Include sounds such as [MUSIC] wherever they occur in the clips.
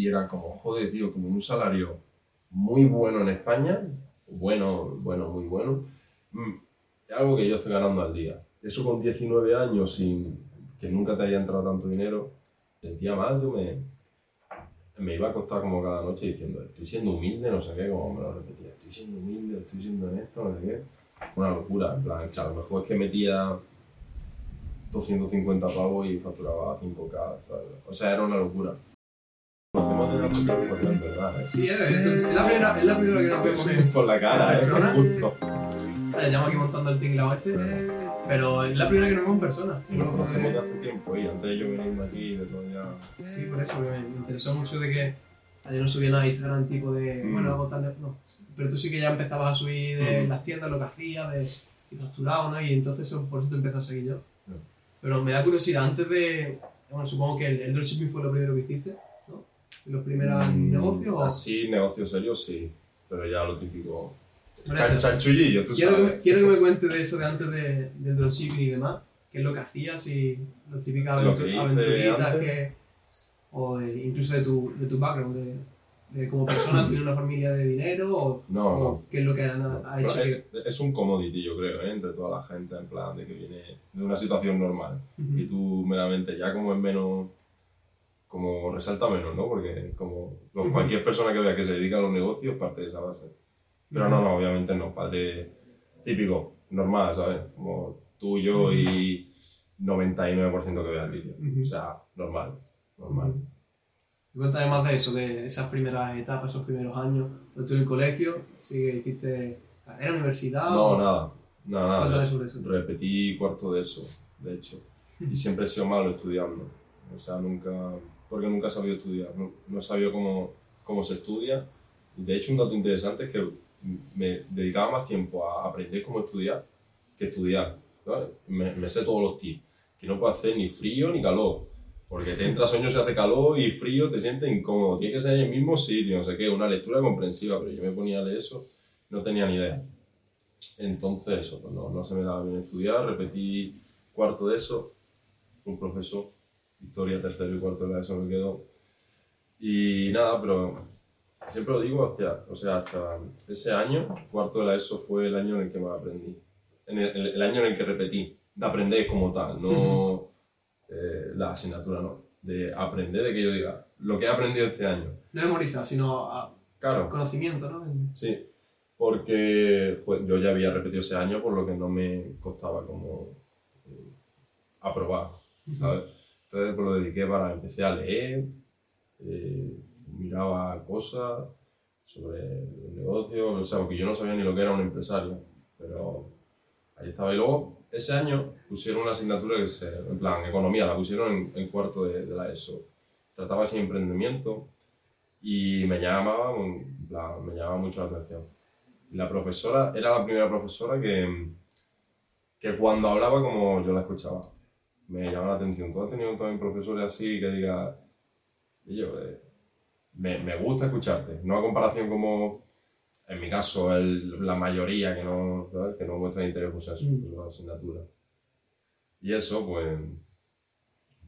y era como, joder, tío, como un salario muy bueno en España, bueno, bueno, muy bueno, mm, algo que yo estoy ganando al día. Eso con 19 años, sin que nunca te haya entrado tanto dinero, sentía mal, yo me, me iba a acostar como cada noche diciendo, estoy siendo humilde, no sé qué, como me lo repetía, estoy siendo humilde, estoy siendo honesto, no sé qué. Una locura, en plan, a lo mejor es que metía 250 pavos y facturaba 5K, ¿sabes? O sea, era una locura. Sí, es, es la primera, es la primera que nos vemos en Por la cara, ¿eh? ¿Persona? Justo. Aquí montando el tinglado este, pero es la primera que nos vemos en persona. Y nos conocemos de hace tiempo y antes de yo venirme aquí, de todo ya... Sí, por eso, porque me interesó mucho de que ayer no subía nada a Instagram tipo de, Mm. bueno, hago tal, no. Pero tú sí que ya empezabas a subir de Mm. las tiendas, lo que hacías, de y facturado, ¿no? Y entonces eso, por eso te empecé a seguir yo. Mm. Pero me da curiosidad, antes de, bueno, supongo que el, el dropshipping fue lo primero que hiciste, ¿no? ¿De los primeros Mm, negocios o...? Así, negocio serio, sí. Pero ya lo típico... Chan, chanchullillo, tú Quiero que, sabes. me, quiero que me cuentes de eso de antes de, del dropshipping y demás, qué es lo que hacías y las típicas Lo que aventuritas que, o de- incluso de tu, de tu background, de, de como persona, ¿tuvieras una familia de dinero o, No, o no. qué es lo que ha, No, ha hecho pero que... es, es un commodity, yo creo, ¿eh? entre toda la gente, en plan de que viene de una situación normal. Y tú meramente ya como es menos, como resalta menos, ¿no? Porque como cualquier persona que vea que se dedica a los negocios parte de esa base. Pero no, no, obviamente no, padre típico, normal, ¿sabes? Como tú, yo y 99% que vea el vídeo. O sea, normal, normal. Y Cuéntame más de eso, de esas primeras etapas, esos primeros años, de tú en el colegio, si hiciste carrera, universidad No, o... nada, nada, nada. Sobre eso. Repetí cuarto de eso, de hecho. Y siempre he sido malo estudiando. O sea, nunca. Porque nunca he sabido estudiar. No, no he sabido cómo, cómo se estudia. De hecho, un dato interesante es que me dedicaba más tiempo a aprender cómo estudiar que estudiar. ¿sabes? Me, me sé todos los tips. Que no puedo hacer ni frío ni calor. Porque te entra sueño, se hace calor y frío, te sientes incómodo. Tiene que ser en el mismo sitio, no sé qué. Una lectura comprensiva. Pero yo me ponía a leer eso, no tenía ni idea. Entonces, eso, pues no, no se me daba bien estudiar, repetí cuarto de eso, un profesor, historia tercero y cuarto de la ESO me quedó. Y nada, pero siempre lo digo, o sea, hasta ese año, cuarto de la ESO fue el año en el que más aprendí. En el, el- el año en el que repetí, de aprender como tal, no eh, la asignatura, no, de aprender, de que yo diga, lo que he aprendido este año. No memorizar, sino a Claro, conocimiento, ¿no? Sí, porque pues, yo ya había repetido ese año, por lo que no me costaba como eh, aprobar, ¿sabes? Entonces pues, lo dediqué para, empecé a leer, eh, miraba cosas sobre el negocio, o sea, porque yo no sabía ni lo que era un empresario, pero ahí estaba. Y luego, ese año pusieron una asignatura que se, en plan, economía, la pusieron en, en cuarto de, de la ESO. Trataba sin emprendimiento y me llamaba, me llamaba mucho la atención. La profesora, era la primera profesora que, que cuando hablaba como yo la escuchaba. Me llamaba la atención. ¿Tú has tenido también profesores así que diga, y yo, eh, me, me gusta escucharte? No a comparación como, en mi caso, el- la mayoría que no, ¿sabes? que no muestra interés pues eso, Mm. asignatura. Y eso, pues,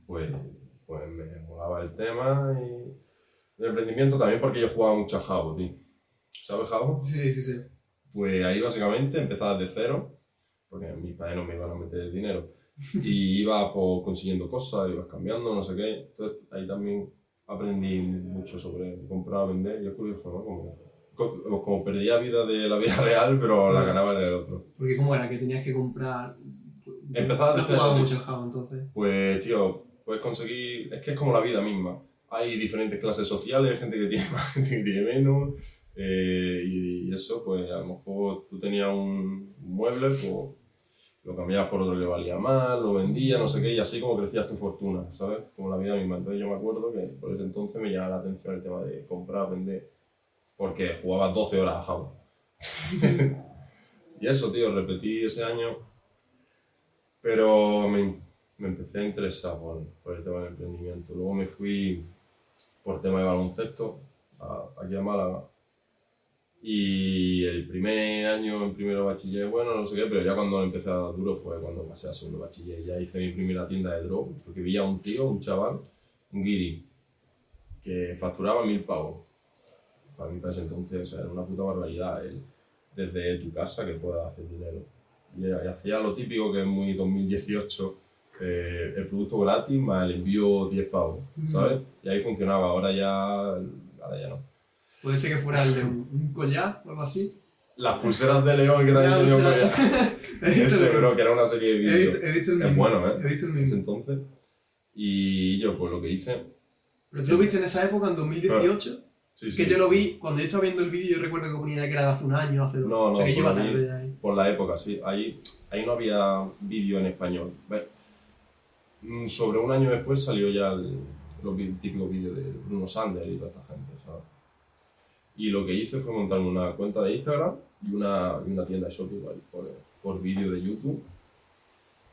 pues, pues me molaba el tema y el emprendimiento también porque yo jugaba mucho a Jabo, tío. ¿Sabes Jabo? Sí, sí, sí. Pues ahí básicamente empezaba de cero, porque mis padres no me iban a meter dinero. [LAUGHS] Y iba pues, consiguiendo cosas, ibas cambiando, no sé qué. Entonces ahí también aprendí mucho sobre comprar, vender, y es curioso, ¿no? Como, co- como perdía vida de la vida [LAUGHS] real, pero la ganaba del otro. Porque cómo era que tenías que comprar... Empezaba jugaba tío. mucho al Java entonces. Pues, tío, puedes conseguir. Es que es como la vida misma. Hay diferentes clases sociales, gente que tiene [LAUGHS] más, gente que tiene menos. eh, y, y eso, pues a lo mejor tú tenías un mueble, pues lo cambiabas por otro que valía más, lo vendías, no sé qué, y así como crecías tu fortuna, ¿sabes? Como la vida misma. Entonces yo me acuerdo que por ese entonces me llamaba la atención el tema de comprar, vender, porque jugaba 12 horas a Java. [LAUGHS] y eso, tío, repetí ese año, pero me, me empecé a interesar por, por el tema del emprendimiento. Luego me fui por tema de baloncesto a- aquí a Málaga. Y el primer año en primero bachiller, bueno, no sé qué, pero ya cuando empecé a dar duro fue cuando pasé a segundo bachiller. Ya hice mi primera tienda de drop, porque vi a un tío, un chaval, un guiri, que facturaba mil pavos. Para mí, para ese entonces, o sea, era una puta barbaridad. El, desde tu casa que puedas hacer dinero. Y, y hacía lo típico que es muy 2018, eh, el producto gratis más el envío 10 pavos, ¿sabes? Y ahí funcionaba, ahora ya, ahora ya no. Puede ser que fuera el de un, un collar o algo así. Las pulseras de León que también tenía un collar. [LAUGHS] He Ese, bro, que era una serie de He vídeos. visto, he visto el Es mismo. bueno, ¿eh? He visto el mismo. entonces. Y yo, pues lo que hice. Pero tú lo viste en esa época, en 2018. Sí, sí. Que yo lo vi, cuando yo estaba viendo el vídeo, yo recuerdo que ponía que era de hace un año, hace dos. No, no, o sea que lleva tarde ya ahí. Por la época, sí. Ahí, ahí no había vídeo en español. Mm, Sobre un año después salió ya el, los típicos vídeos de Bruno Sander y toda esta gente. Y lo que hice fue montarme una cuenta de Instagram y una, y una tienda de Shopify por, por vídeo de YouTube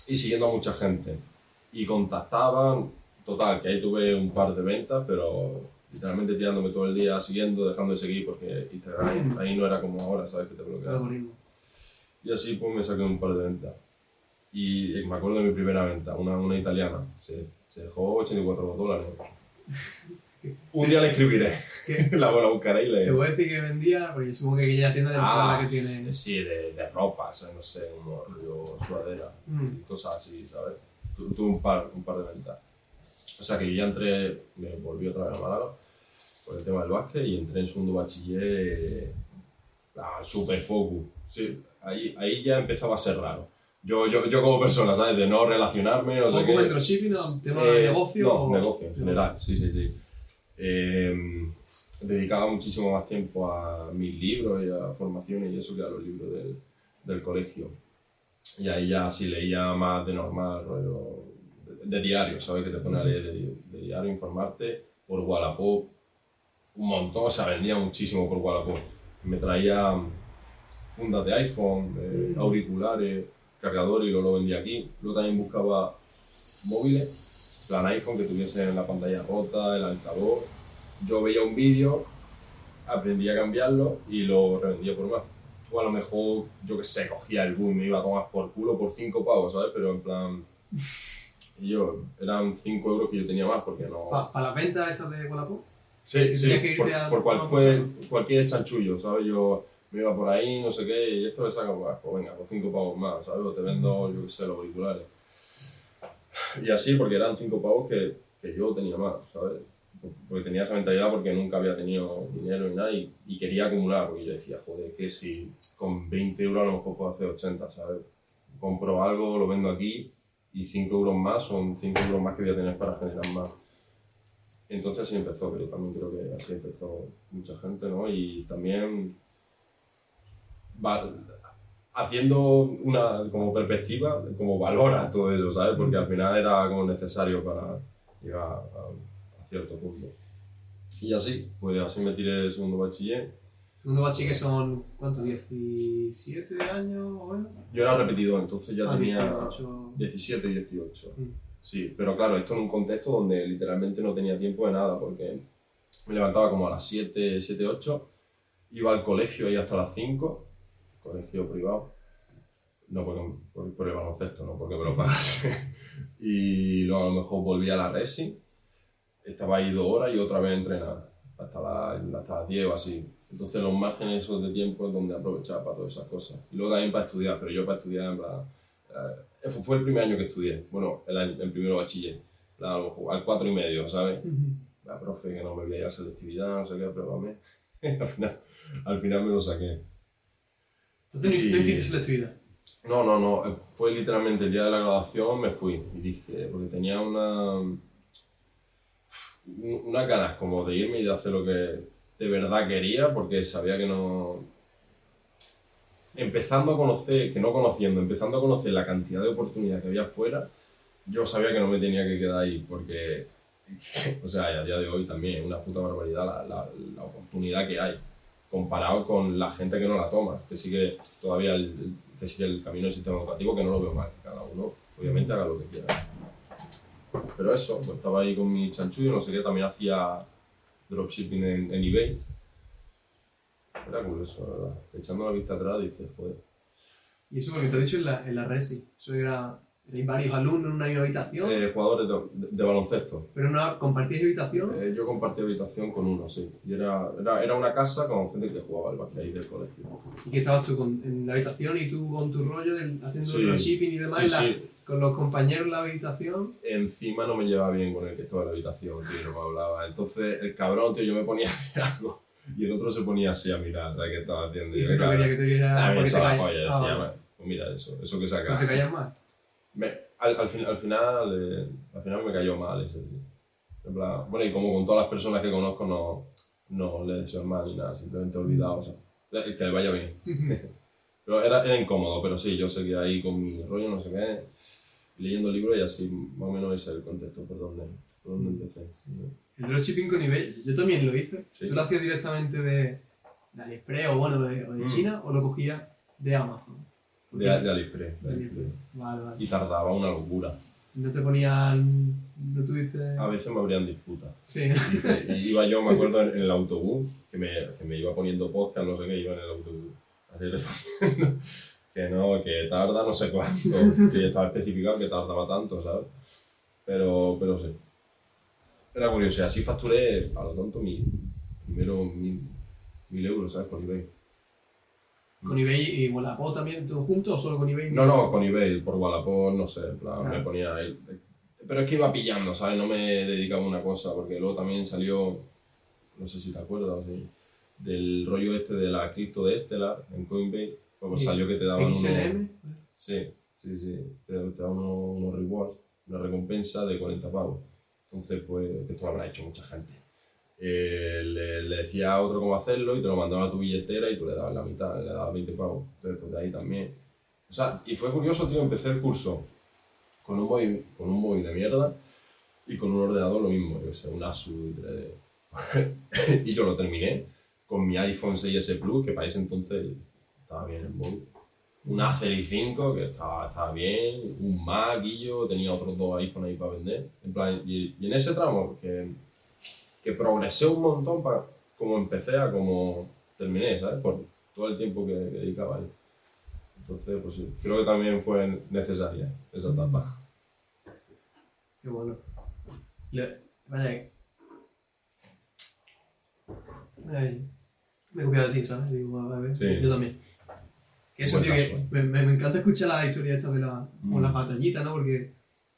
y siguiendo a mucha gente. Y contactaban, total, que ahí tuve un par de ventas, pero literalmente tirándome todo el día siguiendo, dejando de seguir porque Instagram ahí no era como ahora, ¿sabes? Que te algoritmo. Y así pues me saqué un par de ventas. Y eh, me acuerdo de mi primera venta, una, una italiana. Se, se dejó 84 dólares. [LAUGHS] Un día le escribiré. ¿Qué? [LAUGHS] la voy a buscar y Se le... puede decir que vendía, porque yo supongo que aquella tienda de Ah, la que tiene. sí, de, de ropa, o sea, no sé, un rollo sudadera, Mm. cosas así, ¿sabes? Tu- Tuve un par, un par de ventas. O sea que yo ya entré, me volví otra vez a Málaga por el tema del básquet y entré en segundo bachiller al super focus. Sí, ahí, ahí ya empezaba a ser raro. Yo, yo, yo como persona, ¿sabes? De no relacionarme, sé ¿Fue qué. como dropshipping o tema Eh, de negocio? No, o- negocio en general, sí, sí, sí. Eh, dedicaba muchísimo más tiempo a mis libros y a formaciones y eso que a los libros del, del colegio. Y ahí ya sí leía más de normal, rollo de, de diario, ¿sabes? Que te pone a leer de, de diario, informarte por Wallapop, un montón, o sea, vendía muchísimo por Wallapop. Me traía fundas de iPhone, eh, Mm. auriculares, cargadores y luego lo vendía aquí. Luego también buscaba móviles, plan iPhone que tuviesen la pantalla rota, el altavoz. Yo veía un vídeo, aprendía a cambiarlo y lo revendía por más. O a lo mejor, yo que sé, cogía el boom y me iba a tomar por culo por 5 pavos, ¿sabes? Pero en plan. Y [LAUGHS] yo, eran 5 euros que yo tenía más porque no. ¿Para las ventas estas de Wallapop? Sí, sí, que por, a- por cual- pues, cualquier chanchullo, ¿sabes? Yo me iba por ahí, no sé qué, y esto le saca, pues, pues venga, por 5 pavos más, ¿sabes? O te vendo, yo qué sé, los auriculares. Y así, porque eran 5 pavos que, que yo tenía más, ¿sabes? Porque tenía esa mentalidad porque nunca había tenido dinero ni nada y, y quería acumular, porque yo decía, joder, que si con 20 euros a lo mejor puedo hacer 80, ¿sabes? Compro algo, lo vendo aquí y 5 euros más son 5 euros más que voy a tener para generar más. Entonces así empezó, pero yo también creo que así empezó mucha gente, ¿no? Y también haciendo una como perspectiva, como valora todo eso, ¿sabes? Porque al final era como necesario para llegar a, a cierto punto. Y así, pues así me tiré el segundo bachiller. Segundo bachi que son, ¿cuánto? ¿17 años o menos? Yo era repetidor, entonces ya Ah, tenía 18. 17 y 18. Mm. Sí, pero claro, esto en un contexto donde literalmente no tenía tiempo de nada, porque me levantaba como a las 7, 7, 8, iba al colegio ahí hasta las 5, colegio privado, no porque, por, por el baloncesto, no porque me lo pagase, [LAUGHS] y luego a lo mejor volvía a la resi, estaba ahí dos horas y otra vez a entrenar, hasta, la- hasta las 10 o así. Entonces los márgenes esos de tiempo es donde aprovechaba para todas esas cosas. Y luego también para estudiar, pero yo para estudiar en plan, eh, fue- el primer año que estudié, bueno, el, año- el primero bachiller, plan, a lo mejor al cuatro y medio, ¿sabes? Ujú. La profe que no me veía selectividad, no sé qué, pruébame. [LAUGHS] al, final, al final me lo saqué. Entonces no- Y- no hiciste selectividad. No, no, no, eh, fue literalmente el día de la graduación, me fui y dije, porque tenía una, un- unas ganas como de irme y de hacer lo que de verdad quería, porque sabía que no... Empezando a conocer, que no conociendo, empezando a conocer la cantidad de oportunidades que había afuera, yo sabía que no me tenía que quedar ahí, porque, [LAUGHS] o sea, a día de hoy también es una puta barbaridad la, la, la oportunidad que hay, comparado con la gente que no la toma, que sigue todavía el, que sigue el camino del sistema educativo, que no lo veo mal, cada uno obviamente haga lo que quiera. Pero eso, pues estaba ahí con mi chanchullo, no sé qué, también hacía dropshipping en, eBay. Era curioso, la verdad. Echando la vista atrás dices, joder. Y eso porque te he dicho en la Resi. Eso era Tenéis varios alumnos en una misma habitación, Eh, jugadores de, de- de baloncesto. pero no compartís habitación. Eh, yo compartí habitación con uno, sí. Y era, era, era una casa con gente que jugaba al básquet ahí del colegio. Y que estabas tú con- en la habitación y tú con tu rollo del- haciendo Sí. dropshipping y demás, Sí, la- sí. con los compañeros en la habitación. Encima no me llevaba bien con el que estaba en la habitación, tío, no me hablaba. Entonces el cabrón, tío, yo me ponía a hacer algo y el otro se ponía así a mirar, ¿sabes qué estaba haciendo? Y yo, tú no querías que te viera A mí porque esa te la polla, Ah, decía, vale. "Bueno, pues mira eso, eso que ¿No saca. te callas más? Me- al, al, fin- al final, eh, al final me cayó mal ese, sí. En plan, bueno, y como con todas las personas que conozco no, no le deseo mal ni nada, simplemente olvidado, o sea, que le vaya bien. [LAUGHS] Pero era, era incómodo, pero sí, yo seguía ahí con mi rollo, no sé qué, leyendo libros y así, más o menos ese es el contexto por donde, por donde empecé. sí. El dropshipping con eBay, yo también lo hice. Sí. ¿Tú lo hacías directamente de, de AliExpress o bueno, de, o de Mm. China o lo cogías de Amazon? De, de AliExpress, de AliExpress. Vale, vale. Y tardaba una locura. No te ponían. No tuviste. A veces me abrían disputas. Sí. Y, iba yo, me acuerdo, en, en el autobús, que me, que me iba poniendo podcast, no sé qué, iba en el autobús. Así respondiendo. [LAUGHS] Que no, que tarda no sé cuánto. Que estaba especificado que tardaba tanto, ¿sabes? Pero, pero sí. Era curioso. Así facturé, a lo tonto, mi, primero mil, mil euros, ¿sabes? Con eBay. Con eBay y Wallapop también, todo junto o solo con eBay? No, no, con eBay, por Wallapop, no sé, en plan, Ah. me ponía ahí. Pero es que iba pillando, ¿sabes? No me dedicaba a una cosa, porque luego también salió, no sé si te acuerdas, ¿sí? del rollo este de la cripto de Stellar en Coinbase, pues Sí. salió que te daban. XLM. Sí, sí, sí, te, te daban unos, unos rewards, una recompensa de 40 pavos. Entonces, pues, esto lo habrá hecho mucha gente. Eh, le, le decía a otro cómo hacerlo y te lo mandaba a tu billetera y tú le dabas la mitad, le dabas 20 pavos. Entonces, pues de ahí también. O sea, y fue curioso, tío, empecé el curso con un móvil, con un móvil de mierda y con un ordenador lo mismo, yo sé, un Asus. de- [LAUGHS] y yo lo terminé con mi iPhone 6S Plus, que para ese entonces estaba bien el móvil. Un Acer i5 que estaba, estaba bien, un Mac y yo tenía otros dos iPhones ahí para vender. En plan, y, y en ese tramo que, que progresé un montón para como empecé a como terminé, ¿sabes? Por todo el tiempo que, que dedicaba ahí. Entonces, pues sí, creo que también fue necesaria esa etapa. Qué bueno. Le- vaya. Ay, me he copiado de ti, ¿sabes? Digo, a ver, Sí. yo también. Que eso, tío, que me, me, me encanta escuchar la historia esta de la, Mm. las batallitas, ¿no? Porque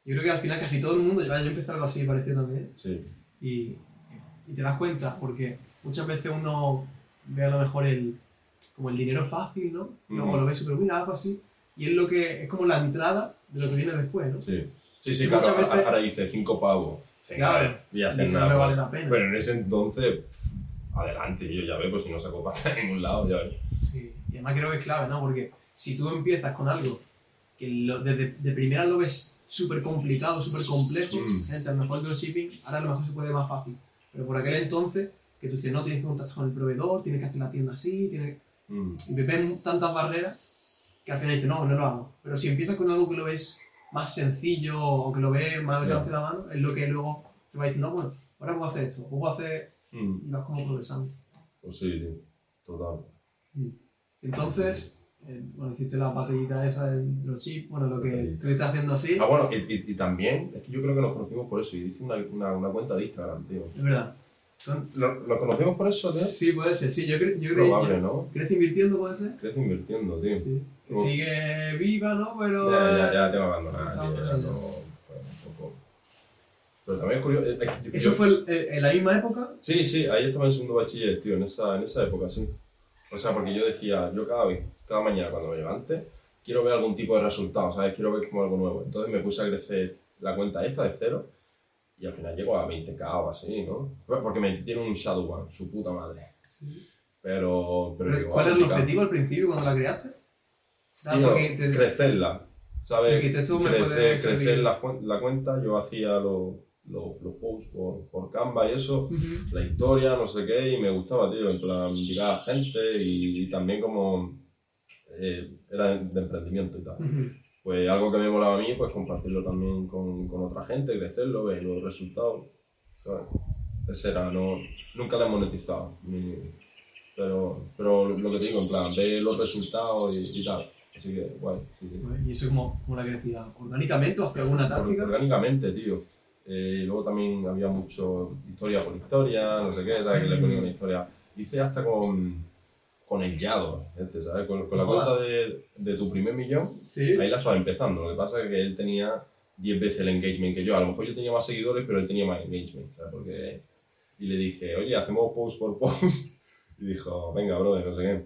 yo creo que al final casi todo el mundo, ya yo empecé algo así parecido también, Sí, y, y te das cuenta, porque muchas veces uno ve a lo mejor el, como el dinero fácil, ¿no? Luego Mm. lo ves súper, mira, algo así, y es lo que, es como la entrada de lo que viene después, ¿no? sí. Sí, sí, claro, veces- ahora dice cinco pavos. Claro. Y hacen nada. no me vale la pena. Pero en ese entonces, pff, adelante, yo ya veo, pues si no saco pasta en ningún lado, ya ves. Sí, y además creo que es clave, ¿no? Porque si tú empiezas con algo que lo- desde de primera lo ves súper complicado, súper complejo, Mm. gente, a lo mejor el dropshipping ahora a lo mejor se puede más fácil. Pero por aquel entonces, que tú dices, no, tienes que contactar con el proveedor, tienes que hacer la tienda así, tienes... Mm, y me ven tantas barreras que al final dices, no, no lo hago. Pero si empiezas con algo que lo ves más sencillo o que lo ves más alcance de la mano, es lo que luego te va diciendo, "Ah, bueno, ahora puedo hacer esto, o puedo hacer... mm. y vas como progresando. Pues sí, total. Entonces, eh, bueno, hiciste la batallita esa del dropship, bueno, lo que estás haciendo así, Ah, bueno, y, y- y también, es que yo creo que nos conocimos por eso, y hice una, una, una cuenta de Instagram, tío. es verdad. Son- ¿Lo- ¿Nos conocimos por eso, tío? sí, puede ser, sí, yo creo yo creo Probable, yo- ¿no? ¿Crece invirtiendo, puede ser? Crece invirtiendo, tío. Sí. Que sigue viva, ¿no? Pero... Ya, ya, ya tío, eso abandonado. no, bueno, un poco. Pero también es curioso. es que yo- ¿Eso fue el- el- en la misma época? Sí, sí, ahí estaba en segundo bachiller, tío, en esa, en esa época, sí. O sea, porque yo decía, yo cada vez, cada mañana cuando me levante, quiero ver algún tipo de resultado, ¿sabes? Quiero ver como algo nuevo. Entonces me puse a crecer la cuenta esta de cero y al final llego a 20k o así, ¿no? Porque me tiene un Shadow One, su puta madre. Pero, pero llegó a ¿Cuál era el 20K. objetivo al principio cuando la creaste? Tío, te- crecerla, ¿sabes? Sí, crecer crecer la, la cuenta, yo hacía los los- los posts por, por Canva y eso, Ujú. la historia, no sé qué, y me gustaba, tío, en plan, llegar a gente y, y también como eh, era de emprendimiento y tal. Ujú. Pues algo que me molaba a mí, pues compartirlo también con, con otra gente, crecerlo, ver los resultados. ¿sabes? Ese era, no, nunca lo he monetizado, ni- pero, pero lo que te digo, en plan, ver los resultados y, y tal. Así que, guay, sí, sí. Y eso como, como la crecida, ¿orgánicamente o hace alguna táctica? orgánicamente, tío. Eh, y luego también había mucho historia por historia, no sé qué, ¿sabes? Que le ponía una historia. Hice hasta con, con el Yado, este, ¿sabes? Con, con la cuenta de, de tu primer millón, Sí. ahí la estaba empezando. Lo que pasa es que él tenía 10 veces el engagement que yo. A lo mejor yo tenía más seguidores, pero él tenía más engagement, ¿sabes? Porque... Y le dije, oye, hacemos post por post. [LAUGHS] Y dijo, venga, brother, no sé qué.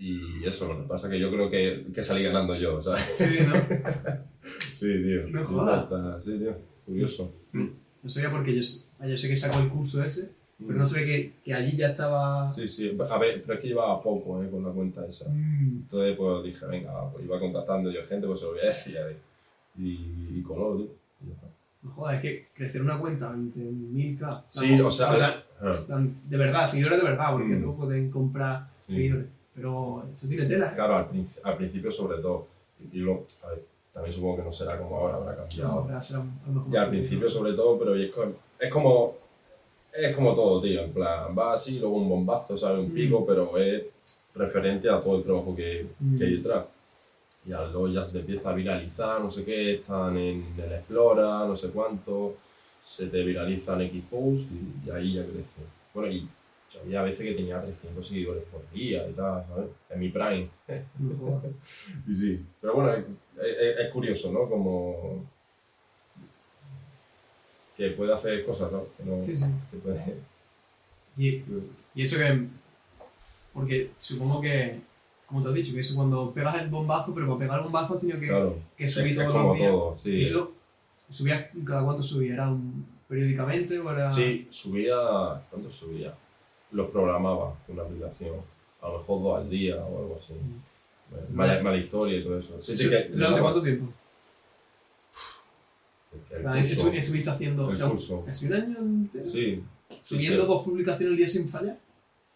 Y eso, lo que pasa es que yo creo que, que salí ganando yo, ¿sabes? Sí, ¿no? [LAUGHS] Sí, tío. No jodas. Sí, tío. Curioso. No sabía porque yo, s- yo sé que sacó el curso ese, pero no sabía que, que allí ya estaba... Sí, sí. A ver, pero es que llevaba poco eh, con la cuenta esa. Mm. Entonces, pues dije, venga, pues iba contactando yo gente, pues se lo voy a decir. Y, y, coló, tío. Y ya está. No jodas, es que crecer una cuenta a 20.000k... Sí, o sea, ah, de verdad, seguidores de verdad, porque Mm. todos pueden comprar Sí. seguidores. Pero eso tiene tela. ¿eh? claro, al, al principio sobre todo. Y, y luego, a ver, también supongo que no será como ahora, habrá cambiado. Ahora será a lo mejor- Ya al principio sobre todo, pero es como, es como, es como todo, tío, en plan, va así, luego un bombazo, sale un Mm. pico, pero es referente a todo el trabajo que, Mm. que hay detrás. Y al- luego ya se te empieza a viralizar, no sé qué, están en el Explora, no sé cuánto, se te viralizan X-Posts y, y ahí ya crece. Bueno, y yo había veces que tenía 300 seguidores por día y tal, ¿sabes? En mi prime. [LAUGHS] Y sí, pero bueno, es, es- es curioso, ¿no? Como que puede hacer cosas, ¿no? Que, no, Sí, sí. que puede... Y, y eso que. Porque supongo que. Como te has dicho, que eso cuando pegas el bombazo, pero para pegar el bombazo has tenido que, Claro, que subir es todos como los días. todo, sí. ¿Y eso subías cada cuánto subía? ¿Era un, periódicamente o era.? Sí, subía... ¿Cuánto subía? Los programaba con una aplicación, a lo mejor dos al día o algo así. Mala, mala historia y todo eso. Sí, sí, que... ¿Durante cuánto tiempo? El Ah, estu- estuviste haciendo. o el sea, curso. casi un año entero. Sí, Subiendo sí. dos publicaciones al día sin fallar.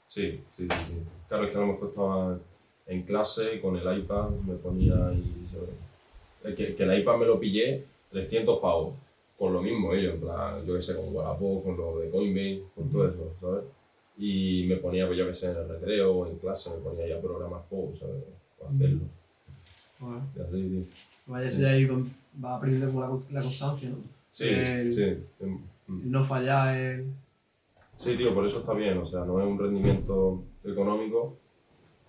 Sí, sí, sí, sí. Claro, es que a lo mejor estaba en clase y con el iPad me ponía y yo- eh, que, que el iPad me lo pillé 300 pavos. Con lo mismo ellos, en plan, yo que sé, con Wallapop, con lo de Coinbase, con todo eso, ¿sabes? Y me ponía, pues yo que sé, en el recreo o en clase, me ponía ya programas post, ¿sabes? O hacerlo. Joder. Y así, tío. Vaya, eso ya ahí va- aprendiendo como la, la constancia, ¿no? Sí, El- sí. mm. El no fallar, el. Sí, tío, por eso está bien, o sea, no es un rendimiento económico,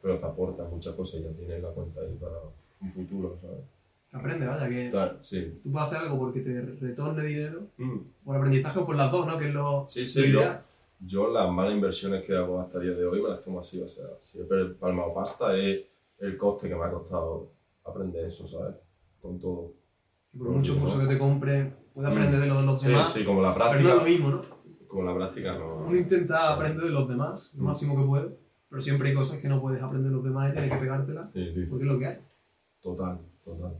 pero te aporta muchas cosas y ya tienes la cuenta ahí para un futuro, ¿sabes? Aprende, vaya, que Claro, sí. tú puedes hacer algo porque te retorne dinero, Mm. por aprendizaje por las dos, ¿no? Que es lo. Sí, sí, yo. Yo las malas inversiones que hago hasta el día de hoy me las tomo así, o sea, si he palmado pasta es el coste que me ha costado aprender eso, ¿sabes? Con todo. Y por muchos cursos que te compres, puedes Mm. aprender de los de los Sí, demás. sí, como la pero no es práctica, lo mismo, ¿no? como la práctica no... Uno intenta Sí. aprender de los demás, lo Mm. máximo que puede, pero siempre hay cosas que no puedes aprender de los demás y tienes que pegártelas Sí, sí, porque es lo que hay. total, total.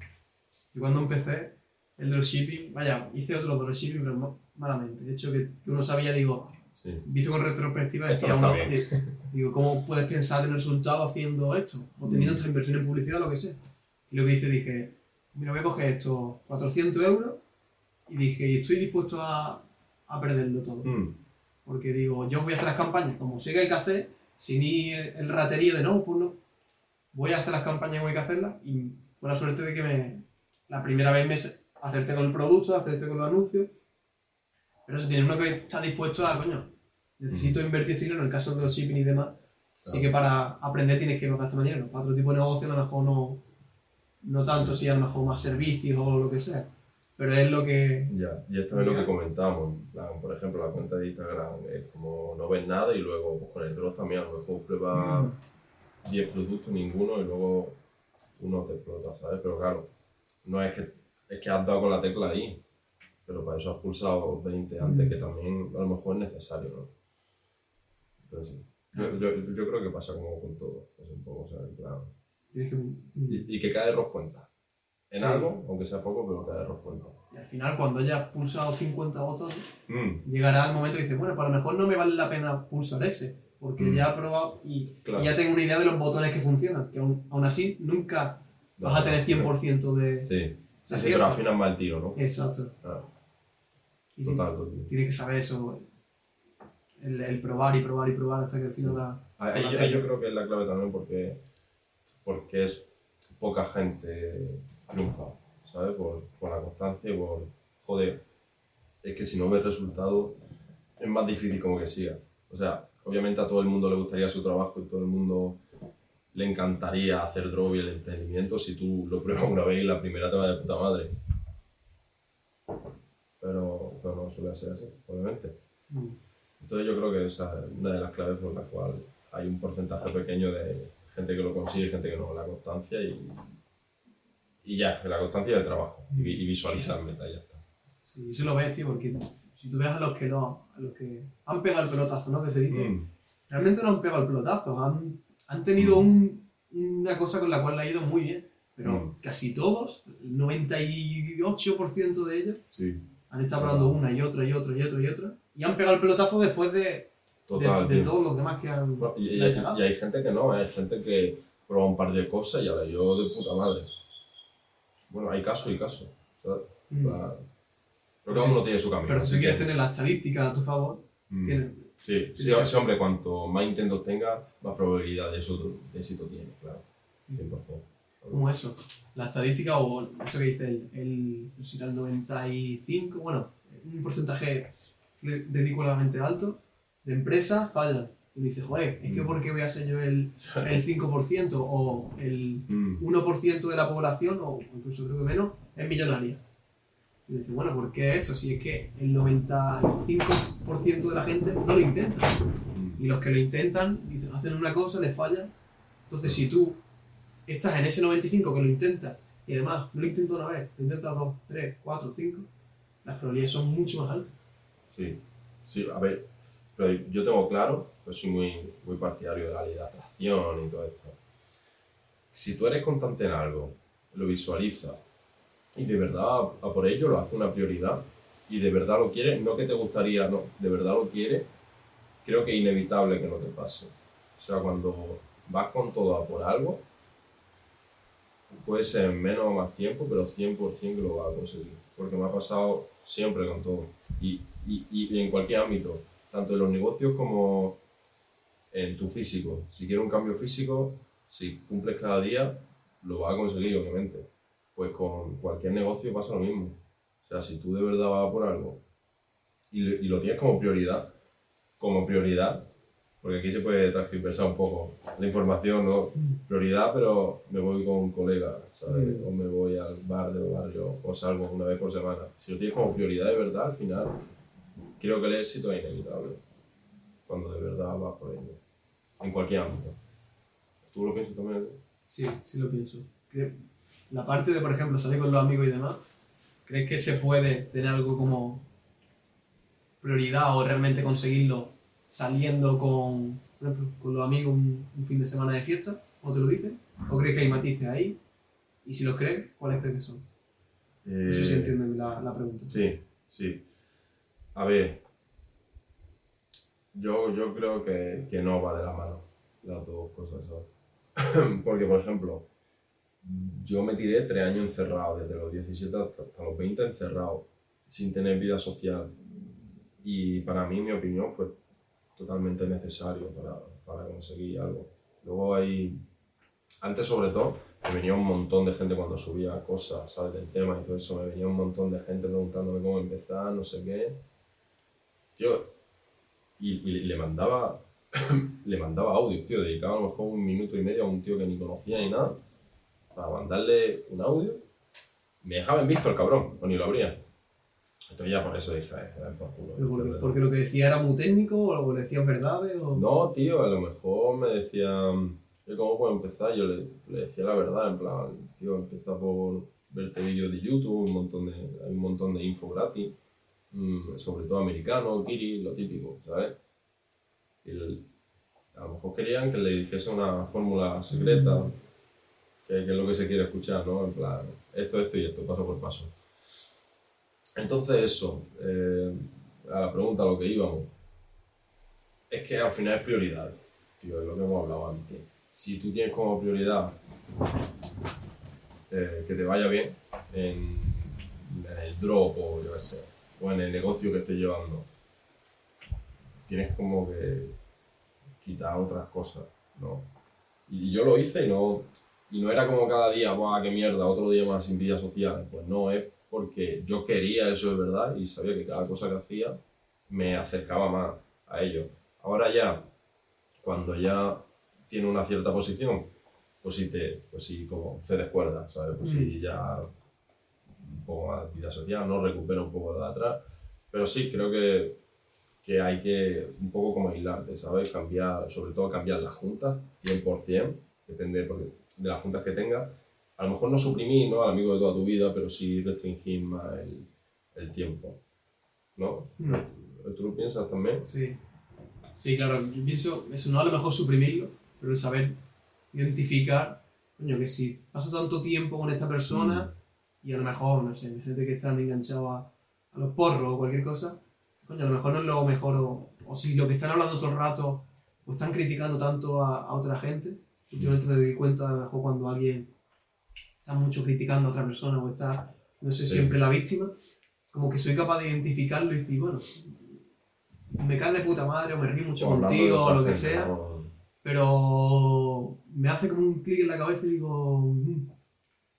Y cuando empecé el dropshipping, vaya, hice otro dropshipping, pero ma- malamente. De hecho, que uno sabía, digo, Sí, visto con retrospectiva, decía no uno, di- digo, ¿cómo puedes pensar tener resultados haciendo esto? O teniendo Mm. esta inversión en publicidad, lo que sea. Y lo que hice, dije, mira, voy a coger estos 400 euros y dije, y estoy dispuesto a, a perderlo todo. Mm, Porque digo, yo voy a hacer las campañas como sé que hay que hacer, sin ir el, el raterío de no, pues no. Voy a hacer las campañas como hay que hacerlas y fue la suerte de que me, la primera vez me hacerte con el producto, hacerte con los anuncios. Pero eso tiene uno que está dispuesto a, coño, necesito invertir dinero en el caso de los shipping y demás. Así que para aprender tienes que gastar más dinero. Para otro tipo de negocio a lo mejor no, no tanto, si a lo mejor más servicios o lo que sea. Pero es lo que... Ya, y esto es lo que comentábamos. en plan, por ejemplo, la cuenta de Instagram es como no ves nada y luego pues, con el drop también a lo mejor pruebas 10 productos, ninguno y luego uno te explota, ¿sabes? Pero claro, no es que, es que has dado con la tecla ahí, pero para eso has pulsado 20 antes, Mm. que también a lo mejor es necesario, ¿no? Entonces. Yo, yo, yo creo que pasa como con todo, es un poco, o sea, plan, Tienes que... y, y que cada error cuenta. En Sí. algo, aunque sea poco, pero cada error cuenta. Y al final, cuando hayas pulsado 50 botones, Mm, llegará el momento y dices, bueno, pues a lo mejor no me vale la pena pulsar ese, porque Mm. ya he probado y, Claro. y ya tengo una idea de los botones que funcionan, que aún, aún así nunca vas a tener 100% de... Sí, sí, sí, pero afinas mal tiro, ¿no? Exacto. Ah, Y total, total. Tienes que saber eso, el, el probar y probar y probar hasta que al final. Ahí, la ahí tecla. yo creo que es la clave también porque, porque es, poca gente triunfa, ¿sabes? Por, por la constancia y por, joder, es que si no ves resultados es más difícil como que siga. O sea, obviamente a todo el mundo le gustaría su trabajo y todo el mundo le encantaría hacer drop y el emprendimiento si tú lo pruebas una vez y la primera te va de puta madre. Pero, pero no suele ser así, obviamente. Mm. Entonces yo creo que esa es una de las claves por las cuales hay un porcentaje pequeño de gente que lo consigue y gente que no, la constancia y, y ya, la constancia del trabajo y, y visualizar meta y ya está. Sí, eso lo ves, tío, porque si tú ves a los que no, a los que han pegado el pelotazo, ¿no? Que se dice, Mm, realmente no han pegado el pelotazo, han, han tenido un- una cosa con la cual le ha ido muy bien, pero Mm. casi todos, el 98% de ellos, sí, han estado probando una y otra y otra y otra y otra, y han pegado el pelotazo después de, de, total. de tío. todos los demás que han... Bueno, y, hay, cagado. y hay gente que no, ¿eh? hay gente que prueba un par de cosas y ahora yo de puta madre. Bueno, hay casos y. ¿sabes? Mm. La- Creo que cada uno tiene su camino. Pero si quieres que- tener la estadística a tu favor, Mm. tienes... Sí, sí, hombre, cuanto más intentos tenga, más probabilidad de, eso, de éxito tiene, claro. 100%. Como eso, la estadística o eso que dice el, el, el 95, bueno, un porcentaje ridículamente alto de empresas fallan. Y dices, joder, es que Mm. ¿por qué voy a ser yo el, [LAUGHS] el 5% o el Mm. 1% de la población, o incluso creo que menos, es millonaria? Y dices, bueno, ¿por qué esto? Si es que el 95% de la gente no lo intenta. Mm. Y los que lo intentan, dicen, hacen una cosa, les falla. Entonces, si tú estás en ese 95 que lo intentas, y además no lo intentas una vez, lo intentas dos, tres, cuatro, cinco, las probabilidades son mucho más altas. Sí, sí, a ver, pero yo tengo claro, pues soy muy, muy partidario de la ley de atracción y todo esto. Si tú eres constante en algo, lo visualizas y de verdad a por ello lo hace una prioridad y de verdad lo quieres, no que te gustaría, no, de verdad lo quieres, creo que es inevitable que no te pase. O sea, cuando vas con todo a por algo, puede ser en menos o más tiempo, pero 100% que lo vas a conseguir. Porque me ha pasado siempre con todo. Y, y, y en cualquier ámbito, tanto en los negocios como en tu físico. Si quieres un cambio físico, si cumples cada día, lo vas a conseguir, obviamente. Pues con cualquier negocio pasa lo mismo. O sea, si tú de verdad vas por algo y, y lo tienes como prioridad, como prioridad, porque aquí se puede transversar un poco la información, ¿no? Prioridad, pero me voy con un colega, ¿sabes? Mm. O me voy al bar del barrio, o salgo una vez por semana. Si lo tienes como prioridad de verdad, al final, creo que el éxito es inevitable. Cuando de verdad vas por ello. En cualquier ámbito. ¿Tú lo piensas también? Sí, sí lo pienso. La parte de, por ejemplo, salir con los amigos y demás, ¿crees que se puede tener algo como prioridad o realmente conseguirlo saliendo con, por ejemplo, con los amigos un, un fin de semana de fiesta? ¿O te lo dicen? ¿O crees que hay matices ahí? Y si los crees, ¿cuáles crees que son? No sé si Eh, entienden la, la pregunta. Sí, sí. A ver, yo, yo creo que, que no va de la mano las dos cosas, ¿sabes? [COUGHS] Porque, por ejemplo, yo me tiré tres años encerrado, desde los 17 hasta, hasta los 20 encerrado, sin tener vida social. Y para mí, mi opinión, fue totalmente necesario para, para conseguir algo. Luego hay, antes sobre todo, me venía un montón de gente cuando subía cosas, ¿sabes? Del tema y todo eso, me venía un montón de gente preguntándome cómo empezar, no sé qué. Tío, y, y le mandaba, [COUGHS] le mandaba audio, tío, dedicaba a lo mejor un minuto y medio a un tío que ni conocía ni nada, para mandarle un audio. Me dejaba en visto el cabrón, o ni lo abría. Entonces ya por eso dije, eh, por culo, porque, lo que decía era muy técnico o le decías verdades o... No, tío, a lo mejor me decían, "Oye, ¿cómo puedo empezar? Yo le, le decía la verdad, en plan, tío, empieza por verte vídeos de YouTube, un montón de, hay un montón de info gratis, mm, sobre todo americano, Kiri, lo típico, ¿sabes? Y el- a lo mejor querían que le dijese una fórmula secreta, que, que es lo que se quiere escuchar, ¿no? En plan, esto, esto y esto, paso por paso. Entonces eso, eh, a la pregunta a lo que íbamos, es que al final es prioridad, tío, es lo que hemos hablado antes. Si tú tienes como prioridad eh, que te vaya bien en, el drop o yo qué sé, o en el negocio que estés llevando, tienes como que quitar otras cosas, ¿no? Y yo lo hice y no, y no era como cada día, ¡buah, qué mierda! Otro día más sin vida social. Pues no, es porque yo quería eso de verdad y sabía que cada cosa que hacía me acercaba más a ello. Ahora ya, cuando ya tiene una cierta posición, pues sí, te, pues sí como cedes cuerda, ¿sabes? Pues sí, ya un poco más de vida social, ¿no? Recupera un poco de atrás. Pero sí, creo que, que hay que un poco como aislarte, ¿sabes? Cambiar, sobre todo cambiar las juntas, 100%, depende de las juntas que tengas. A lo mejor no suprimir, ¿no? Al amigo de toda tu vida, pero sí restringir más el, el tiempo, ¿no? Mm. ¿Tú lo piensas también? Sí. Sí, claro, yo pienso, eso no a lo mejor suprimirlo, pero el saber identificar, coño, que si paso tanto tiempo con esta persona y a lo mejor, no sé, gente que están enganchados a, a los porros o cualquier cosa, coño, a lo mejor no es lo mejor, o, o si lo que están hablando todo el rato o están criticando tanto a, a otra gente, últimamente me doy cuenta, a lo mejor cuando alguien está mucho criticando a otra persona o está, no sé, siempre la víctima, como que soy capaz de identificarlo y decir, bueno, me cae de puta madre o me río mucho O contigo o lo que gente, sea, ¿no? pero me hace como un clic en la cabeza y digo, "Mm,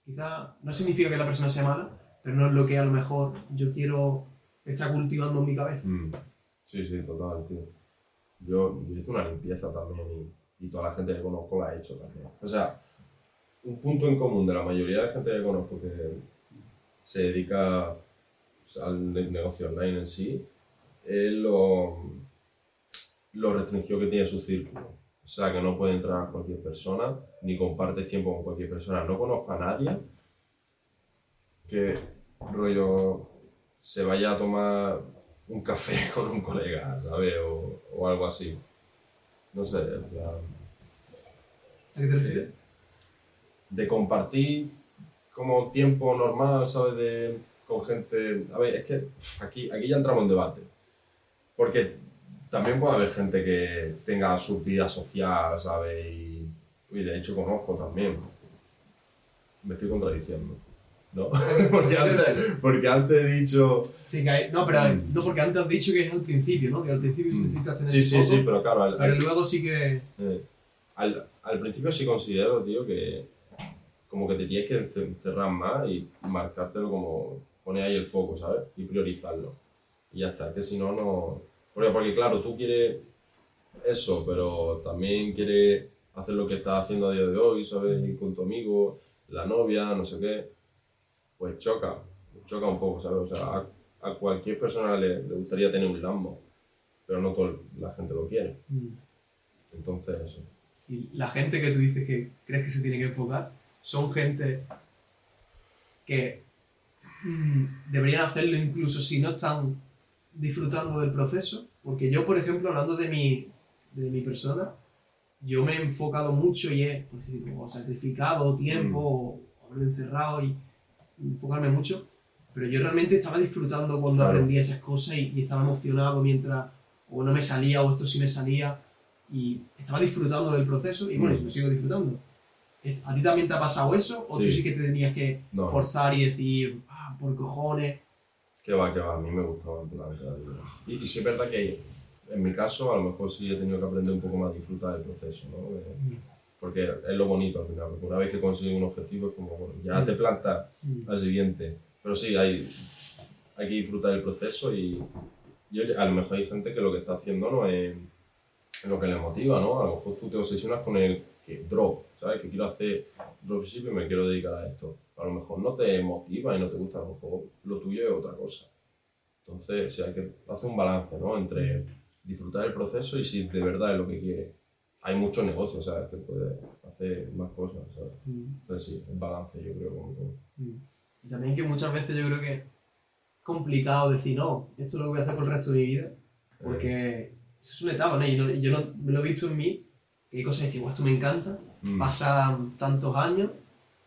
quizá no significa que la persona sea mala, pero no es lo que a lo mejor yo quiero estar cultivando en mi cabeza. Mm. Sí, sí, total, tío. Yo, yo hice una limpieza también y, y toda la gente que conozco la ha hecho también. O sea, un punto en común de la mayoría de gente que conozco que se dedica al ne- negocio online en sí es lo, lo restringido que tiene su círculo. O sea, que no puede entrar cualquier persona, ni compartes tiempo con cualquier persona. No conozco a nadie que, rollo, se vaya a tomar un café [LAUGHS] con un colega, ¿sabes? O, algo así. No sé, ¿A qué te refieres? De compartir como tiempo normal, ¿sabes? De, con gente... A ver, es que aquí, aquí ya entramos en debate. Porque también puede haber gente que tenga su vida social, ¿sabes? Y, y de hecho conozco también. Me estoy contradiciendo. ¿No? [LAUGHS] porque, antes, porque antes he dicho... Sí, que hay- no, pero Mm. no, porque antes has dicho que es al principio, ¿no? Que al principio sí Mm. necesitas tener Sí, sí, sí, pero claro, al- pero al- luego sí que... Eh, al, al principio sí considero, tío, que como que te tienes que ence- encerrar más y marcártelo como poner ahí el foco, ¿sabes? Y priorizarlo. Y ya está, que si no, no... Porque, porque claro, tú quieres eso, pero también quieres hacer lo que estás haciendo a día de hoy, ¿sabes? Ir con tu amigo, la novia, no sé qué. Pues choca, choca un poco, ¿sabes? O sea, a, a cualquier persona le, le gustaría tener un Lambo, pero no toda la gente lo quiere. Mm. Entonces, eso. Y la gente que tú dices que crees que se tiene que enfocar son gente que mm, deberían hacerlo incluso si no están disfrutando del proceso. Porque yo, por ejemplo, hablando de mi, de mi persona, yo me he enfocado mucho y he pues, como sacrificado tiempo o haberme encerrado y enfocarme mucho. Pero yo realmente estaba disfrutando cuando Claro. aprendía esas cosas y, y estaba emocionado mientras o no me salía o esto sí me salía y estaba disfrutando del proceso y bueno, Mm. lo sigo disfrutando. ¿A ti también te ha pasado eso? ¿O tú Sí. sí que te tenías que No, forzar y decir, ah, por cojones? que va, que va, a mí me gustaba en plan. Y, y sí es verdad que en mi caso a lo mejor sí he tenido que aprender un poco más a disfrutar del proceso, ¿no? De- porque es lo bonito al final, porque una vez que consigues un objetivo es como, bueno, ya Mm. te plantas Mm. al siguiente. Pero sí, hay, hay que disfrutar del proceso y, y a lo mejor hay gente que lo que está haciendo no es, es lo que le motiva, ¿no? A lo mejor tú te obsesionas con el que drop, ¿sabes? Que quiero hacer dropship y me quiero dedicar a esto. A lo mejor no te motiva y no te gusta, a lo mejor lo tuyo es otra cosa. Entonces, sí, hay que hacer un balance, ¿no? Entre disfrutar el proceso y si de verdad es lo que quieres. Hay muchos negocios, ¿sabes? Que puedes hacer más cosas, ¿sabes? Mm. Entonces, sí, es balance, yo creo. como todo. Mm. Y también que muchas veces yo creo que es complicado decir, no, esto es lo que voy a hacer por el resto de mi vida, porque eso es una etapa, ¿no? Y yo, yo no, me lo he visto en mí, que hay cosas que esto me encanta, Mm, pasan tantos años,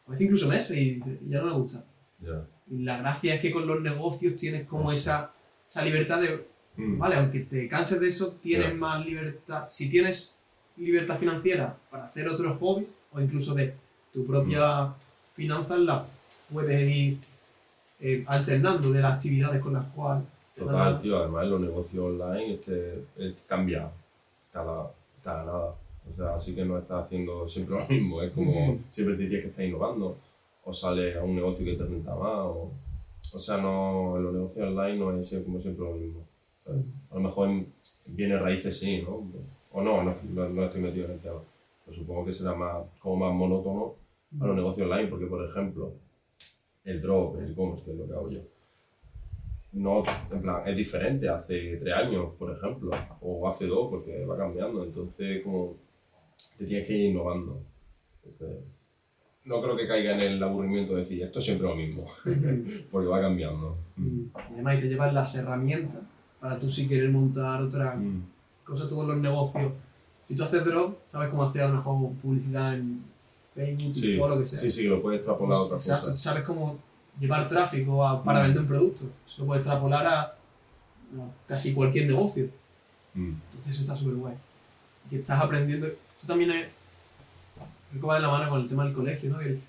a veces incluso meses, y ya no me gusta. ya. Y la gracia es que con los negocios tienes como esa, esa libertad de, Mm, vale, aunque te canses de eso, tienes más libertad. Si tienes libertad financiera para hacer otros hobbies, o incluso de tu propia Mm. finanzas, las puedes ir eh, alternando de las actividades con las cuales Total, la- tío, además los negocios online es que es- cambia cada, cada nada. O sea, así que no estás haciendo siempre lo mismo, es como Ujú. siempre te tienes que estar innovando, o sales a un negocio que te renta más, o, o sea, no, en los negocios online no es como siempre lo mismo. ¿sabes? A lo mejor en bienes raíces sí, ¿no? O no, no, no, no estoy metido en el tema. Pero supongo que será más, como más monótono a los negocios online, porque por ejemplo, el drop, el e-commerce, que es lo que hago yo, no, en plan, es diferente hace tres años, por ejemplo, o hace dos, porque va cambiando, entonces como te tienes que ir innovando. Entonces, no creo que caiga en el aburrimiento de decir, esto es siempre lo mismo, [LAUGHS] porque va cambiando. Mm. Y además te llevas las herramientas para tú si quieres montar otra Mm. cosa, todos los negocios. Si tú haces drop, sabes cómo hacer a lo mejor publicidad en Facebook y Sí, todo lo que sea. sí, sí, que lo puedes extrapolar a Exacto, cosas. tú sabes cómo llevar tráfico a- para Mm. vender un producto. Eso lo puedes extrapolar a, a casi cualquier negocio. Mm. Entonces está súper guay. Y estás aprendiendo. Esto también que va de la mano con el tema del colegio, ¿no? El-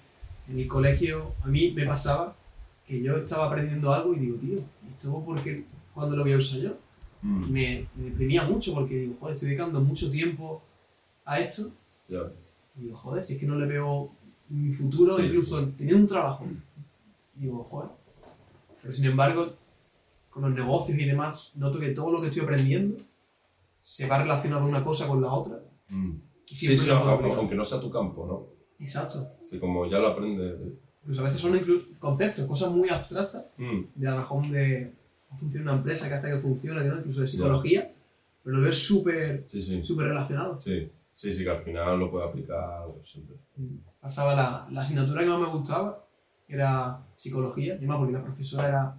en el colegio a mí me pasaba que yo estaba aprendiendo algo y digo, tío, ¿esto porque cuando lo voy a usar yo? Mm. me, me deprimía mucho porque digo, joder, estoy dedicando mucho tiempo a esto. Ves. Y digo, joder, si es que no le veo mi futuro, Sí. incluso teniendo un trabajo. Y digo, joder. Pero sin embargo, con los negocios y demás, noto que todo lo que estoy aprendiendo se va relacionado una cosa con la otra. Mm. Sí, sí, aunque, no sea tu campo, ¿no? Exacto. Que como ya lo aprendes. Pues a veces son incluso conceptos, cosas muy abstractas, Mm. de a lo mejor de cómo funciona una empresa que hace que funcione, que no, incluso de psicología, pero lo veo súper Sí, sí. relacionado. Sí, sí, sí, que al final lo puedes aplicar siempre. pasaba la, la asignatura que más me gustaba era psicología, y además porque la profesora era,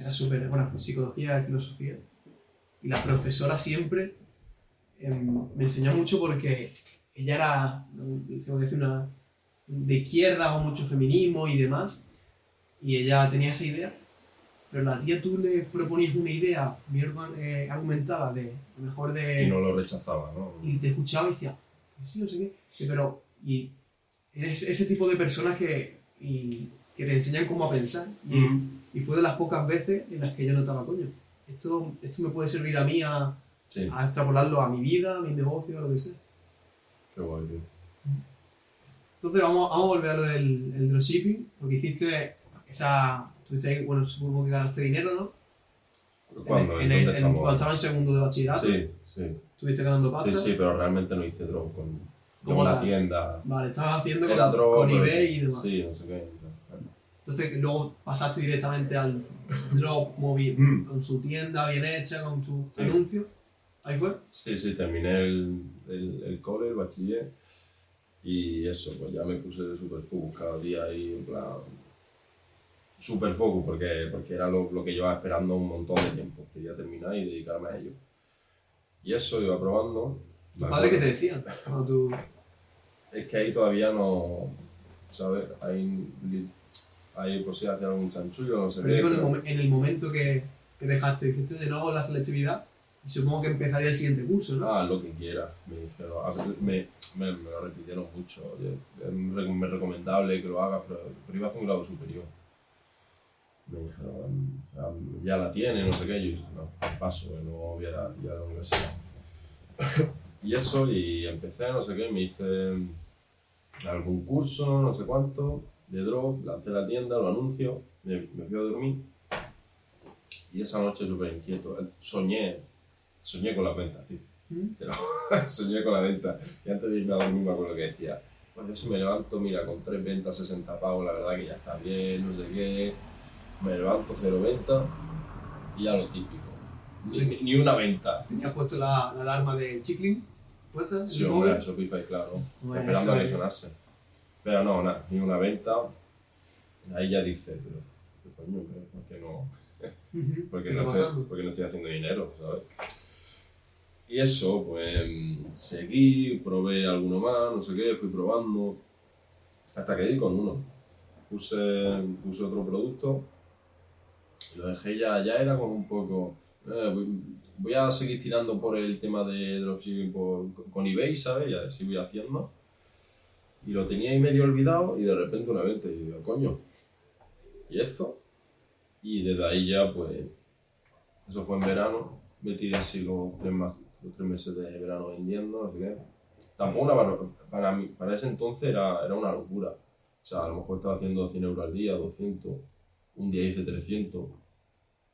era súper, bueno, pues psicología y filosofía. Y la profesora siempre em, me enseñó mucho porque ella era, tengo que decir, una, de izquierda o mucho feminismo y demás, y ella tenía esa idea, pero la tía tú le proponías una idea bien eh, argumentada, de, a lo mejor de Y no lo rechazaba, ¿no? y te escuchaba y decía, "Pues sí, no sé qué, Sí, pero y eres ese tipo de personas que, y- que te enseñan cómo a pensar. Y, Mm. y fue de las pocas veces en las que yo notaba, coño, esto, esto me puede servir a mí a, Sí, a extrapolarlo a mi vida, a mi negocio, a lo que sea. qué guay, tío. Entonces vamos, vamos a volver a lo del el dropshipping, porque hiciste esa, tuviste ahí, bueno, supongo que ganaste dinero, ¿no? ¿Cuándo? En, ¿En en- dónde en- estamos? cuando estaba en segundo de bachillerato, Sí, sí. estuviste ganando pasta. Sí, sí, pero realmente no hice drop con, ¿Cómo con la tienda. Vale, estabas haciendo con, drop. con eBay y demás. Sí, no sé qué. Entonces luego pasaste directamente al drop móvil Mm. con su tienda bien hecha, con tu Sí. anuncio. Ahí fue. Sí, sí, terminé el, el, el cole, el bachiller. Y eso, pues ya me puse de super focus cada día ahí, en plan. Super focus, porque, porque era lo, lo que llevaba esperando un montón de tiempo. Quería terminar y dedicarme a ello. Y eso iba probando. ¿Tu padre qué te decían? Cuando tú... Es que ahí todavía no. ¿Sabes? Hay, hay posibilidad de hacer algún chanchullo, no sé Pero qué. digo, en el, en el momento que, que dejaste, dijiste, no hago la selectividad, y supongo que empezaría el siguiente curso, ¿no? Ah, lo que quieras, me dijeron. Me, me, me lo repitieron mucho. oye, Es re- me recomendable que lo hagas, pero, pero iba a hacer un grado superior. Me dijeron, "Ah, ya la tiene, no sé qué. Yo dije, no, paso, que no voy a ir a la universidad. y eso, y empecé, no sé qué, me hice algún curso, no sé cuánto, de drop, lancé la tienda, lo anuncio, me, me fui a dormir. Y esa noche súper inquieto, soñé, soñé con las ventas, tío. ¿Mm? [LAUGHS] Soñé con la venta. Y antes de irme a dormir me acuerdo que decía, bueno, yo si me levanto, mira, con tres ventas, 60 pavos, la verdad que ya está bien, no sé qué. Me levanto, cero venta y ya lo típico. Ni, una venta. Tenías puesto la, la alarma de Chiclin, puesta Sí, hombre. Shopify, claro. Bueno, esperando a que sonase. Pero no, nada, ni una venta. Ahí ya dice, pero, ¿qué coño? ¿Por qué no? [LAUGHS] Porque ¿Qué no, estoy, porque no estoy haciendo dinero, ¿sabes? Y eso, pues seguí, probé alguno más, no sé qué, fui probando, hasta que di con uno. Puse, puse otro producto, lo dejé ya, ya era como un poco... eh, voy, a seguir tirando por el tema de dropshipping por- con eBay, ¿sabes? Y a ver si voy haciendo. Y lo tenía ahí medio olvidado y de repente una vez te digo, coño, ¿y esto? Y desde ahí ya, pues, eso fue en verano, me tiré así los tres, más- los tres meses de verano vendiendo, no sé qué. Tampoco una barbaridad. Para, mí, para ese entonces era, era una locura. O sea, a lo mejor estaba haciendo 100 euros al día, 200. Un día hice 300.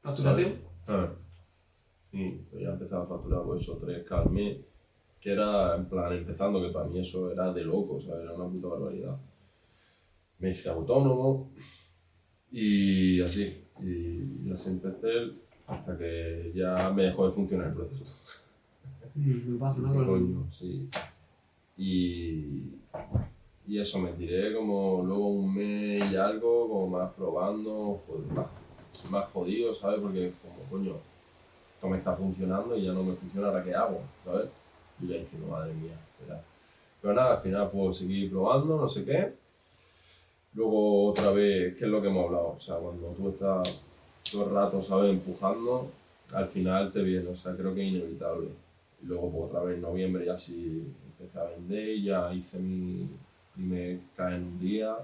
¿Facturación? Ah. Sí, pues ya empezaba a facturar por eso 3K al mes. Que era, en plan, empezando, que para mí eso era de loco, o sea, era una puta barbaridad. Me hice autónomo y así. Y así empecé hasta que ya me dejó de funcionar el proceso. Mm, Me pasa, ¿no? ¿Qué Con- coño? Sí. Y, y eso, me tiré como luego un mes y algo, como más probando, joder, más, más jodido, ¿sabes? Porque como, coño, esto me está funcionando y ya no me funciona, ¿ahora qué hago? ¿Sabes? Y ya diciendo, madre mía, espera. Pero nada, al final puedo seguir probando, no sé qué. Luego otra vez, ¿qué es lo que hemos hablado? O sea, cuando tú estás todo el rato, ¿sabes? Empujando, al final te viene, o sea, creo que es inevitable. Y luego pues, otra vez en noviembre ya sí empecé a vender, ya hice mi primer K en un día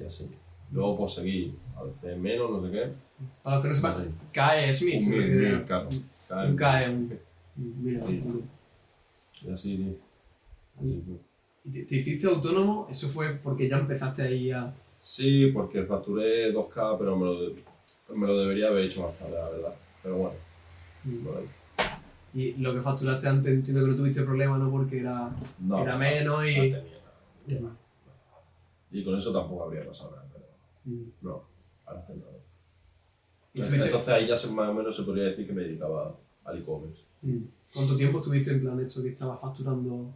y así. Luego pues seguí, a veces menos, no sé qué. Para los que no sepan. CAE es mix. Un claro. Un CAE, un. Mira, Y así, tío. Así fue. ¿Y te, te hiciste autónomo? Eso fue porque ya empezaste ahí a. Sí, porque facturé 2K, pero me lo, de- me lo debería haber hecho más tarde, la verdad. Pero bueno, no lo hice. Y lo que facturaste antes entiendo que no tuviste problema, ¿no? Porque era, No, era no, menos no y. tenía nada. y con eso tampoco habría pasado nada, pero Mm. no, antes no. ¿Y tuviste- Entonces ahí ya se- más o menos se podría decir que me dedicaba al e-commerce. Mm. ¿Cuánto tiempo estuviste en plan eso que estabas facturando?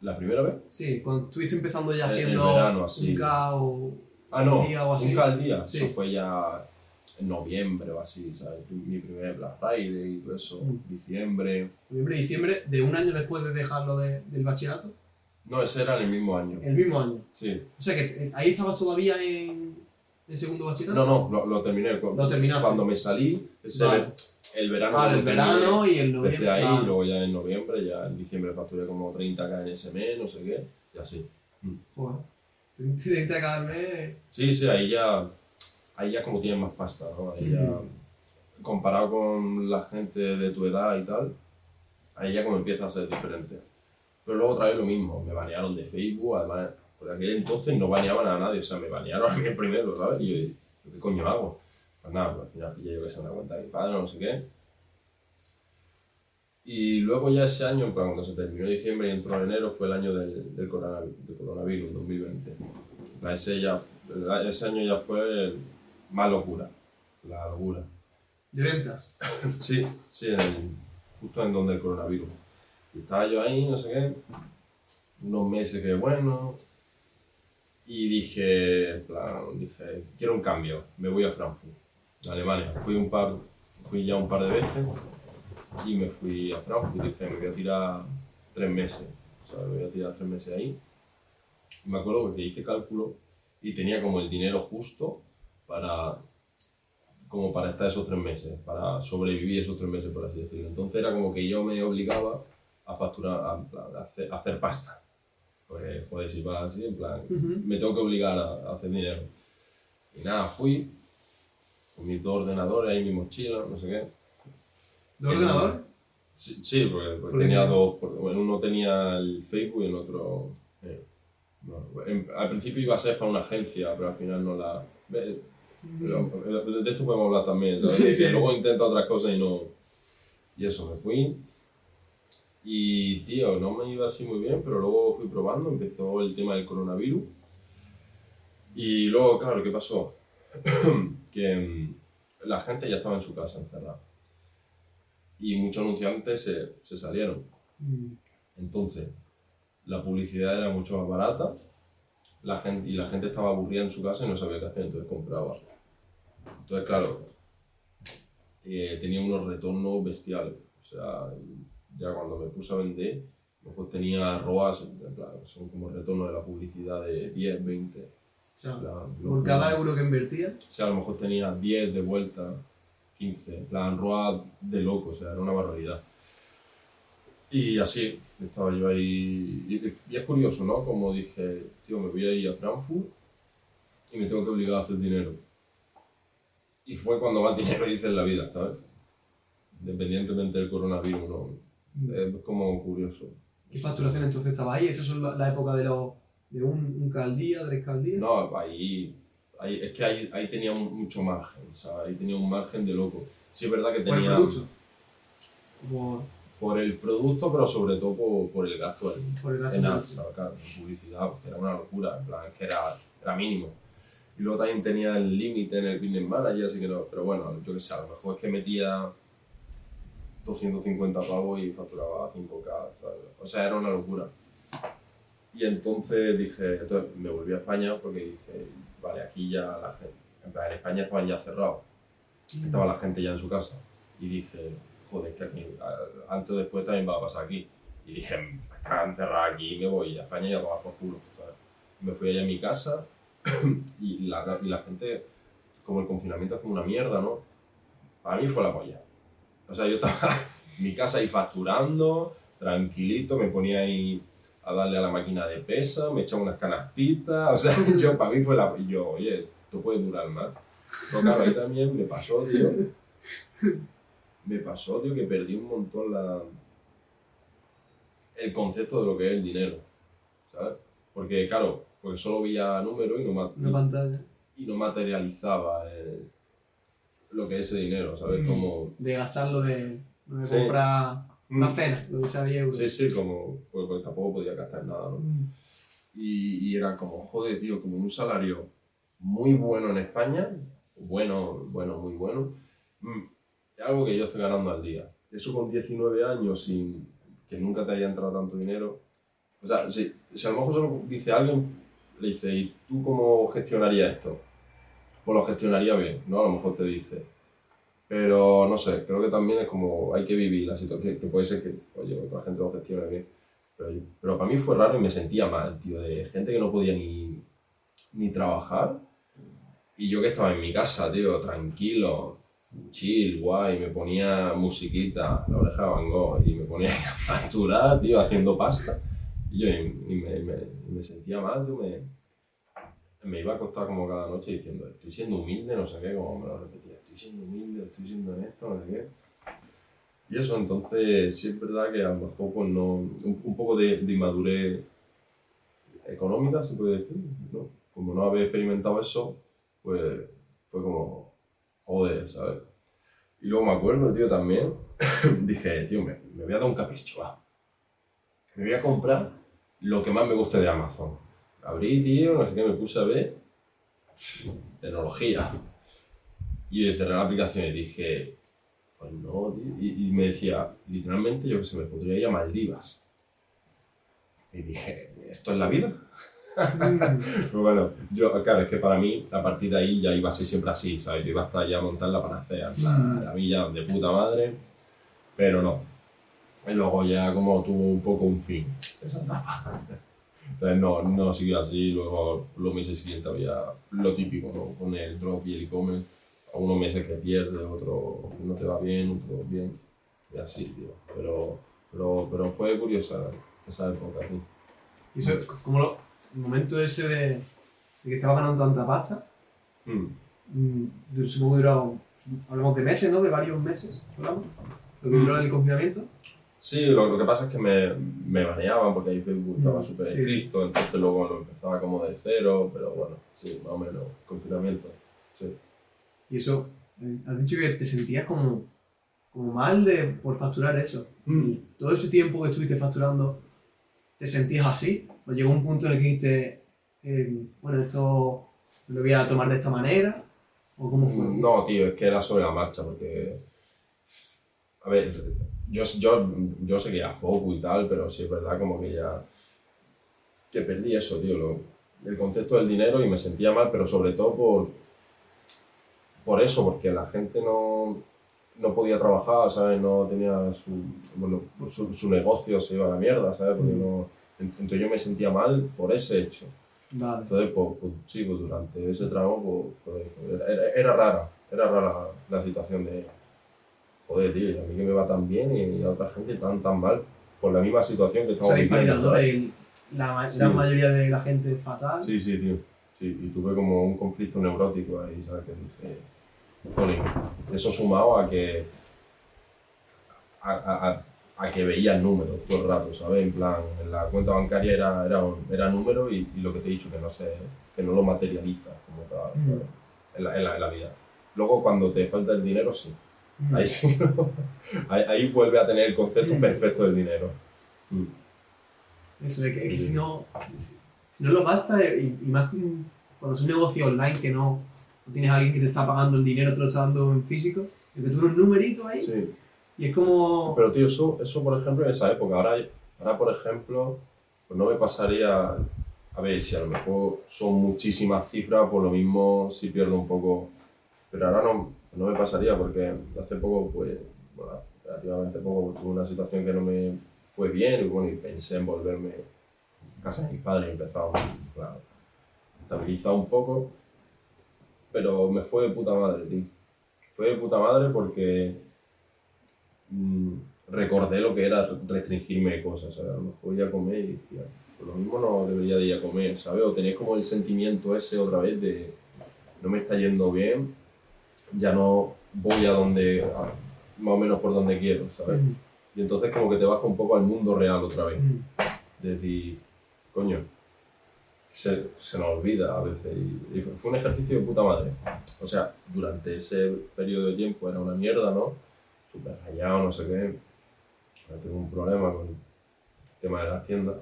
¿La primera vez? Sí, cuando estuviste empezando ya en haciendo verano, así. un K o Ah, no, día o así. un K al día. Sí. Eso fue ya en noviembre o así, ¿sabes? Mi primer Black Friday y todo eso, Mm. diciembre. noviembre, diciembre, de un año después de dejarlo de- del bachillerato, No, ese era en el mismo año. el mismo año. Sí. O sea que eh, ahí estabas todavía en, en segundo bachillerato. No, no, lo, lo terminé. Lo terminaste. Cuando me salí, ese Vale. el verano. Vale, el terminé, verano y el noviembre. ahí, vale. y luego ya en noviembre, ya en diciembre facturé como 30k en ese mes, no sé qué, y así. Joder. 30 cada mes. Sí, sí, ahí ya, ahí ya como tienes más pasta, ¿no? Ahí ya, comparado con la gente de tu edad y tal, ahí ya como empieza a ser diferente. Pero luego otra vez lo mismo, me banearon de Facebook, además, por aquel entonces no baneaban a nadie, o sea, me banearon a mí primero, ¿sabes? Y yo, ¿yo ¿qué coño hago? Pues nada, pues al final pillé yo que sea una cuenta de mi padre, no sé qué. Y luego ya ese año, cuando se terminó diciembre y entró enero, fue el año del, del, coronavirus, del coronavirus, 2020. La- Ese, ya, ese año ya fue más locura, la locura. De ventas. [LAUGHS] Sí, sí, el- justo en donde el coronavirus. Y estaba yo ahí, no sé qué, unos meses que bueno, y dije, plan, dije, quiero un cambio, me voy a Frankfurt, a Alemania. Fui, un par, fui ya un par de veces y me fui a Frankfurt, dije, me voy a tirar tres meses, o sea, me voy a tirar tres meses ahí. Y me acuerdo porque hice cálculo y tenía como el dinero justo para como para estar esos tres meses, para sobrevivir esos tres meses, por así decirlo. Entonces era como que yo me obligaba a facturar, a, a hacer, a hacer pasta. Pues, joder, si va así, en plan, Ujú. me tengo que obligar a, a hacer dinero. Y nada, fui con mis dos ordenadores, ahí mi mochila, no sé qué. ¿De ordenador? Sí, sí, porque, porque Porque tenía dos. porque, bueno, uno tenía el Facebook y el otro. eh, no, en- al principio iba a ser para una agencia, pero al final no la. ve- pero, de esto podemos hablar también, ¿sabes? Sí, sí. luego intento otras cosas y no. Y eso, me fui. Y, tío, no me iba así muy bien, pero luego fui probando, empezó el tema del coronavirus. Y luego, claro, ¿qué pasó? [CLEARS THROAT] que mm, la gente ya estaba en su casa encerrada. Y muchos anunciantes se, se salieron. Mm. Entonces, la publicidad era mucho más barata la gente, y la gente estaba aburrida en su casa y no sabía qué hacer, entonces compraba. Entonces, claro, eh, tenía unos retornos bestiales. O sea, ya cuando me puse a vender, mejor tenía ROAS, plan, son como retornos de la publicidad de 10, 20. O sea, plan, por cada euro que invertías. o sea, a lo mejor tenía 10 de vuelta, 15, en plan ROA de loco, o sea, era una barbaridad. Y así, estaba yo ahí. Y, y es curioso, ¿no? Como dije, tío, me voy a ir a Frankfurt y me tengo que obligar a hacer dinero. Y fue cuando más [LAUGHS] dinero hice en la vida, ¿sabes? Independientemente del coronavirus, ¿no? Es como curioso. ¿Qué facturación entonces estaba ahí? ¿Esa son la, la época de los de un, un al día, tres al día? No, ahí, ahí es que ahí, ahí tenía un- mucho margen, ¿sabes? Ahí tenía un margen de loco. Sí es verdad que ¿Por el tenía... producto? Por, por el producto, pero sobre todo por, por el gasto en, por el gasto en publicidad, porque era una locura, en plan, es que era, era mínimo. Y luego también tenía el límite en el business manager, así que no, pero bueno, yo qué sé, a lo mejor es que metía 250 pavos y facturaba 5k, ¿sabes? o sea, era una locura. Y entonces dije, entonces me volví a España porque dije, vale, aquí ya la gente, en plan, en España estaban ya cerrados, estaba la gente ya en su casa. Y dije, joder, que aquí, antes o después también va a pasar aquí. Y dije, están cerrados aquí, me voy a España y a tomar por culo. ¿sabes? Me fui allá a mi casa [COUGHS] y la, y la gente, como el confinamiento es como una mierda, ¿no? Para mí fue la polla. O sea, yo estaba en mi casa ahí facturando, tranquilito, me ponía ahí a darle a la máquina de pesa, me echaba unas canastitas, o sea, [LAUGHS] yo, para mí fue la... Y yo, oye, esto puede durar más. Pero claro, ahí también me pasó, tío, me pasó, tío, que perdí un montón la, el concepto de lo que es el dinero, ¿sabes? Porque, claro, porque solo veía números y no, Una pantalla. y no materializaba el- lo que es ese dinero, ¿sabes? Mm. Como, De gastarlo de, de Sí. comprar una cena, lo que sea 10 euros. sí, sí, como, pues, pues tampoco podía gastar nada, ¿no? Mm. Y, y era como, joder, tío, como un salario muy bueno en España, bueno, bueno, muy bueno, mm, es algo que yo estoy ganando al día. Eso con 19 años, sin que nunca te haya entrado tanto dinero. O sea, si, si a lo mejor solo dice alguien, le dice, ¿y tú cómo gestionarías esto? Pues lo gestionaría bien, ¿no? A lo mejor te dice. Pero no sé, creo que también es como hay que vivir la situación, que, que puede ser que, oye, otra gente lo gestione bien. Pero, pero para mí fue raro y me sentía mal, tío, de gente que no podía ni, ni trabajar. Y yo que estaba en mi casa, tío, tranquilo, chill, guay, me ponía musiquita, la oreja de Van Gogh, y me ponía [LAUGHS] a facturar, tío, haciendo pasta. Y yo y, me, me- me sentía mal, tío, me, me iba a acostar como cada noche diciendo, estoy siendo humilde, no sé qué, como me lo repetía, estoy siendo humilde, estoy siendo honesto, no sé qué. Y eso, entonces, sí es verdad que a lo mejor pues no, un, un poco de, de inmadurez económica, se puede decir, ¿no? Como no haber experimentado eso, pues fue como, joder, ¿sabes? Y luego me acuerdo, tío, también, [LAUGHS] dije, tío, me, me voy a dar un capricho, va. Me voy a comprar lo que más me guste de Amazon. Abrí, tío, no sé qué, me puse a ver tecnología. Y yo cerré la aplicación y dije, pues no, tío. Y, y me decía, literalmente, yo que sé, me podría ir a Maldivas. Y dije, ¿esto es la vida? [LAUGHS] Pero bueno, yo, claro, es que para mí, a partir de ahí ya iba a ser siempre así, ¿sabes? Yo iba hasta ya a montar la panacea, plan, Mm. la villa de puta madre, pero no. Y luego ya como tuvo un poco un fin esa etapa. [LAUGHS] O sea, no, no siguió así, luego los meses siguientes había lo típico, ¿no? Con el drop y el e-commerce, algunos meses que pierdes, otros no te va bien, otros bien, y así, tío. Pero, pero, pero fue curiosa esa época, tío. Y eso, como lo, el momento ese de, de que estaba ganando tanta pasta, Mm. mm, supongo que duró, hablamos de meses, ¿no? De varios meses, hablamos. Lo que duró el confinamiento. Sí, lo, lo que pasa es que me, me baneaban porque ahí Facebook estaba Mm, súper sí. estricto, entonces luego lo empezaba como de cero, pero bueno, sí, más o menos, confinamiento. Sí. Y eso, eh, has dicho que te sentías como, como mal de, por facturar eso. Mm. Y todo ese tiempo que estuviste facturando, ¿te sentías así? ¿O llegó un punto en el que dijiste, eh, bueno, esto lo voy a tomar de esta manera? ¿O cómo fue? No, tío, es que era sobre la marcha, porque. A ver, yo, yo, yo seguía Focus y tal, pero sí es verdad como que ya. que perdí eso, tío, lo- el concepto del dinero y me sentía mal, pero sobre todo por. por eso, porque la gente no. no podía trabajar, ¿sabes? No tenía su. bueno, su, su negocio se iba a la mierda, ¿sabes? Porque Mm. no. Entonces yo me sentía mal por ese hecho. Vale. Entonces, pues, pues, sí, pues durante ese tramo, pues, pues, era, era- era rara, era rara la situación de, joder, tío, y a mí que me va tan bien y a otra gente tan, tan mal, por la misma situación que estamos viviendo. ¿no? ¿sabes? De la Sí. gran mayoría de la gente fatal. Sí, sí, tío, sí, y tuve como un conflicto neurótico ahí, ¿sabes? Que dije, jolín, eso sumado a que, a, a- a a que veías números todo el rato, ¿sabes? En plan, en la cuenta bancaria era, era, un- era número y, y lo que te he dicho, que no, se, que no lo materializas como tal, Mm. en, la, en, la, en la vida. Luego, cuando te falta el dinero, sí. Mm. Ahí sí. [LAUGHS] ahí, ahí vuelve a tener el concepto perfecto del dinero. Mm. Eso, es que, es que si no, si no lo gastas, y, y más cuando es un negocio online que no, no tienes a alguien que te está pagando el dinero, te lo está dando en físico, es que tú un numerito ahí Sí. y es como... Pero tío, eso, eso por ejemplo en esa época, ahora, ahora por ejemplo, pues no me pasaría, a ver, si a lo mejor son muchísimas cifras, por lo mismo si pierdo un poco, pero ahora no, no me pasaría porque hace poco, pues, bueno, relativamente poco, pues, tuve una situación que no me fue bien y bueno, y pensé en volverme a casa de mis padres y empezaba, claro, estabilizado un poco, pero me fue de puta madre, tío. Fue de puta madre porque mm, recordé lo que era restringirme de cosas, ¿sabes? A lo mejor iba a comer y decía, pues lo mismo no debería de ir a comer, ¿sabes? O tenía como el sentimiento ese otra vez de no me está yendo bien, ya no voy a donde, a- más o menos por donde quiero, ¿sabes? Mm, Y entonces como que te baja un poco al mundo real otra vez, mm, de decir, coño, se, se nos olvida a veces. Y, y fue un ejercicio de puta madre. O sea, durante ese periodo de tiempo era una mierda, ¿no? Súper rayado, no sé qué. Ahora tengo un problema con el tema de las tiendas.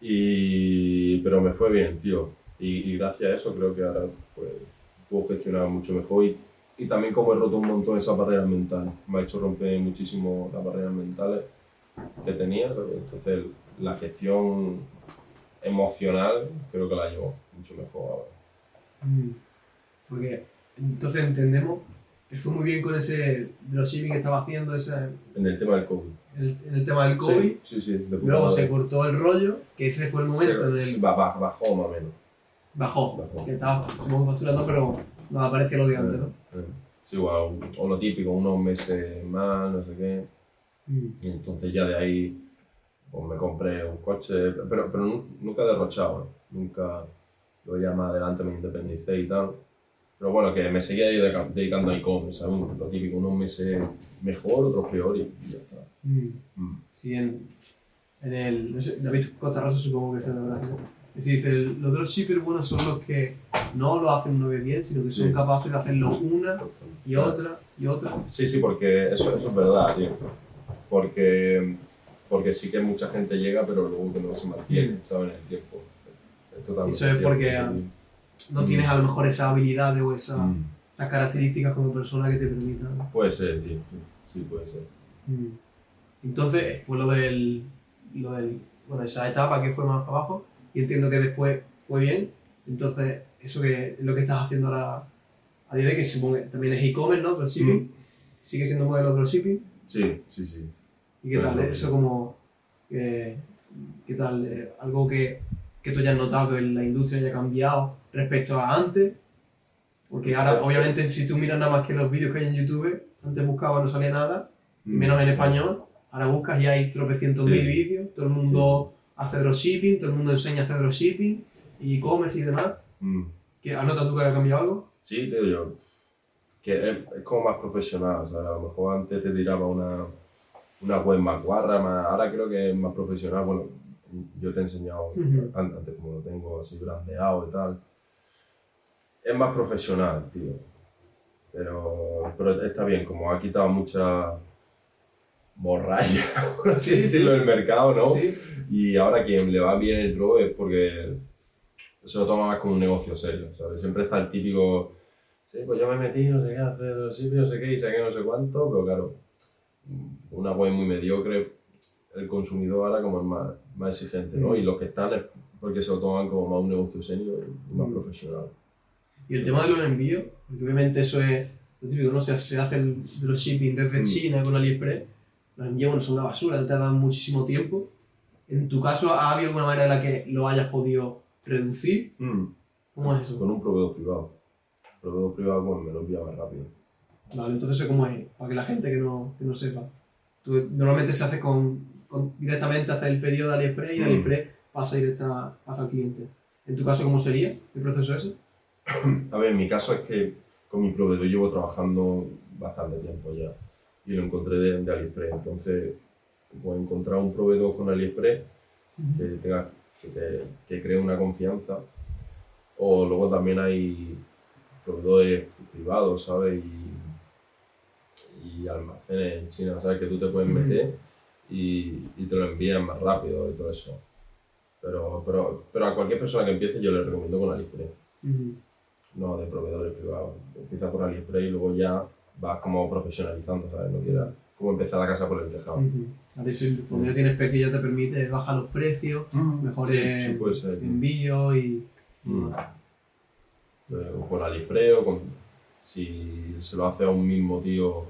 Y, pero me fue bien, tío. Y, y gracias a eso creo que ahora pues, puedo gestionar mucho mejor. Y, y también como he roto un montón esas barreras mentales. Me ha hecho romper muchísimo las barreras mentales que tenía. Entonces la gestión emocional creo que la llevo mucho mejor ahora. mm. Porque entonces entendemos que fue muy bien con ese dropshipping que estaba haciendo ese, En el tema del COVID. en, el, en el tema del COVID. Sí, sí, sí. de Luego se cortó el rollo, que ese fue el momento en el Se- ba- ba- bajó más o menos. Bajó, Bajó. que estaba supongo facturando, pero no aparecía lo de antes, ¿no? Eh, Sí, igual, o lo típico, unos meses más, no sé qué. Mm. Y entonces ya de ahí pues me compré un coche, pero, pero nu- nunca ¿eh? nunca, luego ya más adelante me independicé y tal. Pero bueno, que me seguía dedica- dedicando a e-commerce, ¿sabes? Lo típico, unos meses mejor, otros peor y ya está. Mm. Mm. Sí, en, en el. No sé, David Cotarrosa supongo que es la verdad. ¿no? Es decir, los dropshippers buenos son los que no lo hacen una vez bien, sino que son Sí. capaces de hacerlo una y otra y otra. Sí, sí, porque eso, eso es verdad, tío. Porque, porque sí que mucha gente llega, pero luego que no se mantiene, ¿sabes? En el tiempo. Es Eso es porque, No tienes a lo mejor esas habilidades o esa- Mm. esas características como persona que te permitan. ¿no? Puede ser, tío. Sí, puede ser. Mm. Entonces, fue lo del, lo del. Bueno, esa etapa que fue más para abajo, y entiendo que después fue bien. Entonces, eso que es lo que estás haciendo ahora a día de que supongo que también es e-commerce, ¿no? Dropshipping. Mm. Sigue siendo modelo dropshipping. Sí, sí, sí. ¿Y qué tal? Eso como... eh, ¿Qué tal? Eh, algo que, que tú ya has notado que la industria haya cambiado respecto a antes. Porque ahora, obviamente, si tú miras nada más que los vídeos que hay en YouTube, antes buscabas no salía nada, menos en español. Ahora buscas y hay tropecientos Mm. Sí. mil vídeos, todo el mundo hace dropshipping, todo el mundo enseña a hacer dropshipping, y e-commerce y demás. Mm. ¿Qué- ¿Has notado tú que ha cambiado algo? Sí, te digo yo. Que es, es como más profesional, ¿sabes? A lo mejor antes te tiraba una, una web más guarra, más, ahora creo que es más profesional. Bueno, yo te he enseñado Ujú. an- antes como lo tengo así brandeado y tal. Es más profesional, tío. Pero, pero está bien, como ha quitado mucha morralla, [LAUGHS] por así Sí, sí. decirlo, del mercado, ¿no? Sí. Y ahora quien le va bien el drop es porque se lo toma más como un negocio serio, ¿sabes? Siempre está el típico, sí, pues yo me metí, no sé qué, hace dos sitios, no sé qué, y saqué no sé cuánto, pero claro, una web muy mediocre, el consumidor ahora como es más, más exigente, ¿no? Mm. Y los que están es porque se lo toman como más un negocio serio y más Mm. profesional. Y el tema de los envíos, porque obviamente eso es lo típico, ¿no? Se hace, se hace el dropshipping desde Mm. China con AliExpress, los envíos bueno, son una basura, te tardan muchísimo tiempo. En tu caso, ¿ha habido alguna manera en la que lo hayas podido reducir? ¿Cómo es eso? Con un proveedor privado. proveedor privado pues, me lo envía más rápido. Vale, entonces cómo es, para que la gente que no, que no sepa. Tú- normalmente se hace con, con- directamente hace el pedido de AliExpress y de Mm. AliExpress pasa directa pasa al cliente. En tu caso, ¿cómo sería el proceso ese? A ver, en mi caso es que con mi proveedor llevo trabajando bastante tiempo ya y lo encontré de, de AliExpress. Entonces, puedes encontrar un proveedor con AliExpress que, tenga, que, te, que cree una confianza. O luego también hay proveedores privados, ¿sabes? Y, y almacenes en China, ¿sabes? Que tú te puedes meter y, y te lo envían más rápido y todo eso. Pero, pero, pero a cualquier persona que empiece yo le recomiendo con AliExpress, Ujú. no de proveedores privados. Empieza por AliExpress y luego ya vas como profesionalizando, ¿sabes? No quieras como empezar la casa por el tejado. Si cuando ya tienes pequeño te permite bajar los precios, mejores Sí, envíos y... Mm. Entonces, o AliExpress o con, si se lo hace a un mismo tío,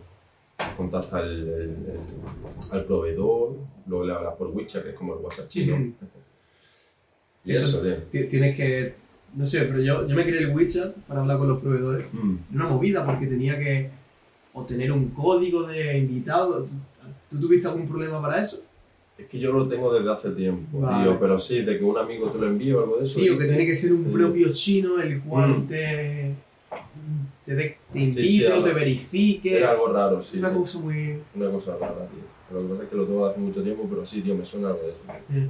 contacta el, el- el- al proveedor, luego le hablas por WeChat, que es como el WhatsApp chino. Y Eso- Tienes que... No sé, pero yo, yo me creé el WeChat para hablar con los proveedores. Mm. Era una movida porque tenía que obtener un código de invitado. ¿Tú, tú tuviste algún problema para eso? Es que yo lo tengo desde hace tiempo, Vale. tío, pero sí, de que un amigo te lo envíe o algo de eso. Sí, o que tiene que ser un Sí. propio chino el cual Mm. te, te, de- te invite Sí, sí, o te verifique. Era algo raro, sí. una cosa muy... Una cosa rara, tío. Lo que pasa es que lo tengo de hace mucho tiempo, pero sí, tío, me suena algo de eso. eh,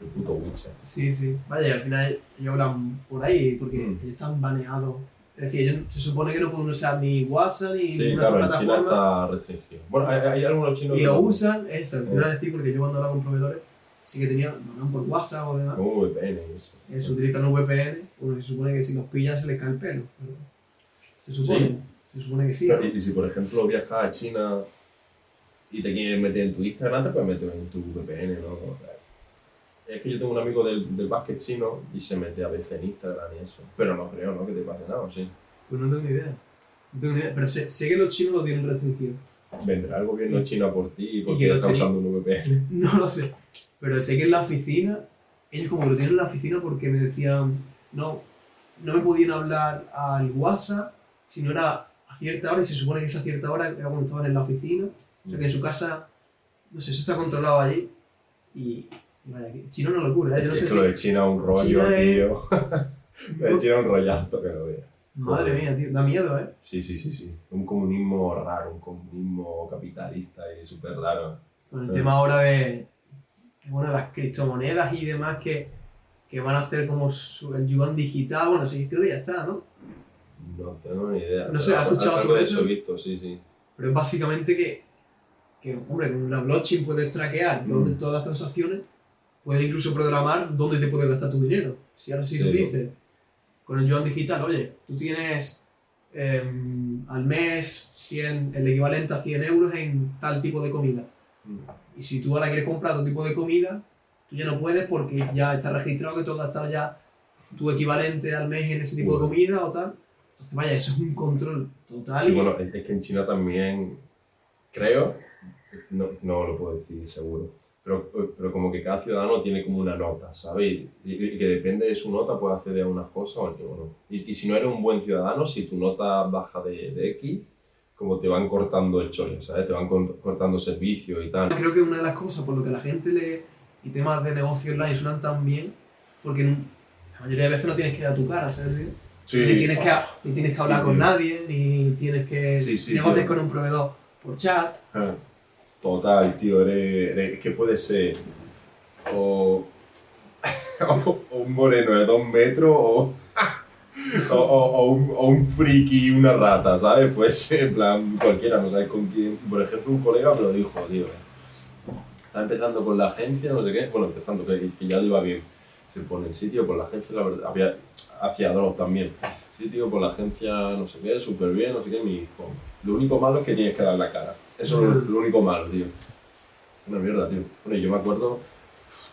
El puto WeChat. Sí, sí. Vaya, y al final ellos hablan por ahí porque Mm. ellos están baneados. Es decir, ellos se supone que no pueden usar ni WhatsApp ni Sí, ninguna claro, en China plataforma. está restringido. Bueno, hay, hay algunos chinos Y que lo no- usan, eso, Eh. iba a decir porque yo cuando hablaba con proveedores sí que tenían, lo hablan por WhatsApp o demás. Como VPN y eso. Utilizan un VPN, bueno, se supone que si los pillan se les cae el pelo. pero se supone, se supone que sí. Pero, ¿no? y, y si por ejemplo viajas a China y te quieres meter en tu Instagram, te puedes meter en tu VPN, ¿no? Es que yo tengo un amigo del, del básquet chino y se mete a veces en Instagram y eso. Pero no creo, ¿no? Que te pase nada, ¿o sí. Pues no tengo ni idea. No tengo ni idea, pero sé, sé que los chinos lo tienen restringido. Vendrá el gobierno chino por ti porque que los está chinos- usando un VPN. [LAUGHS] No lo sé. Pero sé que en la oficina, ellos como que lo tienen en la oficina porque me decían, no, no me podían hablar al WhatsApp si no era a cierta hora y se supone que esa cierta hora era cuando estaban en la oficina. O sea que en su casa, no sé, eso está controlado allí. Y, China es una locura, ¿eh? Yo no es sé que lo si... de China un rollo, China tío. [LAUGHS] Lo de China un rollazo que lo veas. Madre mía, tío, da miedo, ¿eh? Sí, sí, sí, sí. Un comunismo raro, un comunismo capitalista y súper raro. Con el tema ahora de, de, bueno, las criptomonedas y demás que, que van a hacer como su- el yuan digital. Bueno, sí, creo que ya está, ¿no? No tengo ni idea. No sé, ¿has escuchado algo sobre de eso? visto, sí, sí. Pero es básicamente que, que hombre, con la blockchain puedes traquear Mm. todas las transacciones, puedes incluso programar dónde te puedes gastar tu dinero. Si ahora sí, Sí. tú dices, con el yuan digital, oye, tú tienes em, al mes 100, el equivalente a 100 euros en tal tipo de comida. Y si tú ahora quieres comprar otro tipo de comida, tú ya no puedes porque ya está registrado que tú has gastado ya tu equivalente al mes en ese tipo de comida o tal. Entonces, vaya, eso es un control total. Sí, y- bueno, es es que en China también, creo, no, no lo puedo decir seguro, pero, pero como que cada ciudadano tiene como una nota, ¿sabes? Y, y que depende de su nota puede acceder a unas cosas o no. Y, y si no eres un buen ciudadano, si tu nota baja de, de X, como te van cortando el chollo, ¿sabes? Te van con- cortando servicios y tal. Creo que una de las cosas por lo que la gente lee y temas de negocio online suenan tan bien, porque la mayoría de veces no tienes que dar tu cara, ¿sabes? Ni tienes que, ni tienes que Sí, hablar con tío. nadie, ni tienes que Sí, sí, negociar con un proveedor por chat. Ah, Total, tío, eres, eres- es que puede ser o, [LAUGHS] o- un moreno de dos metros o, [LAUGHS] o, un, friki una rata, ¿sabes? Puede ser en plan cualquiera, no sabes con quién. Por ejemplo, un colega me lo dijo, tío, eh, está empezando con la agencia, no sé qué, bueno, empezando, que, que ya iba bien. Se pone el sitio por la agencia, la verdad, había, hacia Drop también. Sitio por la agencia, no sé qué, súper bien, no sé qué, me dijo, lo único malo es que tienes que dar la cara. Eso es lo, único malo, tío. Una mierda, tío. Bueno, yo me acuerdo,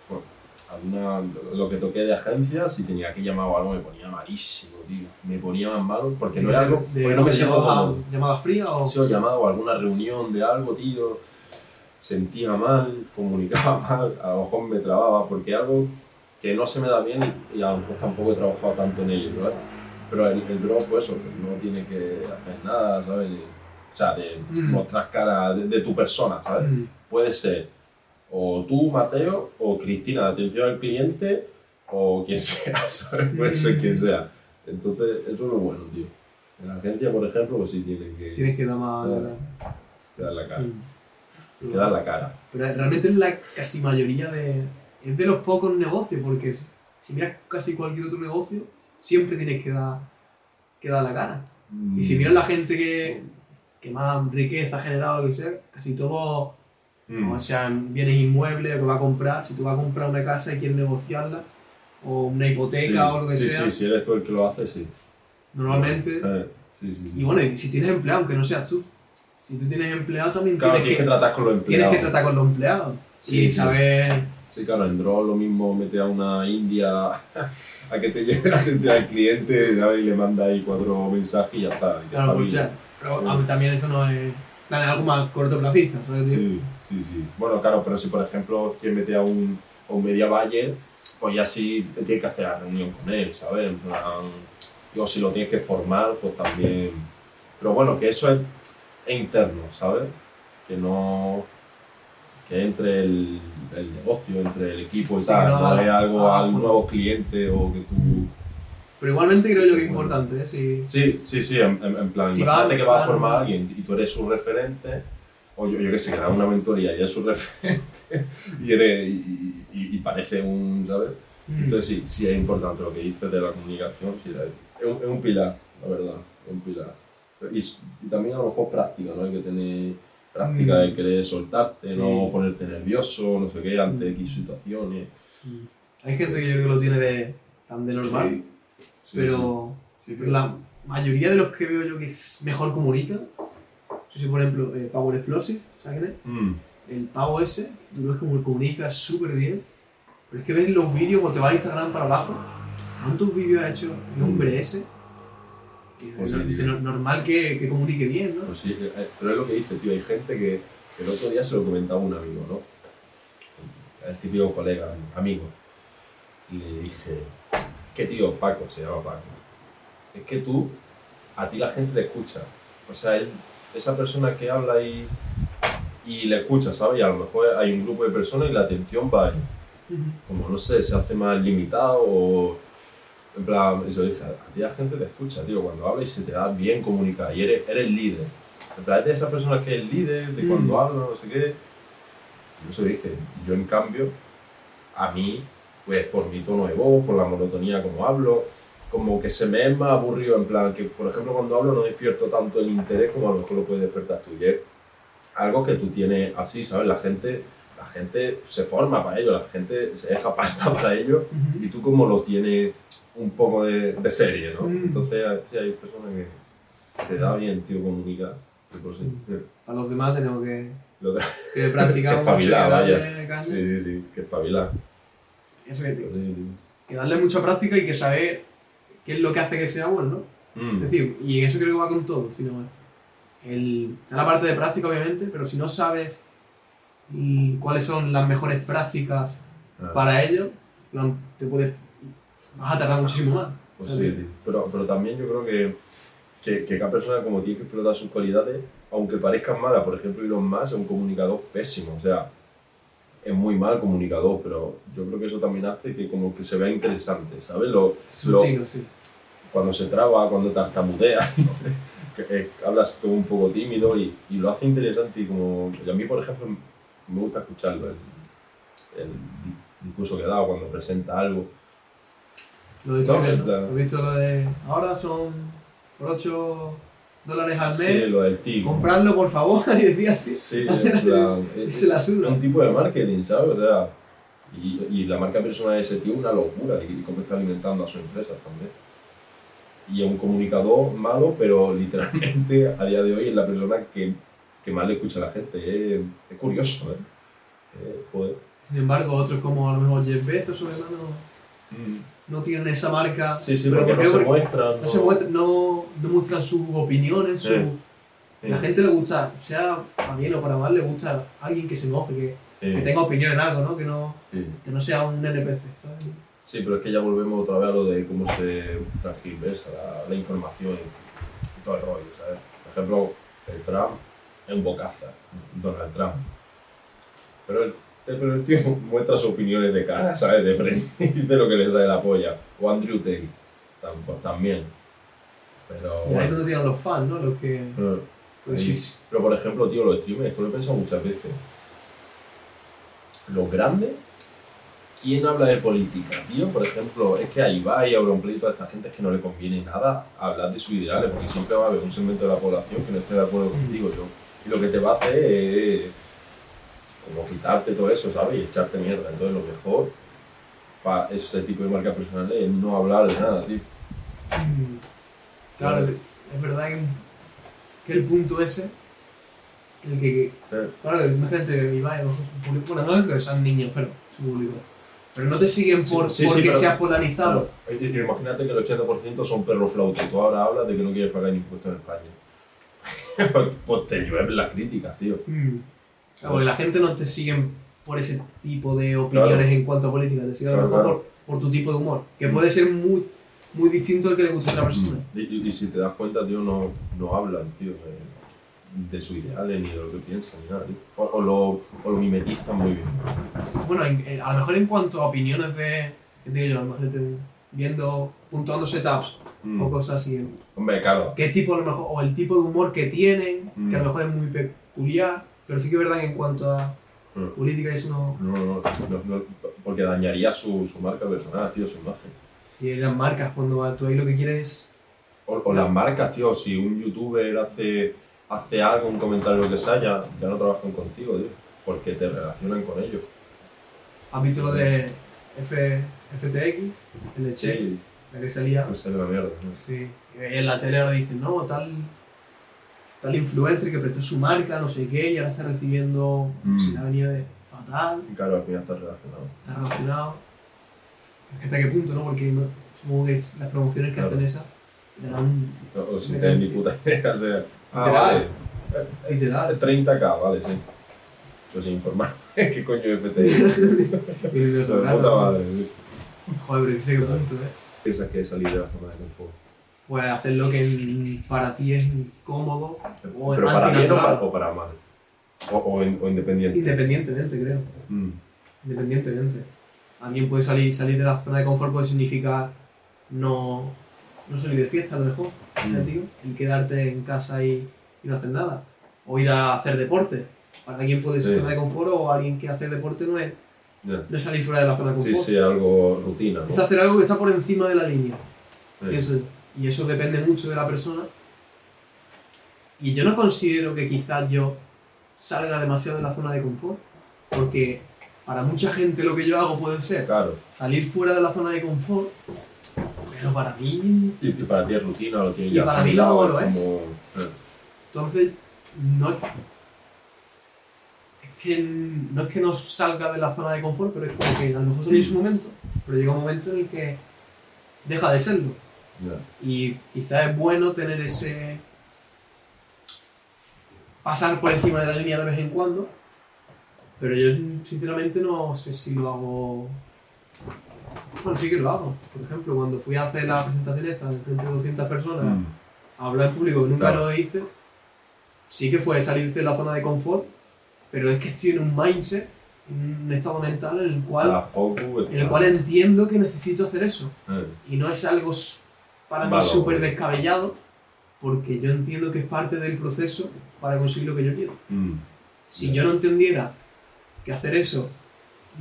bueno, alguna, lo que toqué de agencias, si tenía que llamar o algo, me ponía malísimo, tío. Me ponía más malo, porque no era algo, de, porque no me siento cómodo. llamada fría o... Si os llamado a alguna reunión de algo, tío, sentía mal, comunicaba [LAUGHS] mal, a lo mejor me trababa, porque algo que no se me da bien y, y a lo mejor tampoco he trabajado tanto en ello, ¿sabes? Pero el, el drop, pues eso, no tiene que hacer nada, ¿sabes? O sea, de Mm. mostrar cara de, de tu persona, ¿sabes? Mm. Puede ser o tú, Mateo, o Cristina de atención al cliente, o quien [LAUGHS] sea, ¿sabes? Puede ser quien sea. Entonces, eso es lo bueno, tío. En la agencia, por ejemplo, pues sí tienen que, Tienes que dar más... Que dar la cara. Mm. que da la cara. Pero realmente es la casi mayoría de. Es de los pocos negocios, porque si miras casi cualquier otro negocio, siempre tienes que dar, que dar la cara. Y si miras la gente que, que más riqueza ha generado, que sea, casi todo, Mm. o sean bienes inmuebles o que va a comprar, si tú vas a comprar una casa y quieres negociarla, o una hipoteca Sí, o lo que sí, sea, Sí, si eres tú el que lo hace, sí. normalmente. Eh, sí, sí, sí. Y bueno, si tienes empleado, aunque no seas tú. Si tú tienes empleado, también claro, tienes, tienes que, que, tratar con los tienes empleados. que tratar con los empleados. Sí, y sí. saber. Sí, claro, en Draw lo mismo mete a una india [LAUGHS] a que te llegue la gente al cliente ¿sabes? y le manda ahí cuatro mensajes y ya está. y ya Claro, está pues. Pero mí también eso no es. Plan, algo más cortoplacista, ¿sabes? Sí, sí, sí. Bueno, claro, pero si por ejemplo quieres meter a un, a un media buyer, pues ya sí te tienes que hacer la reunión con él, ¿sabes? En plan, o si lo tienes que formar, pues también. Pero bueno, que eso es, es interno, ¿sabes? Que no. que entre el, el negocio, entre el equipo y Sí, tal, no, no es algo a un nuevo cliente o que tú. Pero igualmente creo yo que es importante, ¿eh? Si, Sí, sí, sí, en, en- plan, Si imagínate va- que vas a formar a alguien y tú eres su referente, o yo, yo que sé, que da una mentoría y es su [LAUGHS] referente y, eres, y, y- y parece un, ¿sabes? Mm. Entonces sí, sí es importante lo que dices de la comunicación, sí, es, un, es un pilar, la verdad, es un pilar. Y, y también a lo mejor práctica, ¿no? Hay que tener práctica Mm. de querer soltarte, Sí. no ponerte nervioso, no sé qué, ante X situaciones. Mm. Hay gente que yo creo que lo tiene de, tan de normal, sí, pero sí. Sí, tío. la mayoría de los que veo yo que es mejor comunica, sé, por ejemplo, eh, Power Explosive, ¿sabes quién es? Mm, El pavo ese, tú lo ves como comunica súper bien, pero es que ves los vídeos cuando te vas a Instagram para abajo, ¿cuántos vídeos ha hecho el hombre ese? Y Pues no- dice, tío. "No- normal que, que comunique bien, ¿no? Pues sí, eh, pero es lo que dice, tío. Hay gente que el otro día se lo comentaba a un amigo, ¿no? El típico colega, amigo. Y le dije, que tío, Paco, se llama Paco. Es que tú, a ti la gente te escucha. O sea, él- esa persona que habla y, y le escucha, ¿sabes? Y a lo mejor hay un grupo de personas y la atención va ahí. Como, no sé, se hace más limitado o... En plan, eso dije, a ti la gente te escucha, tío, cuando habla y se te da bien comunicar y eres, eres líder. En plan, es de esas personas que es líder, de cuando Mm. habla, no sé qué. Y eso dije, yo en cambio, a mí, pues por mi tono de voz, por la monotonía como hablo, como que se me es más aburrido, en plan, que por ejemplo cuando hablo no despierto tanto el interés como a lo mejor lo puedes despertar tú. Y es algo que tú tienes así, ¿sabes? La gente, la gente se forma para ello, la gente se deja pasta [LAUGHS] para ello y tú como lo tienes un poco de, de serie, ¿no? Mm. Entonces sí, hay personas que te da bien, tío, comunicar. Por sí, Mm. Para los demás tenemos que, lo que practicar [LAUGHS] Que espabilar, vaya. sí, sí, sí, que espabilar. Eso que, sí. que darle mucha práctica y que saber qué es lo que hace que sea bueno, ¿no? Mm. Es decir, y en eso creo que va con todo, sino el, está la parte de práctica obviamente, pero si no sabes mm, cuáles son las mejores prácticas Ah. para ello, te puedes, vas a tardar muchísimo más. Pues sí, tío. Pero, pero también yo creo que, que, que cada persona como tiene que explotar sus cualidades, aunque parezcan malas, por ejemplo Elon Musk es un comunicador pésimo, o sea, es muy mal comunicador, pero yo creo que eso también hace que como que se vea interesante, ¿sabes? Lo, lo- sí. cuando se traba, cuando tartamudea, [LAUGHS] que, eh, hablas como un poco tímido y, y lo hace interesante y como... y a mí, por ejemplo, me gusta escucharlo, el, el discurso que da cuando presenta algo. Lo de ¿Has visto lo de ahora son por 8 dólares al mes? Sí, lo del tico. Comprarlo por favor, [LAUGHS] y decía así. Sí, plan, es, se la es suda. un tipo de marketing, ¿sabes? O sea, y, y la marca personal de ese tío es una locura y, y cómo está alimentando a su empresa también. Y es un comunicador malo, pero [LAUGHS] literalmente a día de hoy es la persona que, que más le escucha a la gente. Es, es curioso, ¿eh? Eh, joder. Sin embargo, otros como a lo mejor Jeff Bezos o demás no, no tienen esa marca. Sí, sí, Pero porque ¿por no se muestran. No, se muestra- no, no muestran sus opiniones, su... Sí. La gente le gusta, sea para bien o para mal, le gusta alguien que se enoje, que, que tenga opinión en algo, ¿no? Que no, que no sea un NPC, ¿sabes? Sí, pero es que ya volvemos otra vez a lo de cómo se transgiversa la, la información y, y todo el rollo, ¿sabes? Por ejemplo, el Trump es un bocaza, Donald Trump. Pero el, pero el tío [LAUGHS] muestra sus opiniones de cara, ¿sabes? De frente, [LAUGHS] y dice lo que le sale la polla. O Andrew Tate, pues también. Pero Y ahí bueno, tiran los fans, ¿no? Los que, eh, Pues Ahí. sí. Pero por ejemplo, tío, los streamers, esto lo he pensado muchas veces. Los grandes, ¿quién habla de política, tío? Por ejemplo, es que a Ibai, a Auronplay y toda esta gente es que no le conviene nada hablar de sus ideales, porque siempre va a haber un segmento de la población que no esté de acuerdo contigo, yo. Y lo que te va a hacer es como quitarte todo eso, ¿sabes? Y echarte mierda. Entonces lo mejor para ese tipo de marcas personales es no hablar de nada, tío. Claro, es verdad que, que el punto ese, el que, Eh. claro, imagínate que Ibai público, bueno, no que sean niños, pero su público, pero no te siguen Sí, por, sí, sí, porque pero- seas polarizado. Claro. Imagínate que el 80% son perros flautas y tú ahora hablas de que no quieres pagar impuestos en España. pues, [LAUGHS] pues te llueven las críticas, tío. Mm. Claro, porque la gente no te sigue por ese tipo de opiniones Claro. en cuanto a política, te sigue a lo mejor por, por tu tipo de humor, que puede ser muy, muy distinto al que le gusta a otra persona. Y, y- y si te das cuenta, tío, no, no hablan, tío, de, de sus ideales ni de lo que piensan ni nada, tío. O, o lo, o lo mimetizan muy bien. Bueno, en- en- a lo mejor en cuanto a opiniones de, ¿qué te digo yo? Imagínate viendo, puntuando setups Mm. o cosas así. Hombre, claro. qué tipo a lo mejor, o el tipo de humor que tienen, Mm. que a lo mejor es muy peculiar, pero sí que es verdad que en cuanto a Mm. política eso no... No, no, no, no, porque dañaría su, su marca personal, tío, su imagen. Si las marcas, cuando tú ahí lo que quieres O, o las marcas, tío, si un youtuber hace, hace algo, un comentario, lo que sea, ya, ya no trabajan contigo, tío. Porque te relacionan con ellos. ¿Has visto lo de F, FTX? El de Che, Sí, la que salía. me sale una mierda. ¿no? Sí. Y en la tele ahora dicen, no, tal, tal influencer que prestó su marca, no sé qué, y ahora está recibiendo, Mm. si la venía de fatal, Y claro, al final está relacionado. está relacionado. Hasta qué punto, ¿no? Porque no- supongo que las promociones que Claro. hacen esas eran O, o si tienes ni puta idea, [LAUGHS] o sea. Ah, Literal. vale. literal. 30k, vale, sí. Yo sin informar. [LAUGHS] ¿Qué coño es claro, [LAUGHS] puta madre. Joder, pero sé qué punto, ¿eh? Piensas que es salir de la zona de confort. Pues hacer lo que para ti es cómodo o Pero para bien o para, o para mal. O, o, in- o independiente. Independientemente, creo. Mm. Independientemente. Alguien puede salir, salir de la zona de confort puede significar no, no salir de fiesta a lo mejor, Mm. ¿eh, tío? y quedarte en casa y, y no hacer nada. O ir a hacer deporte. Para alguien puede ser Sí. zona de confort o alguien que hace deporte no es, no es salir fuera de la zona de Sí, confort. sí, algo rutina, ¿no? Es hacer algo que está por encima de la línea. Sí. Pienso yo. Y eso depende mucho de la persona. Y yo no considero que quizás yo salga demasiado de la zona de confort. Porque para mucha gente lo que yo hago puede ser Claro. salir fuera de la zona de confort. Pero para mí, Y, y para ti es rutina, lo tienes ya para mí no lo es. como... eh, entonces, no es que no es que no salga de la zona de confort, pero es como que a lo mejor en su momento. Pero llega un momento en el que deja de serlo. Y quizás es bueno tener ese. pasar por encima de la línea de vez en cuando. Pero yo, sinceramente, no sé si lo hago. Bueno, sí que lo hago. Por ejemplo, cuando fui a hacer la presentación esta frente de 200 personas, Mm. a hablar en público, que nunca Claro. lo hice, sí que fue salir de la zona de confort, pero es que estoy en un mindset, en un estado mental en el cual, focus... en el cual entiendo que necesito hacer eso. Eh, Y no es algo para mí súper descabellado, porque yo entiendo que es parte del proceso para conseguir lo que yo quiero. mm. Si yo no entendiera que hacer eso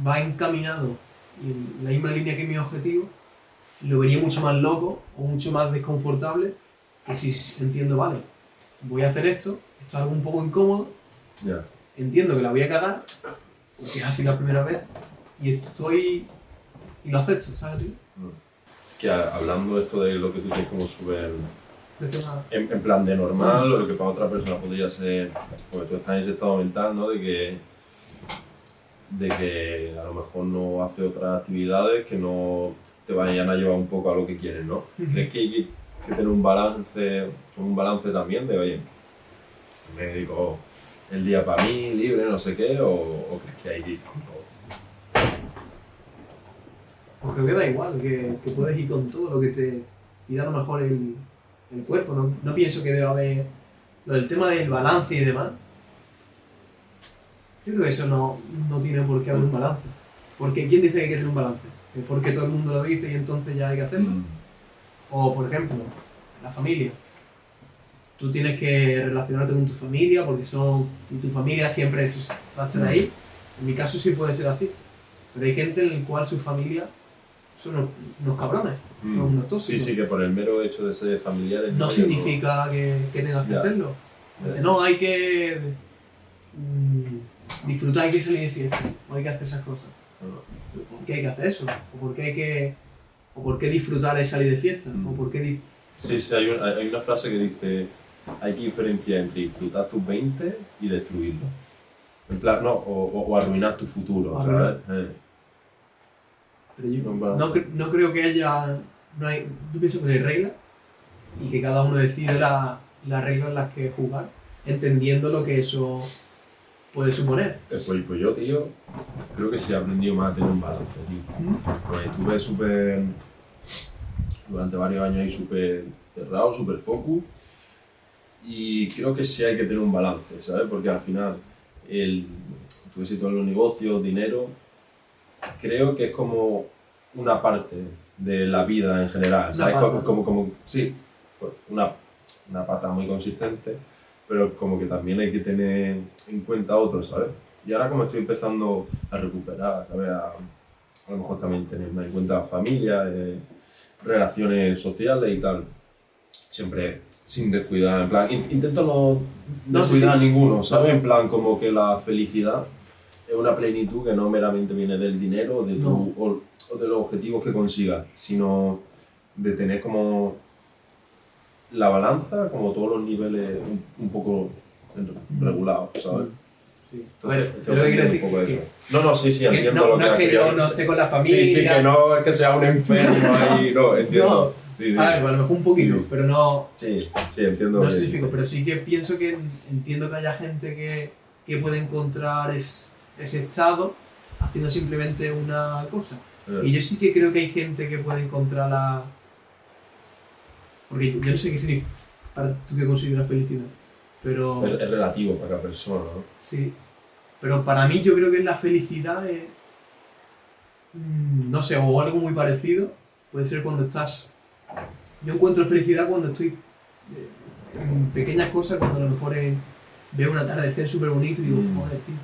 va encaminado en la misma línea que mi objetivo, lo vería mucho más loco o mucho más desconfortable que si entiendo, vale, voy a hacer esto, esto es algo un poco incómodo, Ya. entiendo que la voy a cagar, porque es así la primera vez, y estoy... y lo acepto, ¿sabes, tío? Que hablando de esto de lo que tú tienes como súper... En, en plan de normal, lo que para otra persona podría ser... Porque tú estás en ese estado mental, ¿no? De que... De que a lo mejor no hace otras actividades que no te vayan a llevar un poco a lo que quieres, ¿no? ¿Crees que hay que, que tener un balance, un balance también de, oye, me dedico el día para mí, libre, no sé qué, o, o crees que hay que ir con todo? Porque me da igual, que, que puedes ir con todo lo que te pida a lo mejor el, el cuerpo. No, no pienso que deba haber. Lo del tema del balance y demás. Yo creo que eso no, no tiene por qué haber un balance. Porque ¿quién dice que hay que tener un balance? ¿Es porque todo el mundo lo dice y entonces ya hay que hacerlo? Mm. O, por ejemplo, la familia. tú tienes que relacionarte con tu familia, porque son, y tu familia siempre es- va a estar ahí. En mi caso sí puede ser así. Pero hay gente en la cual su familia son unos, unos cabrones, son unos Sí, tóxicos. sí, que por el mero hecho de ser familiares. no significa que, que tengas que Ya. hacerlo. No, hay que mm, disfrutar, hay que salir de fiesta, o hay que hacer esas cosas. ¿Por qué hay que hacer eso? ¿O por qué hay que, o por qué disfrutar es salir de fiesta? Mm. ¿O por qué Sí, sí, hay, un- hay una frase que dice: hay que diferenciar entre disfrutar tus 20 y destruirlo. En plan, no, o, arruinar tu futuro. Eh. Pero yo No, no, cre- no creo que haya. No hay, yo pienso que no hay reglas y que cada uno decide la- las reglas en las que jugar, entendiendo lo que eso puede suponer. Eh, Pues, pues yo, tío, creo que sí he aprendido más a tener un balance, tío. Porque estuve súper. Durante varios años ahí súper cerrado, súper focus. Y creo que sí hay que tener un balance, ¿sabes? Porque al final, el, tu éxito en los negocios, dinero, creo que es como una parte de la vida en general, ¿sabes? Como, como, como- sí, pues una, una pata muy consistente, pero como que también hay que tener en cuenta otros, ¿sabes? Y ahora como estoy empezando a recuperar, ¿sabes? A, a lo mejor también tener más en cuenta familia, eh, relaciones sociales y tal, siempre sin descuidar, en plan, in- intento no No, sí, descuidar a sí. ninguno, ¿sabes? En plan, como que la felicidad es una plenitud que no meramente viene del dinero o de, tu- No. o, o de los objetivos que consigas, sino de tener como la balanza, como todos los niveles un, un poco en- regulados, ¿sabes? Sí. Entonces, Bueno, pero que decir un poco que- eso. No, no, sí, sí, que entiendo no, lo no que es que yo no esté con la familia. Sí, sí, que no es que sea un [LAUGHS] enfermo ahí, no, entiendo. Sí, sí. A ver, a lo mejor un poquito, pero no, Sí, sí, entiendo. no que dices. Pero sí que pienso que entiendo que haya gente que, que puede encontrar es- ese estado haciendo simplemente una cosa. Eh, Y yo sí que creo que hay gente que puede encontrar la. Porque yo, yo no sé qué significa para tú que consideras felicidad. Pero. Es, es relativo para cada persona, ¿no? Sí. Pero para mí yo creo que la felicidad es... mm, No sé, o algo muy parecido. Puede ser cuando estás... Yo encuentro felicidad cuando estoy eh, en pequeñas cosas, cuando a lo mejor en- veo un atardecer súper bonito y digo, Mm. joder, tío.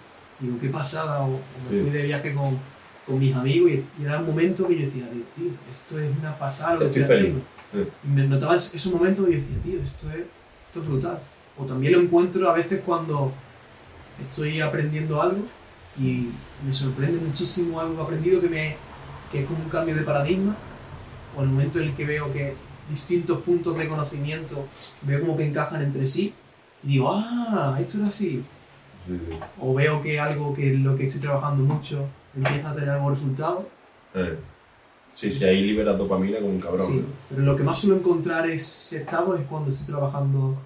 Digo, qué pasada. O, o me Sí. fui de viaje con, con mis amigos y, y era un momento que yo decía, tío, tío, esto es una pasada lo que Estoy estoy feliz. haciendo. Sí. Y me notaba es- esos momentos y decía, tío, esto es, esto es brutal. O también lo encuentro a veces cuando estoy aprendiendo algo y me sorprende muchísimo algo aprendido que, me, que es como un cambio de paradigma. O el momento en el que veo que distintos puntos de conocimiento veo como que encajan entre sí y digo, ah, esto era así. Sí, sí. O veo que algo que lo que estoy trabajando mucho empieza a tener algo resultado. Eh. Sí, sí, ahí liberas dopamina como un cabrón. Sí, ¿no? pero lo que más suelo encontrar ese estado es cuando estoy trabajando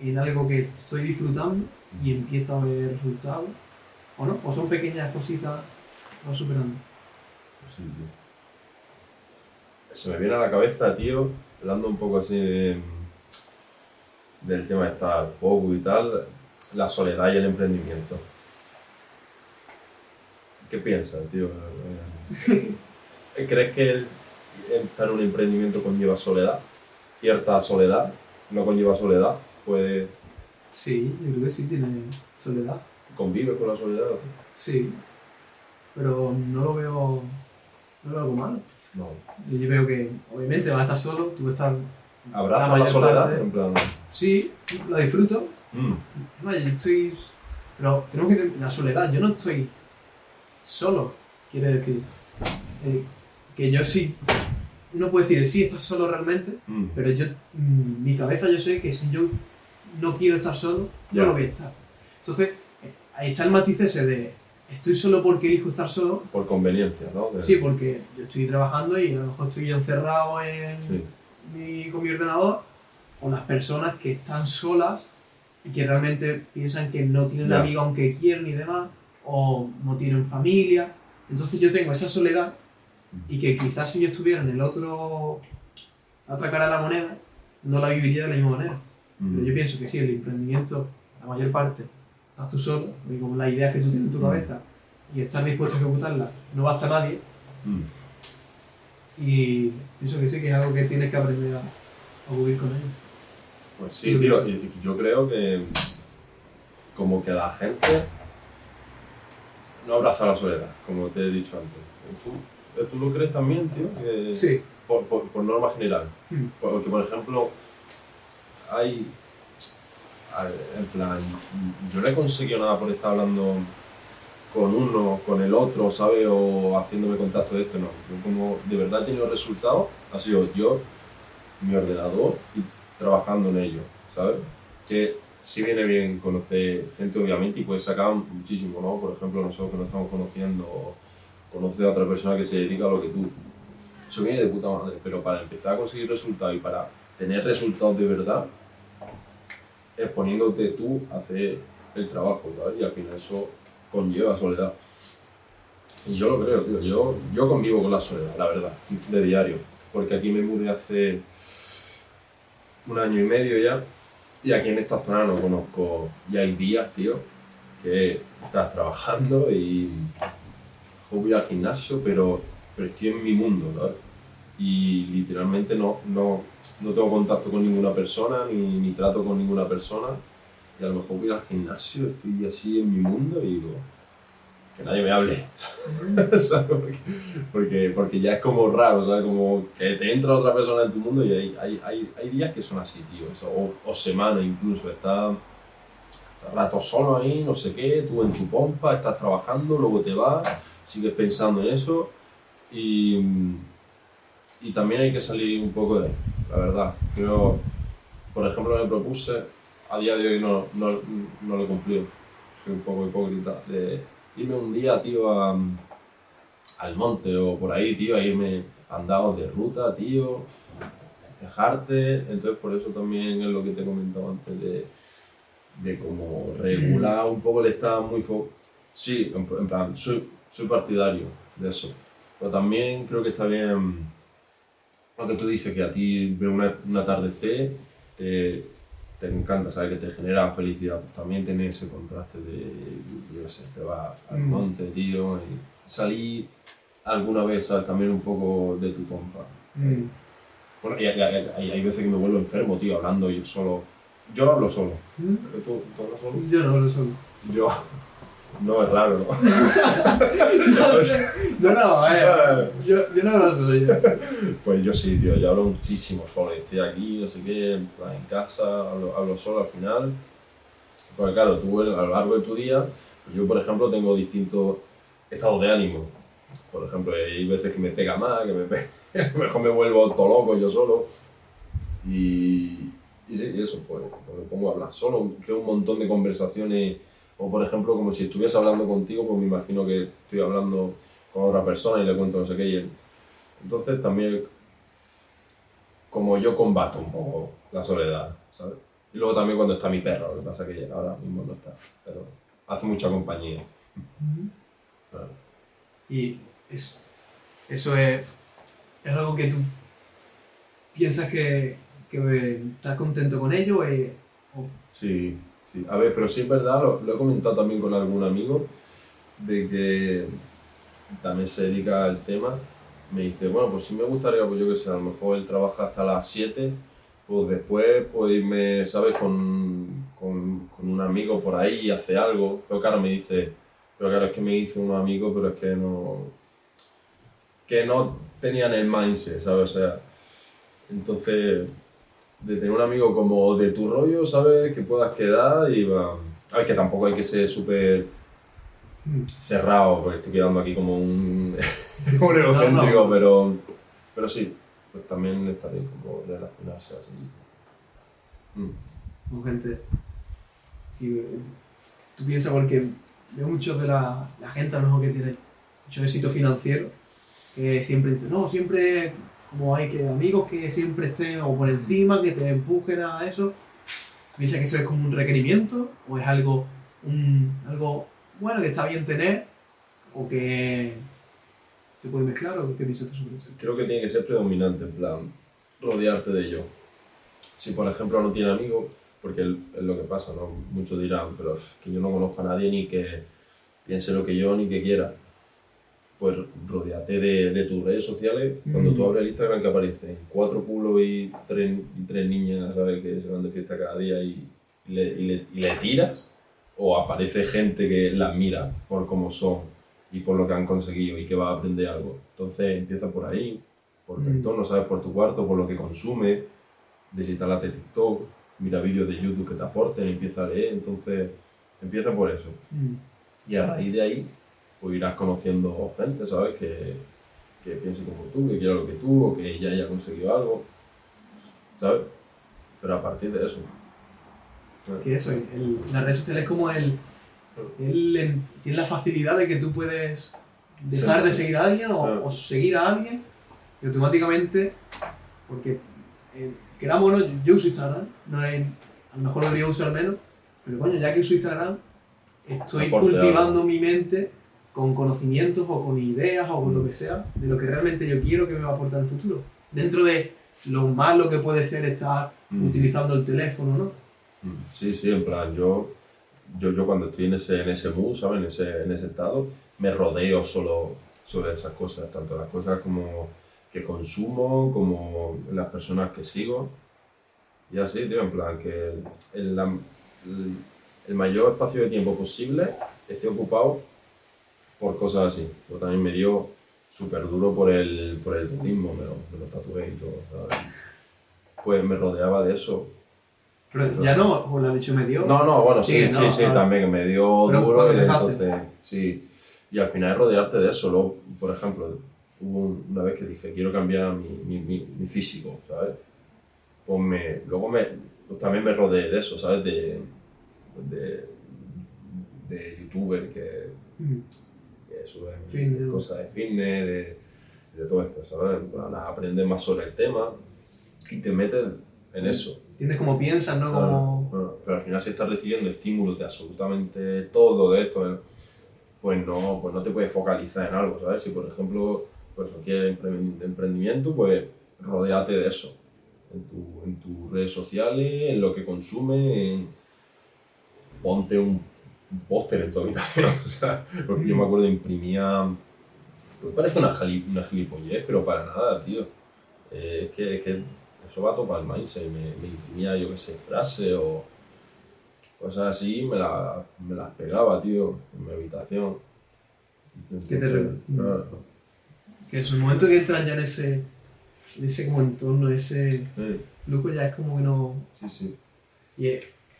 en algo que estoy disfrutando y empiezo a ver resultados. O no, o son pequeñas cositas que vas superando. Sí, tío. Se me viene a la cabeza, tío, hablando un poco así de, del tema de estar poco y tal, la soledad y el emprendimiento. ¿Qué piensas, tío? Eh, ¿Crees que el- estar en un emprendimiento conlleva soledad? ¿Cierta soledad? ¿No conlleva soledad? ¿Puede Sí, yo creo que sí tiene soledad. convive con la soledad? o qué? Sí, pero no lo veo, no lo veo algo malo. No. Yo veo que obviamente vas a estar solo, tú estás... ¿Abraza la, soledad? parte- En plan... Sí, la disfruto, mm, Vaya, yo estoy. Pero tenemos que la soledad. Yo no estoy solo, quiere decir. eh, que yo sí. Uno puede decir, sí, estás solo realmente, mm. pero yo. mm, mi cabeza yo sé que si yo no quiero estar solo, Ya. no lo voy a estar. Entonces, eh, ahí está el matiz ese de. Estoy solo porque elijo estar solo. Por conveniencia, ¿no? De- Sí, porque yo estoy trabajando y a lo mejor estoy encerrado en, Sí. mi, con mi ordenador, o las personas que están solas y que realmente piensan que no tienen Ya. amigo aunque quieren y demás, o no tienen familia. Entonces yo tengo esa soledad y que quizás si yo estuviera en el otro, la otra cara de la moneda, no la viviría de la misma manera. Mm. Pero yo pienso que sí, el emprendimiento, la mayor parte, estás tú solo, con las ideas que tú tienes en tu Mm. cabeza y estar dispuesto a ejecutarlas, no basta nadie. Mm. Y pienso que sí, que es algo que tienes que aprender a, a vivir con ello. Pues sí, tío, yo creo que como que la gente no abraza la soledad, como te he dicho antes. ¿Tú, tú lo crees también, tío? Que Sí. por, por, por norma general. Mm. Porque, por ejemplo, hay. En plan, yo no he conseguido nada por estar hablando con uno, con el otro, ¿sabes? O haciéndome contacto de esto, no. Yo como de verdad he tenido resultados, ha sido yo, mi ordenador y trabajando en ello, ¿sabes? Que sí viene bien conocer gente, obviamente, y puedes sacar muchísimo, ¿no? Por ejemplo, nosotros que nos estamos conociendo, conocer a otra persona que se dedica a lo que tú. Eso viene de puta madre, pero para empezar a conseguir resultados y para tener resultados de verdad, es poniéndote tú a hacer el trabajo, ¿sabes? Y al final eso conlleva soledad. Y yo lo creo, tío. Yo, yo convivo con la soledad, la verdad, de diario. Porque aquí me mudé hace un año y medio ya. Y aquí en esta zona no conozco. Y hay días, tío, que estás trabajando y. voy al gimnasio, pero, pero estoy en mi mundo, ¿sabes? Y literalmente no, no, no tengo contacto con ninguna persona, ni, ni trato con ninguna persona. Y a lo mejor voy al gimnasio, estoy así en mi mundo y digo, que nadie me hable. [LAUGHS] Porque, porque, ya es como raro, ¿sabes? Como que te entra otra persona en tu mundo y hay, hay, hay, hay días que son así, tío. o, semanas incluso. Estás rato solo ahí, no sé qué, tú en tu pompa, estás trabajando, luego te vas, sigues pensando en eso y, y también hay que salir un poco de la verdad. Creo, por ejemplo, me propuse, a día de hoy no, no, no lo he cumplido, soy un poco hipócrita, de irme un día, tío, al monte o por ahí, tío, a irme andado de ruta, tío, dejarte, entonces por eso también es lo que te he comentado antes de, de como regular un poco el estado muy fo Sí, en, plan, soy, soy partidario de eso, pero también creo que está bien lo que tú dices, que a ti una- un atardecer te, te encanta, ¿sabes? Que te genera felicidad. Pues también tener ese contraste de, yo qué sé, te vas al Mm. monte, tío, y salir alguna vez, ¿sabes? También un poco de tu compa. Mm. Bueno, y hay, hay- hay- hay veces que me vuelvo enfermo, tío, hablando yo solo. Yo hablo solo. Mm. ¿Pero ¿Tú, tú hablas solo? Yo no lo soy. Yo. No, es raro, ¿no? [LAUGHS] No, sé. no, no, [LAUGHS] eh, yo, yo no lo soy. Pues yo sí, tío, yo hablo muchísimo solo. Estoy aquí, no sé qué, en casa, hablo, hablo solo al final. Porque claro, tú a lo largo de tu día, pues yo por ejemplo tengo distintos estados de ánimo. Por ejemplo, hay veces que me pega más, que me pega, [LAUGHS] mejor me vuelvo todo loco yo solo. Y, y sí, y eso, pues, pues me pongo a hablar solo, creo un montón de conversaciones. O por ejemplo, como si estuviese hablando contigo, pues me imagino que estoy hablando con otra persona y le cuento no sé qué. Y él, entonces también como yo combato un poco la soledad, ¿sabes? Y luego también cuando está mi perro, lo que pasa es que ahora mismo no está, pero hace mucha compañía. Claro. Y es, eso es, es algo que tú piensas que, que estás contento con ello. eh, Sí, sí. A ver, pero sí es verdad, lo, he comentado también con algún amigo, de que también se dedica al tema. Me dice, bueno, pues sí me gustaría, pues yo que sé, a lo mejor él trabaja hasta las 7, pues después pues irme, ¿sabes?, con, con, un amigo por ahí y hace algo. Pero claro, me dice, pero claro, es que me dice un amigo, pero es que no, que no tenían el mindset, ¿sabes? O sea, entonces de tener un amigo como de tu rollo, ¿sabes? Que puedas quedar y va. A ver, que tampoco hay que ser súper cerrado, porque estoy quedando aquí como un, [LAUGHS] un egocéntrico, No, Pero, pero sí, pues también está bien como relacionarse así. Mm. con gente. Sí, tú piensas porque veo muchos de la, la gente a lo mejor que tiene mucho éxito financiero, que siempre dice, no, siempre como hay que amigos que siempre estén o por encima, que te empujen a eso. ¿Tú piensas que eso es como un requerimiento o es algo, un, algo bueno que está bien tener o que se puede mezclar o qué piensas sobre eso? Creo que tiene que ser predominante, en plan, rodearte de ello. Si por ejemplo no tiene amigos, porque es lo que pasa, ¿no? Muchos dirán, pero que yo no conozco a nadie ni que piense lo que yo ni que quiera. Pues rodeate de, de tus redes sociales. Cuando tú Mm. abres el Instagram que aparece cuatro culos y tres, y tres niñas, ¿sabes? Que se van de fiesta cada día y, y le, y le- y le tiras, o aparece gente que las mira por cómo son y por lo que han conseguido y que va a aprender algo. Entonces empieza por ahí, por tu Mm. entorno, ¿sabes? Por tu cuarto, por lo que consume, desinstalate TikTok, mira vídeos de YouTube que te aporten, empieza a leer, entonces empieza por eso. Mm. Y a raíz de ahí, pues irás conociendo gente, ¿sabes? Que, que piense como tú, que quiera lo que tú, o que ya haya conseguido algo, ¿sabes? Pero a partir de eso. Que eso, el- las redes sociales es como el, el- en- tiene la facilidad de que tú puedes dejar Sí, de sí. seguir a alguien o, Claro. o seguir a alguien y automáticamente, porque eh, queramos o no, yo uso Instagram, no es, a lo mejor debería usar menos, pero coño, ya que uso Instagram, estoy Aporte cultivando mi mente con conocimientos o con ideas o con lo que sea de lo que realmente yo quiero que me va a aportar en el futuro. Dentro de lo malo que puede ser estar Mm. utilizando el teléfono, ¿no? Mm, Sí, sí, en plan, yo, yo, yo cuando estoy en ese, en ese mood, ¿sabes? En ese, en ese estado, me rodeo solo sobre esas cosas, tanto las cosas como que consumo, como las personas que sigo. Y así, tío, en plan, que el- el mayor espacio de tiempo posible esté ocupado por cosas así. Yo también me dio súper duro por el, por el budismo, me lo, me lo tatué y todo, ¿sabes? Pues me rodeaba de eso, Pero ya no, o la dicho me dio. no, no, bueno, sí, Sí, sí, no, sí, claro. también me dio Pero duro y entonces, sí. Y al final rodearte de eso, luego, por ejemplo, hubo un- una vez que dije, quiero cambiar mi, mi, mi, mi físico, ¿sabes? Pues me, luego me, pues también me rodeé de eso, ¿sabes? De, de, de youtuber que, Mm. Suben Fitness. cosas de fitness, de, de todo esto, ¿sabes? En plan, aprendes más sobre el tema y te metes en eso. Entiendes cómo piensas, ¿no? Como... Claro, Pero al final si estás recibiendo estímulos de absolutamente todo de esto, ¿eh? pues no, pues no te puedes focalizar en algo, ¿sabes? Si por ejemplo pues, quieres empre- emprendimiento, pues rodéate de eso. En, tu, en tus redes sociales, en lo que consumes, en- ponte un, un póster en tu habitación. [LAUGHS] o sea, porque yo me acuerdo imprimía... Pues parece una, jali- una gilipollez, pero para nada, tío. Eh, es, que, es que eso va a topar el mindset. Me, me imprimía, yo qué sé, frases o cosas así, me, la- me las pegaba, tío, en mi habitación. Qué terrible. claro, Que es el momento que entras ya en ese, en ese como entorno, ese sí, ya es como que no... sí, sí. Y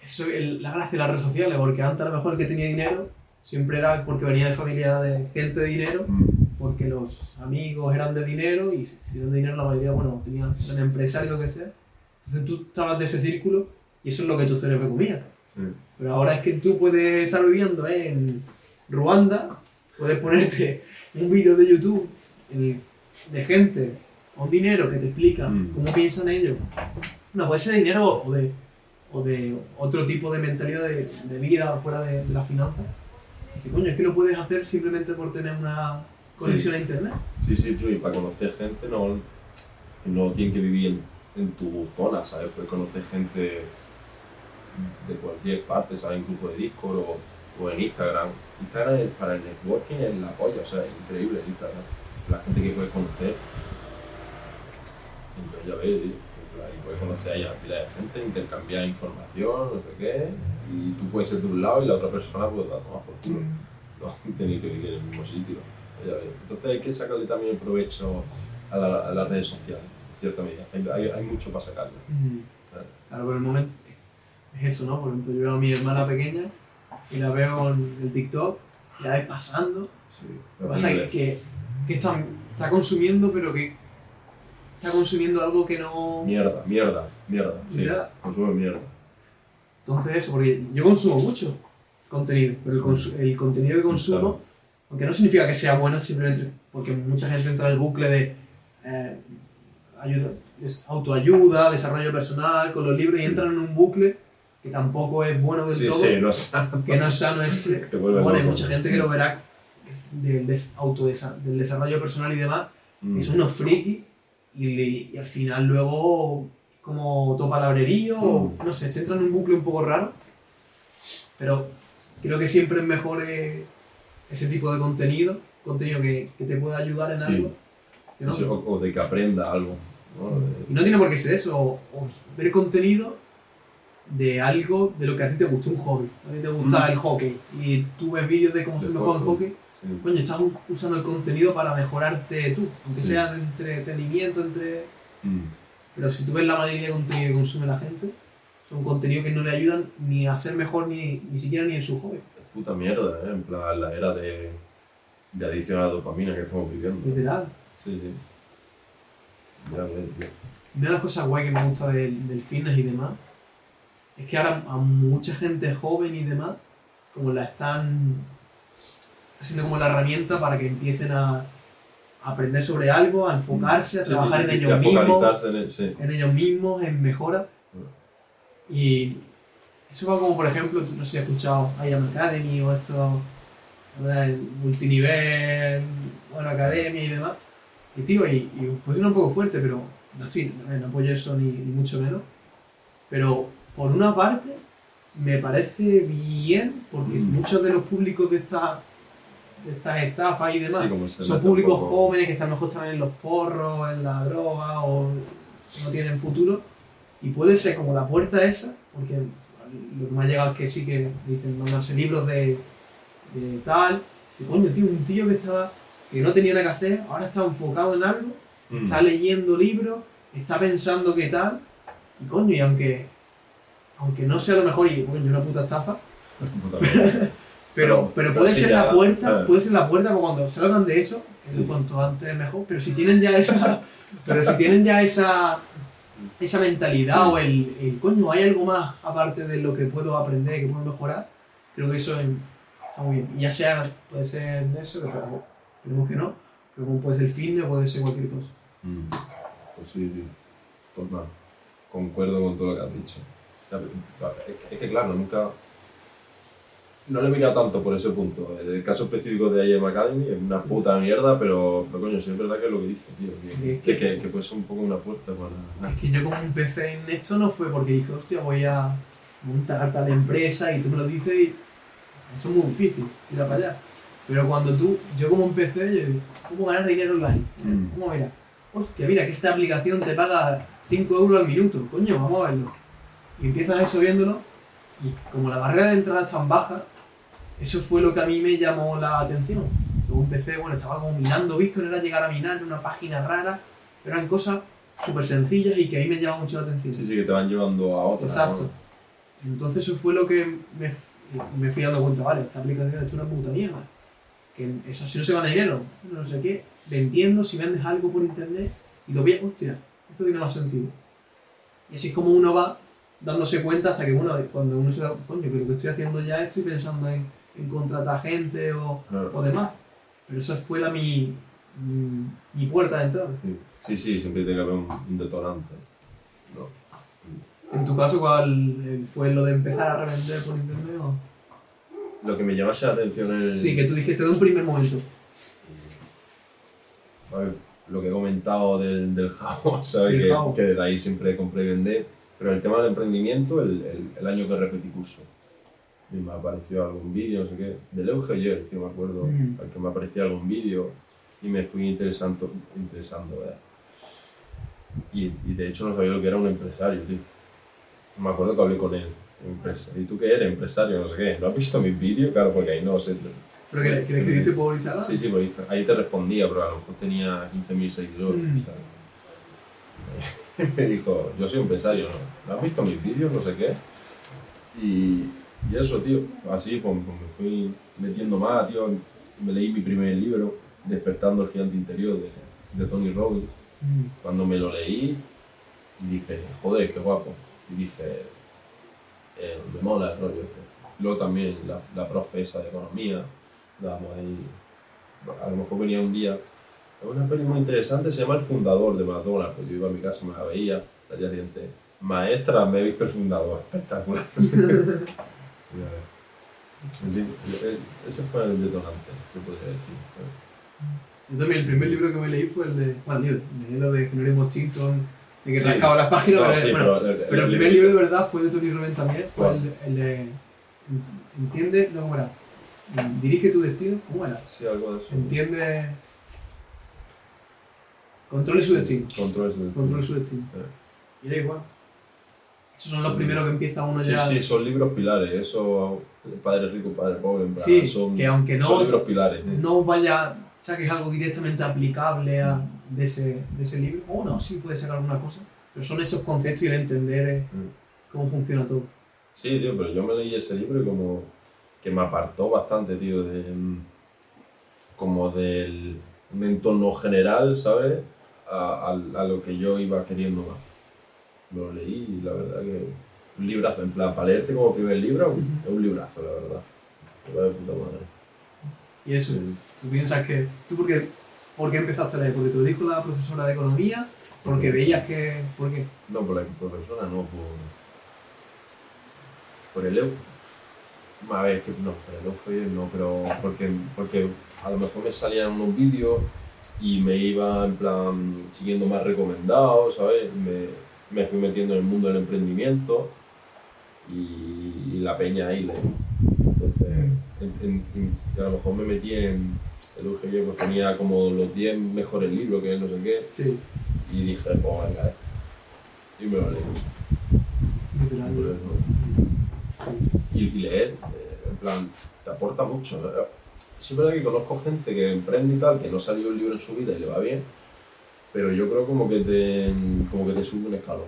eso es la gracia de las redes sociales, porque antes a lo mejor el que tenía dinero siempre era porque venía de familia de gente de dinero, Mm, porque los amigos eran de dinero y si eran de dinero la mayoría, bueno, tenían, eran empresarios lo que sea. Entonces tú estabas de ese círculo y eso es lo que tu cerebro comía. sí. Pero ahora es que tú puedes estar viviendo en Ruanda, puedes ponerte un vídeo de YouTube de gente con dinero que te explica Mm. cómo piensan ellos. No, puede ser dinero o de, o de otro tipo de mentalidad de, de vida fuera de, las finanzas. Dice, coño, es que lo puedes hacer simplemente por tener una conexión a internet. Sí, sí, y para conocer gente no, no tienen que vivir en, tu zona, ¿sabes? Puedes conocer gente de cualquier parte, ¿sabes? En grupo de Discord o, o en Instagram. Instagram es- para el networking es la polla, o sea, es increíble el Instagram. La gente que puedes conocer. Entonces ya ves, tío, en plan, y puedes conocer ahí a pila de gente, intercambiar información, no sé qué, y tú puedes ser de un lado y la otra persona pues la tomas por culo no [LAUGHS] tenéis que vivir en el mismo sitio. Entonces hay que sacarle también el provecho a, la- a las redes sociales, en cierta medida. Hay, hay- hay mucho para sacarle. Mm. Claro. Claro, pero el momento es eso, ¿no? Por ejemplo, yo veo a mi hermana pequeña y la veo en el TikTok, ya ves pasando. Sí, Lo que pasa es que, que está, está consumiendo, pero que está consumiendo algo que no... Mierda, mierda, mierda. Sí, Ya. consume mierda. Entonces porque yo consumo mucho contenido, pero el, consu- el contenido que consumo, Claro. aunque no significa que sea bueno, simplemente porque mucha gente entra en el bucle de eh, ayuda, es autoayuda, desarrollo personal, con los libros y entran en un bucle que tampoco es bueno del Sí, todo. sí, no sé. que no es sano [LAUGHS] vuelve Bueno, hay mucha gente que lo verá del, des- autodesa- del desarrollo personal y demás, Mm. y son unos frikis, y, le- y al final luego como todo palabrerío, o Mm. no sé, se entra en un bucle un poco raro, pero creo que siempre es mejor eh, ese tipo de contenido contenido que, que te pueda ayudar en Sí. algo. no. Sí, o, o de que aprenda algo. ¿no? Y no tiene por qué ser eso, o, o ver contenido de algo de lo que a ti te gusta, un hobby. A ti te gusta Mm. el hockey y tú ves vídeos de cómo se mejor el hockey. Sí. Coño, estás u- usando el contenido para mejorarte tú, aunque Sí. sea de entretenimiento, entre... Mm. pero si tú ves la mayoría de contenido que consume la gente, son contenidos que no le ayudan ni a ser mejor ni, ni siquiera ni en su hobby. Puta mierda, ¿eh? En plan, la era de, de adicción a la dopamina que estamos viviendo. Literal. Sí, sí. Ya ves, tío. Una de las cosas guay que me gusta del, del fitness y demás es que ahora a mucha gente joven y demás, como la están haciendo como la herramienta para que empiecen a, a aprender sobre algo, a enfocarse, a trabajar sí, en ellos mismos, en el, sí. en ellos mismos, en mejora. Y eso va como, por ejemplo, no sé si has escuchado IAM Academy o esto, el multinivel, bueno, academia y demás. Y tío, y, y sonar un poco fuerte, pero no, estoy, no, apoyo eso ni, ni mucho menos. Pero por una parte, me parece bien, porque Mm. muchos de los públicos de, esta, de estas estafas y demás Sí, son públicos poco- jóvenes que están mejor están en los porros, en la droga o no tienen futuro. Y puede ser como la puerta esa, porque lo que me ha llegado es que sí que dicen mandarse libros de, de tal. Dice, coño, tío, un tío que estaba que no tenía nada que hacer, ahora está enfocado en algo, Mm. está leyendo libros, está pensando qué tal. Y coño, y aunque, aunque no sea lo mejor y coño, una puta estafa, Puta. [LAUGHS] pero, Pero- puede ser la puerta, puede ser la puerta cuando salgan de eso, cuanto antes mejor, pero si tienen ya esa, [LAUGHS] pero si tienen ya esa, esa mentalidad Sí. o el, el, coño, hay algo más aparte de lo que puedo aprender, que puedo mejorar, creo que eso es- está muy bien. Ya sea, puede ser eso, pero esperemos que no, pero como puede ser fitness, puede ser cualquier cosa. Mm. Pues sí, tío. Pues nada, concuerdo con todo lo que has dicho. Que, es que, claro, nunca... No le he mirado tanto por ese punto. El caso específico de IM Academy es una puta mierda, pero, pero coño, sí es verdad que es lo que dice, tío. Que, Es que, que- que, que puede ser un poco una puerta para... Es que yo como empecé en esto no fue porque dije, hostia, voy a montar tal empresa y tú me lo dices y eso es muy difícil, tira para allá. Pero cuando tú, yo como empecé, yo digo, ¿cómo ganar dinero online? Mm. ¿Cómo mira? Hostia, mira que esta aplicación te paga 5 euros al minuto, coño, vamos a verlo. Y empiezas eso viéndolo y como la barrera de entrada es tan baja, eso fue lo que a mí me llamó la atención. Luego empecé, bueno, estaba como minando Bitcoin, era llegar a minar en una página rara, pero eran cosas súper sencillas y que a mí me llama mucho la atención. Sí, sí, que te van llevando a otra. Exacto. Entonces eso fue lo que me, me fui dando cuenta, vale, esta aplicación es una puta mierda. Que eso si no se gana dinero, no sé qué, vendiendo, si vendes algo por internet y lo ves, hostia, esto tiene más sentido. Y así es como uno va dándose cuenta hasta que, bueno, cuando uno se da, coño, lo que estoy haciendo ya estoy pensando en, en contratar gente o, Claro. o demás. Pero esa fue la mi, mi, mi puerta de entrada. Sí, sí, sí, siempre tiene que haber un, detonante. No. En tu caso, ¿cuál eh, fue lo de empezar a revender por internet? O? Lo que me llamase la atención es... Sí, que tú dijiste de un primer momento. A ver, lo que he comentado del, del jabón, [LAUGHS] ¿sabes? Que, que de ahí siempre compré y vendé. Pero el tema del emprendimiento, el, el, el año que repetí curso. Y me apareció algún vídeo, no sé qué. Del Euge ayer, que me acuerdo, Mm. al que me aparecía algún vídeo y me fui interesando, interesando ¿verdad? Y, y de hecho no sabía lo que era un empresario, tío. Me acuerdo que hablé con él. ¿Y tú qué eres? Empresario, no sé qué. ¿No has visto mis vídeos? Claro, porque ahí no sé. ¿Pero que, que le escribiste por Instagram? Sí, sí, pues ahí te respondía, pero a lo mejor tenía 15.000 seguidores. Mm. ¿sabes? [LAUGHS] me dijo, yo soy empresario, ¿no? ¿No has visto mis vídeos? No sé qué. Y, y eso, tío, así pues, pues me fui metiendo más, tío. Me leí mi primer libro, Despertando el gigante interior, de, de Tony Robbins. Mm. Cuando me lo leí, dije, joder, qué guapo. Y dije, eh, me mola el rollo este. Luego también la, la profe esa de economía, dábamos ahí, a lo mejor venía un día, es una peli muy interesante, se llama El Fundador de McDonald's, pues yo iba a mi casa, me la veía, al día siguiente, maestra, me he visto El Fundador, [LAUGHS] espectacular. [LAUGHS] El- el- ese fue el detonante, te podría decir. Yo también, el primer libro que me leí fue el de. Bueno, libro, leí lo de que no éramos Tinton, de que Sí. rascaba las páginas. No, pero, sí, bueno, pero, el, pero el primer libro de verdad fue de Tony Robbins también, fue el, el de. ¿Entiendes? No, ¿cómo era? Dirige tu destino. ¿Cómo era? Sí, algo de eso. Entiende. Controle su destino. Control eso. Controle su destino. Sí. Y era igual. Esos son los primeros que empieza uno Sí, ya. sí, son libros pilares. Eso, Padre Rico, Padre Pobre, en plan, Sí, son, que aunque no- son libros pilares. ¿eh? no vaya, saques algo directamente aplicable a, de, ese, de ese libro. O no, sí puedes sacar alguna cosa. Pero son esos conceptos y el entender eh, Mm. cómo funciona todo. Sí, tío, pero yo me leí ese libro y como que me apartó bastante, tío, de mm, como del un entorno general, ¿sabes? A, a- a lo que yo iba queriendo más. Lo leí y la verdad que un librazo, en plan, para leerte como primer libro, es un librazo, la verdad. Va de puta madre. Y eso, Sí. tú piensas que. ¿Tú por qué, por qué empezaste a leer? ¿Porque te lo dijo la profesora de economía? ¿Porque veías que.? ¿Por qué? No, por la profesora, no, por, por el EU. A ver, que no, por el EU fue no, pero porque, porque a lo mejor me salían unos vídeos y me iba en plan siguiendo más recomendados, ¿sabes? Me, me fui metiendo en el mundo del emprendimiento y, y la peña ahí. Entonces, en- en- en- a lo mejor me metí en el UGB, pues tenía como los 10 mejores libros, que no sé qué, Sí, y dije, pues venga, este. Y me lo leí. Y, y leer, eh, en plan, te aporta mucho. ¿no? Sí es verdad que conozco gente que emprende y tal, que no salió el libro en su vida y le va bien, pero yo creo como que te, como que te sube un escalón,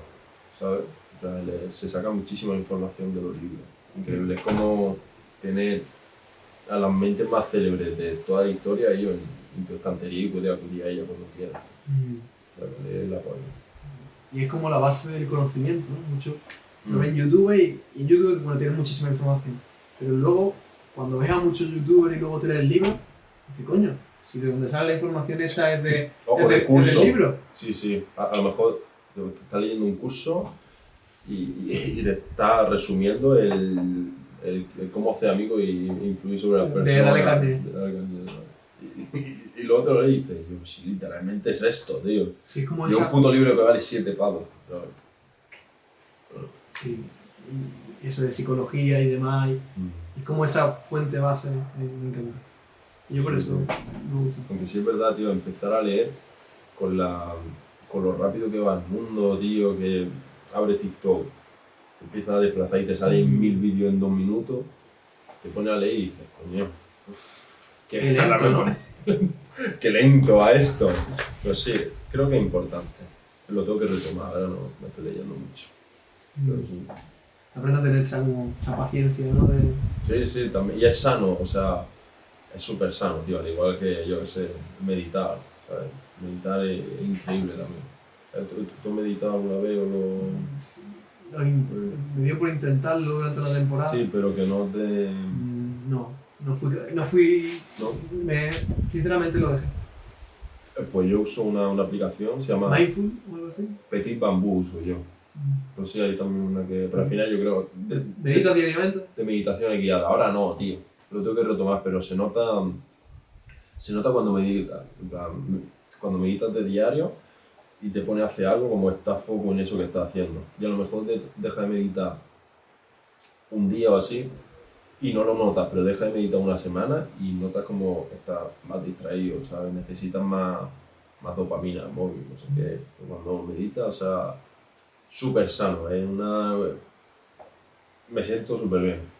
¿sabes? Le- se saca muchísima información de los libros. Increíble, es como tener a las mentes más célebres de toda la historia ellos en, en tu estantería y puedes acudir a ella cuando quieras. Mm. La. Y es como la base del conocimiento, ¿no? Mucho. Lo Mm. ves en YouTube y, y en YouTube, bueno, tienes muchísima información. Pero luego, cuando ves a muchos youtubers y luego te lees el libro, dices, coño, si de donde sale la información esa es, de, Ojo, es, de- de es curso. del libro. Sí, sí. A, a lo mejor te está leyendo un curso y, y- y te está resumiendo el, el- el cómo hacer amigos y influir sobre las personas. De Dale Carne. Y, y- y luego te lo lees y dices, yo, si literalmente es esto, tío. Sí, es como Y un puto libro que vale 7 pavos. Sí, y eso de psicología y demás. y- Es como esa fuente base, me encanta. Y yo por eso me gusta. Aunque sí es verdad, tío, empezar a leer con, la, con lo rápido que va el mundo, tío, que abre TikTok, te empieza a desplazar y te salen mil vídeos en dos minutos, te pones a leer y dices, coño, uf, qué, Qué lento, ¿no? [LAUGHS] qué lento a esto. Pero sí, creo que es importante. Lo tengo que retomar, ahora no me estoy leyendo mucho. Pero sí. Aprende a tener esa, como, esa paciencia, ¿no? De, Sí, sí, también. Y es sano, o sea, es súper sano, tío. Al igual que, yo qué sé, meditar, ¿sabes? Meditar es, es increíble también. ¿Tú, tú- tú has meditado alguna vez o lo...? lo in- me dio por intentarlo durante la temporada. Sí, pero que no te... Mm, No, no fui, no fui ¿no? me, sinceramente lo dejé. Eh, Pues yo uso una, una aplicación, se llama Mindful o algo así. Petit Bambú, uso yo. No sé, hay también una que... Pero al final yo creo... De, ¿Meditas diariamente? de meditaciones guiadas. Ahora no, tío. Lo tengo que retomar, pero se nota. Se nota cuando meditas. Cuando meditas de diario y te pones a hacer algo como estás foco en eso que estás haciendo. Y a lo mejor te deja de meditar un día o así y no lo notas, pero deja de meditar una semana y notas como estás más distraído. Necesitas más, más dopamina, móvil, no sé qué. Cuando meditas, o sea, súper sano, una me siento súper bien.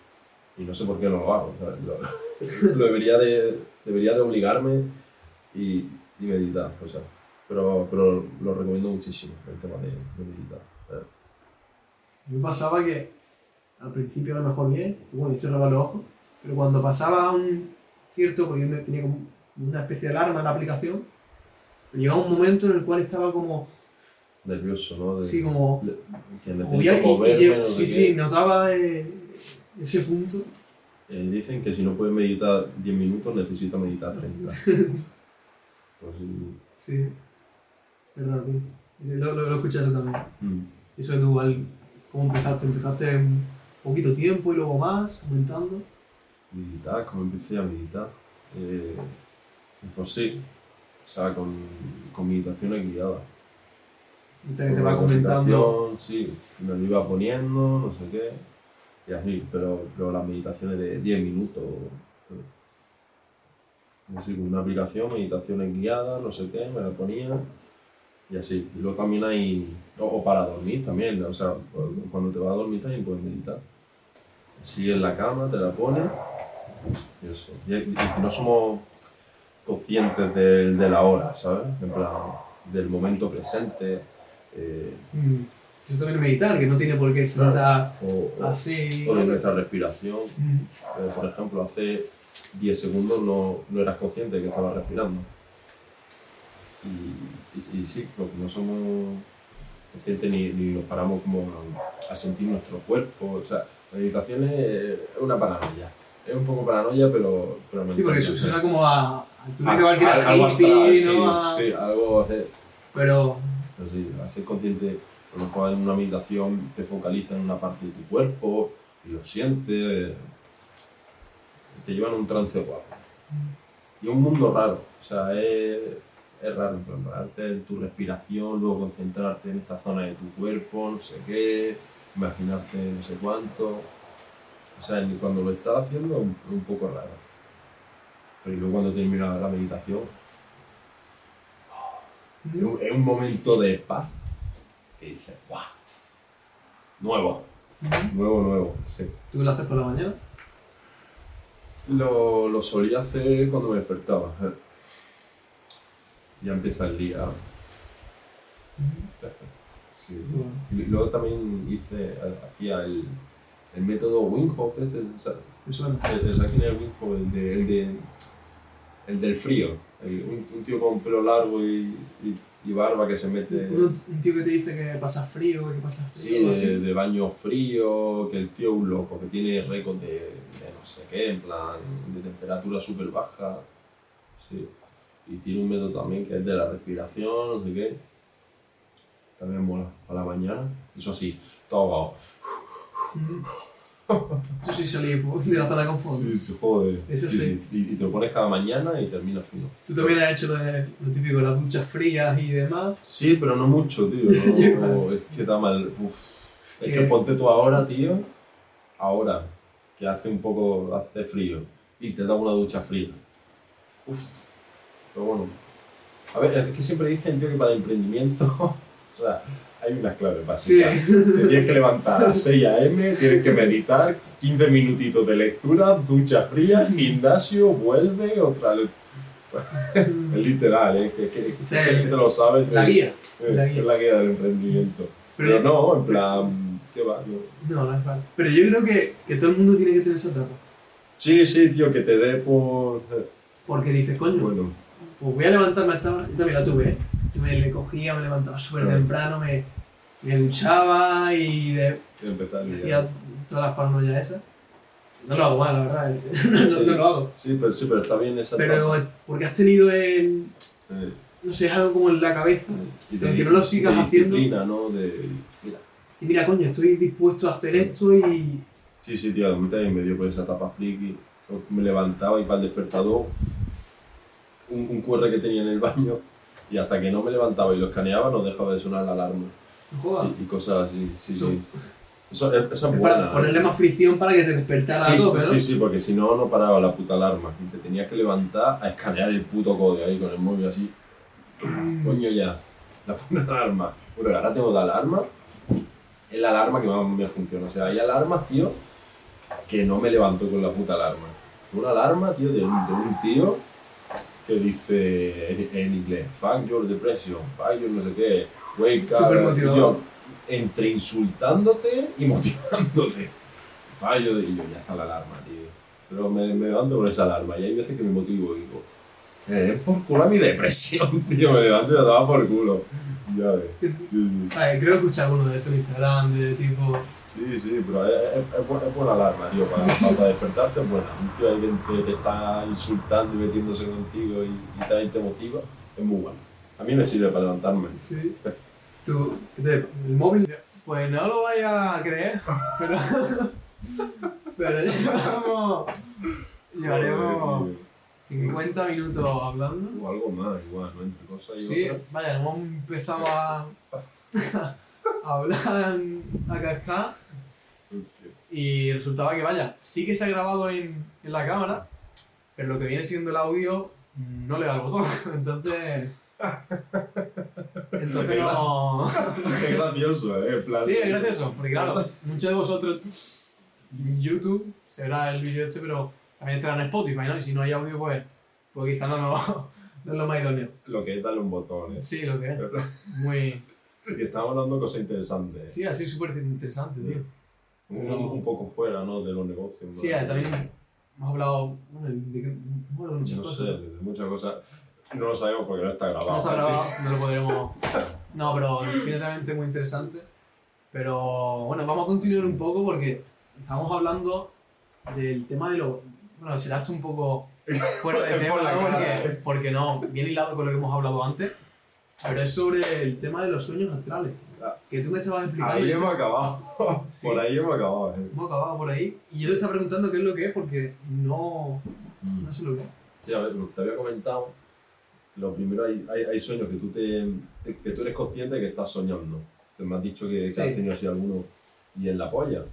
Y no sé por qué no lo hago. ¿sabes? Lo, [LAUGHS] lo debería, de, debería de obligarme y, y meditar. O sea, pero, pero lo recomiendo muchísimo, el tema de, de meditar. ¿eh? A mí me pasaba que al principio a lo mejor bien, y bueno, y cerraba los ojos, pero cuando pasaba un cierto, porque yo tenía como una especie de alarma en la aplicación, llegaba un momento en el cual estaba como, Nervioso, ¿no? De- sí, como, de- que y- y sé sí, sí, notaba eh, ese punto. Eh, dicen que si no puedes meditar 10 minutos, necesitas meditar 30. pues sí. Sí, verdad, tío. Lo, lo, lo escuché eso también. Mm. Eso de tú, al- ¿cómo empezaste? Empezaste un poquito tiempo y luego más, aumentando. Meditar, como empecé a meditar. Eh, pues sí, o sea, con, con meditaciones guiadas. Que te va comentando. Sí, me lo iba poniendo, no sé qué. Y así, pero, pero las meditaciones de 10 minutos, Así, con una aplicación, meditaciones guiadas, no sé qué, me la ponía. Y así. Y luego también hay. O, para dormir también. O sea, cuando te vas a dormir también puedes meditar. Así en la cama, te la pones. Y eso. Y, y no somos conscientes del- de, la hora, ¿sabes? En plan, del momento presente. eh, Mm. Eso también es meditar, que no tiene por qué estar o, o- así. o nuestra respiración. Mm. Eh, por ejemplo, hace 10 segundos no, no eras consciente de que estabas respirando. Y, y, y sí, porque no somos conscientes ni, ni nos paramos como a, a sentir nuestro cuerpo. O sea, la meditación es una paranoia. Es un poco paranoia, pero, pero me Sí, porque su- suena como a. Tú A- dices algo hippie, sí, algo eh, Pero. pero sí, a ser consciente, a lo mejor en una meditación te focaliza en una parte de tu cuerpo y lo sientes, te llevan a un trance guapo. Y es un mundo raro, o sea, es, es raro, concentrarte en tu respiración, luego concentrarte en esta zona de tu cuerpo, no sé qué, imaginarte no sé cuánto. O sea, cuando lo estás haciendo es un, poco raro. Pero luego cuando termina la meditación, un, es un momento de paz que dices, ¡guau! Nuevo, nuevo, nuevo. Sí. ¿Tú lo haces por la mañana? Lo, lo solía hacer cuando me despertaba. eh. Ya empieza el día. Sí. Y luego también hice, hacía el, el método Wim Hof, este, el, el, ¿sabes quién es el de, el, de, el del frío. El- un, un tío con pelo largo y, y, y barba que se mete... Un, tío que te dice que pasa frío, que pasa frío. Sí, de, así. de baño frío, que el tío es un loco, que tiene récord de, de no sé qué, en plan, de temperatura súper baja. Sí. Y tiene un método también que es de la respiración, no sé qué. También mola, para la mañana. Eso sí, todo ahogado. [LAUGHS] Yo soy salí de [LAUGHS] la zona de confort. Sí, se jode. Eso sí. Y, y te lo pones cada mañana y termina fino. Tú también has hecho lo, lo típico, las duchas frías y demás. Sí, pero no mucho, tío. No, [LAUGHS] es que da mal. Uf. Es Que- que ponte tú ahora, tío. Ahora, que hace un poco hace frío. Y te da una ducha fría. Uf. Pero bueno. A ver, es que siempre dicen, tío, que para el emprendimiento. o sea, hay unas claves básicas. Sí. Te tienes que levantar a las 6 a.m., tienes que meditar, 15 minutitos de lectura, ducha fría, gimnasio, vuelve, otra. Es literal, ¿eh? Que, que, que, Sí, que te lo sabes. La eh, guía. eh, la guía. Es la guía del emprendimiento. Pero, Pero, no, en plan, ¿qué va? No, no es vale. Pero yo creo que, que todo el mundo tiene que tener esa etapa. Sí, sí, tío, que te dé por. Porque dices, coño, Bueno, pues voy a levantarme a esta hora. Yo también la tuve, ¿eh? Me le cogía, me levantaba súper temprano, me, me duchaba y de, hacía todas las paranoias esas. No lo hago mal, la verdad. ¿eh? [LAUGHS] No, no- Sí. no lo hago. Sí, pero, sí, pero está bien esa Pero etapa. porque has tenido el. Eh, No sé, es algo como en la cabeza. y que no lo sigas de haciendo. disciplina, ¿no? De, mira. Y mira, coño, estoy dispuesto a hacer esto y. Sí, sí, tío, a mí también me dio por esa etapa friki. Me levantaba y para el despertador, un, un QR que tenía en el baño, y hasta que no me levantaba y lo escaneaba, no dejaba de sonar la alarma. Y, y cosas así, sí, Eso- sí. Eso, es- esa es Es buena. para ponerle más fricción para que te despertara Sí, ¿no? sí, sí, porque si no, no paraba la puta alarma. Y te tenías que levantar a escanear el puto código ahí con el móvil así. Coño ya, la puta [LAUGHS] alarma. Bueno, ahora tengo la alarma. Es la alarma que más me funciona. O sea, hay alarmas, tío, que no me levanto con la puta alarma. Una alarma, tío, de un, de un tío que dice en, en inglés, fuck your depression, fuck your no sé qué, wake up. Y yo, entre insultándote y motivándote. Fallo de y yo, ya está la alarma, tío. Pero me, me levanto con esa alarma y hay veces que me motivo y digo, eh, es por culo a mi depresión, [LAUGHS] tío. Me levanto y la daba por culo. Ya ves. Creo que escuché alguno de esos en Instagram, de tipo. Sí, sí, pero es, es, es buena, es buena alarma, tío. Para, para despertarte es buena. Un tío ahí que te está insultando y metiéndose contigo y, te motiva, es muy bueno. A mí me sirve para levantarme. Sí. ¿Tú, ¿El móvil? Pues no lo vaya a creer, pero. [LAUGHS] pero llevamos. Llevaremos Joder, 50 minutos hablando. O algo más, igual, ¿no? Entre cosas y Sí, otras. vaya, hemos empezado a. [LAUGHS] a hablar, a cascar. Y resultaba que, vaya, sí que se ha grabado en, en la cámara, pero lo que viene siendo el audio no le da el botón. [LAUGHS] Entonces. Entonces no. Es gracioso, ¿eh? Plan- Sí, es gracioso, porque claro, muchos de vosotros. YouTube será el vídeo este, pero también estará en Spotify, ¿no? Y si no hay audio, pues. Pues quizá no, no, [LAUGHS] no es lo más idóneo. Lo que es darle un botón, ¿eh? Sí, lo que es. [LAUGHS] Muy. Y estamos hablando de cosas interesantes. Sí, así súper interesante, tío. Un, un poco fuera, ¿no? De los negocios. ¿no? Sí, eh, también hemos hablado. Bueno, de, que- hemos hablado de muchas No sé, cosas. de muchas cosas. No lo sabemos porque no está grabado. No está grabado, [LAUGHS] no lo podremos. No, pero definitivamente muy interesante. Pero bueno, vamos a continuar un poco porque estamos hablando del tema de lo. Bueno, será esto un poco fuera de [LAUGHS] tema, ¿no? porque, porque no, viene hilado con lo que hemos hablado antes. Pero es sobre el tema de los sueños astrales. Que tú me estabas explicando. Ahí hemos acabado. [LAUGHS] Sí. Por ahí hemos acabado. ¿eh? Hemos acabado por ahí. Y yo te estaba preguntando qué es lo que es porque no, no sé lo que es. Sí, a ver, lo que te había comentado. Lo primero, hay, hay, hay sueños que tú, te, te- que tú eres consciente de que estás soñando. Te me has dicho que, que Sí. has tenido así alguno y en la polla.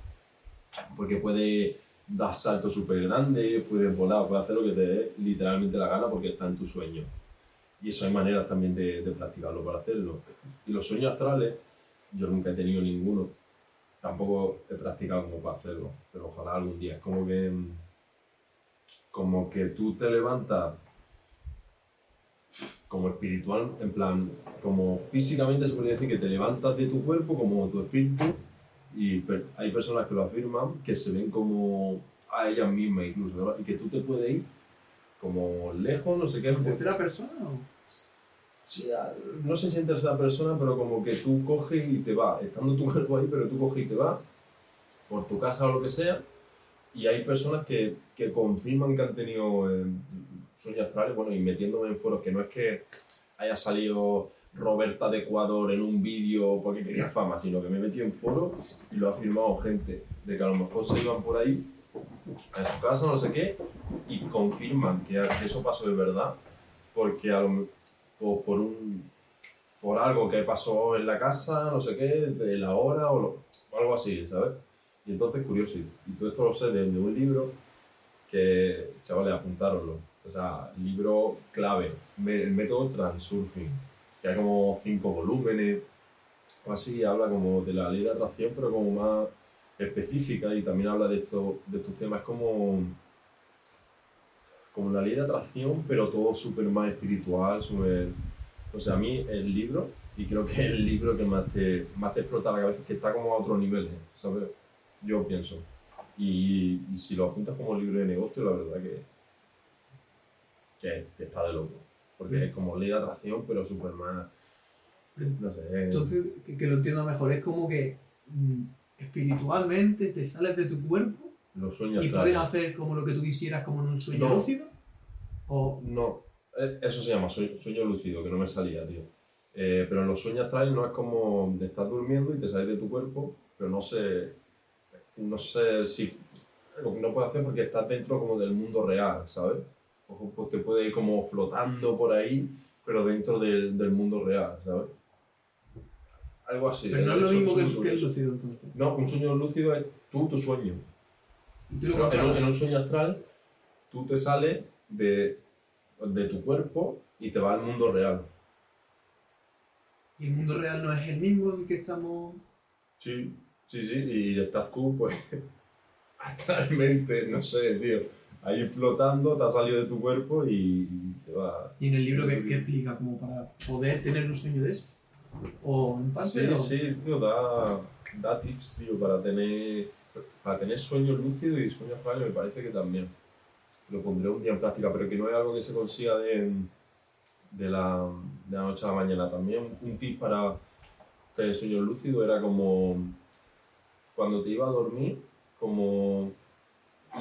Porque puede dar saltos súper grandes, puedes volar, puedes hacer lo que te dé literalmente la gana porque está en tu sueño. Y eso hay maneras también de, de practicarlo para hacerlo. Y los sueños astrales, yo nunca he tenido ninguno. Tampoco he practicado como para hacerlo, pero ojalá algún día. Es como que, mm, como que tú te levantas como espiritual, en plan, como físicamente se podría decir que te levantas de tu cuerpo como tu espíritu y per- hay personas que lo afirman que se ven como a ellas mismas incluso, y que tú te puedes ir como lejos, no sé qué. ¿En tercera persona o...? A- no sé si en tercera persona, pero como que tú coges y te vas, estando tu [LAUGHS] cuerpo ahí, pero tú coges y te vas por tu casa o lo que sea. Y hay personas que, que confirman que han tenido eh, sueños astrales, bueno, y metiéndome en foros, que no es que haya salido Roberta de Ecuador en un vídeo porque quería fama, sino que me he metido en foros y lo ha firmado gente, de que a lo mejor se iban por ahí a su casa, no sé qué, y confirman que, eso pasó de verdad, porque a lo me- por, por un por algo que pasó en la casa, no sé qué, de la hora o, lo- o algo así, ¿sabes? Y entonces, curioso, y, todo esto lo sé de, un libro que, chavales, apuntároslo. O sea, libro clave, el método Transurfing, que hay como cinco volúmenes, o así, habla como de la ley de atracción, pero como más específica y también habla de, esto, de estos temas como, como la ley de atracción, pero todo súper más espiritual, súper... O sea, a mí el libro, y creo que es el libro que más te, más te explota la cabeza, que está como a otro nivel, ¿sabes? Yo pienso. Y, si lo apuntas como libro de negocio, la verdad que, que, que está de loco. Porque es como ley de atracción, pero súper más... No sé. es- Entonces, que, que lo entiendo mejor, es como que mm, espiritualmente te sales de tu cuerpo los sueños y puedes hacer como lo que tú quisieras como en un sueño No. lúcido. O No, eh, eso se llama sueño, sueño lúcido, que no me salía, tío. Eh, pero en los sueños astrales no es como de estar durmiendo y te sales de tu cuerpo, pero no sé, no sé si lo que no puedes hacer porque estás dentro como del mundo real, ¿sabes? O pues te puede ir como flotando por ahí, pero dentro del, del mundo real, ¿sabes? Algo así. pero no es lo mismo que, el lúcido entonces. No, un sueño lúcido es tú, tu sueño. Pero en, un, controlas. en un sueño astral, tú te sales de, de tu cuerpo y te vas al mundo real. Y el mundo real no es el mismo en el que estamos. Sí, sí, sí, y estás tú, pues, [LAUGHS] astralmente, no sé, tío, ahí flotando, te has salido de tu cuerpo y te vas. Y en el libro que explica como para poder tener un sueño de eso. O en parte. Sí, o- sí, tío, da, da tips, tío, para tener, para tener sueños lúcidos y sueños astrales, me parece que también. Lo pondré un día en práctica, pero que no es algo que se consiga de, de, la, de la noche a la mañana. También un tip para tener sueños lúcidos era como cuando te iba a dormir, como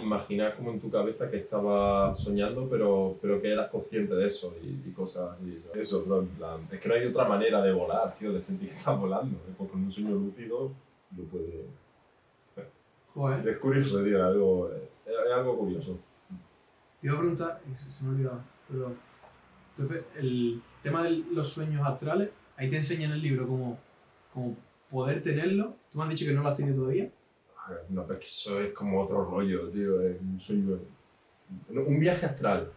imaginar como en tu cabeza que estabas soñando, pero, pero que eras consciente de eso y, y cosas. ¿sabes? Eso, plan, es que no hay otra manera de volar, tío, de sentir que estás volando. ¿eh? Porque con un sueño lúcido lo puedes... Joder. Es curioso, tío, algo, es, algo curioso. Te iba a preguntar, y se, me ha olvidado, pero. Entonces, el tema de los sueños astrales, ahí te enseña en el libro cómo, cómo poder tenerlo. Tú me has dicho que no lo has tenido todavía. A ver, No, pero es que eso es como otro rollo, tío, es un sueño... un viaje astral.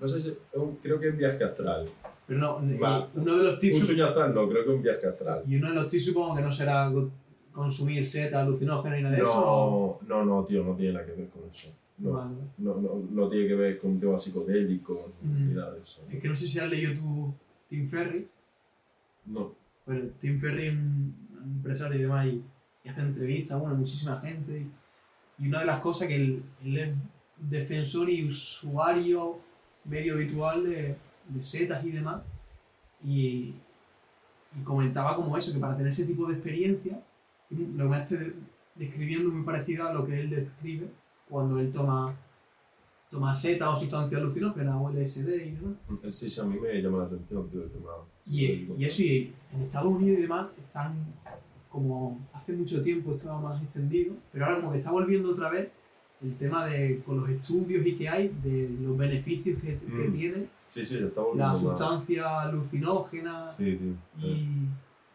No sé si, un- creo que es viaje astral. Pero no, Va. uno de los Un tips, sueño astral no, creo que es un viaje astral. y uno de los tips supongo que no será co- consumir setas alucinógenas y nada de eso. ¿o? No, no, no, tío, no tiene nada que ver con eso. No, Vale. no, no, no tiene que ver con un tema psicodélico ni Mm. nada de eso. Es que no sé si has leído tú Tim Ferry, No. pero Tim Ferry es un empresario y demás y, y hace entrevistas bueno, muchísima gente. Y, y una de las cosas que él, él es defensor y usuario medio habitual de, de setas y demás. Y, y comentaba como eso, que para tener ese tipo de experiencia, lo que me está describiendo es muy parecido a lo que él describe cuando él toma, toma setas o sustancias alucinógenas o LSD y demás. Sí, sí, a mí me llama la atención, tío, el tema. Y, y eso, y en Estados Unidos y demás, están como hace mucho tiempo estaba más extendido, pero ahora como que está volviendo otra vez el tema de, con los estudios y que hay, de los beneficios que, que Mm. tiene Sí, sí, está la más. sustancia alucinógena Sí, y,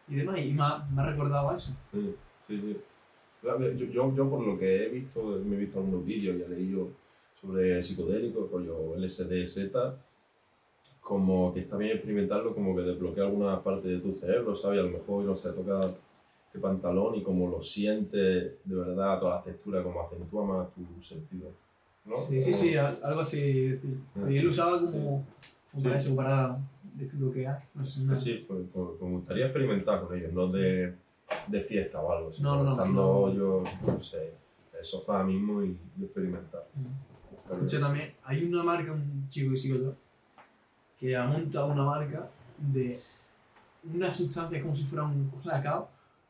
y demás, y me ha, me ha recordado a eso. Sí, sí, Yo, yo, yo por lo que he visto, me he visto algunos vídeos y he leído sobre psicodélicos, rollo LSD, Z, como que está bien experimentarlo, como que desbloquea alguna parte de tu cerebro, ¿sabes? A lo mejor, no sé, toca este pantalón y como lo sientes de verdad, toda la textura, como acentúa más tu sentido, ¿no? Sí, sí, sí, al- algo así. Ah. Y él usaba como, como para Sí. eso, para desbloquear. No sé, no. Sí, pues, pues- pues me gustaría experimentar con ellos, no de, de fiesta o algo, No, no, no, estando sino- yo, no sé, el sofá mismo y, y experimentar. Escucha también, hay una marca, un chico que sigo yo, que ha montado una marca de una sustancia como si fuera un colacao,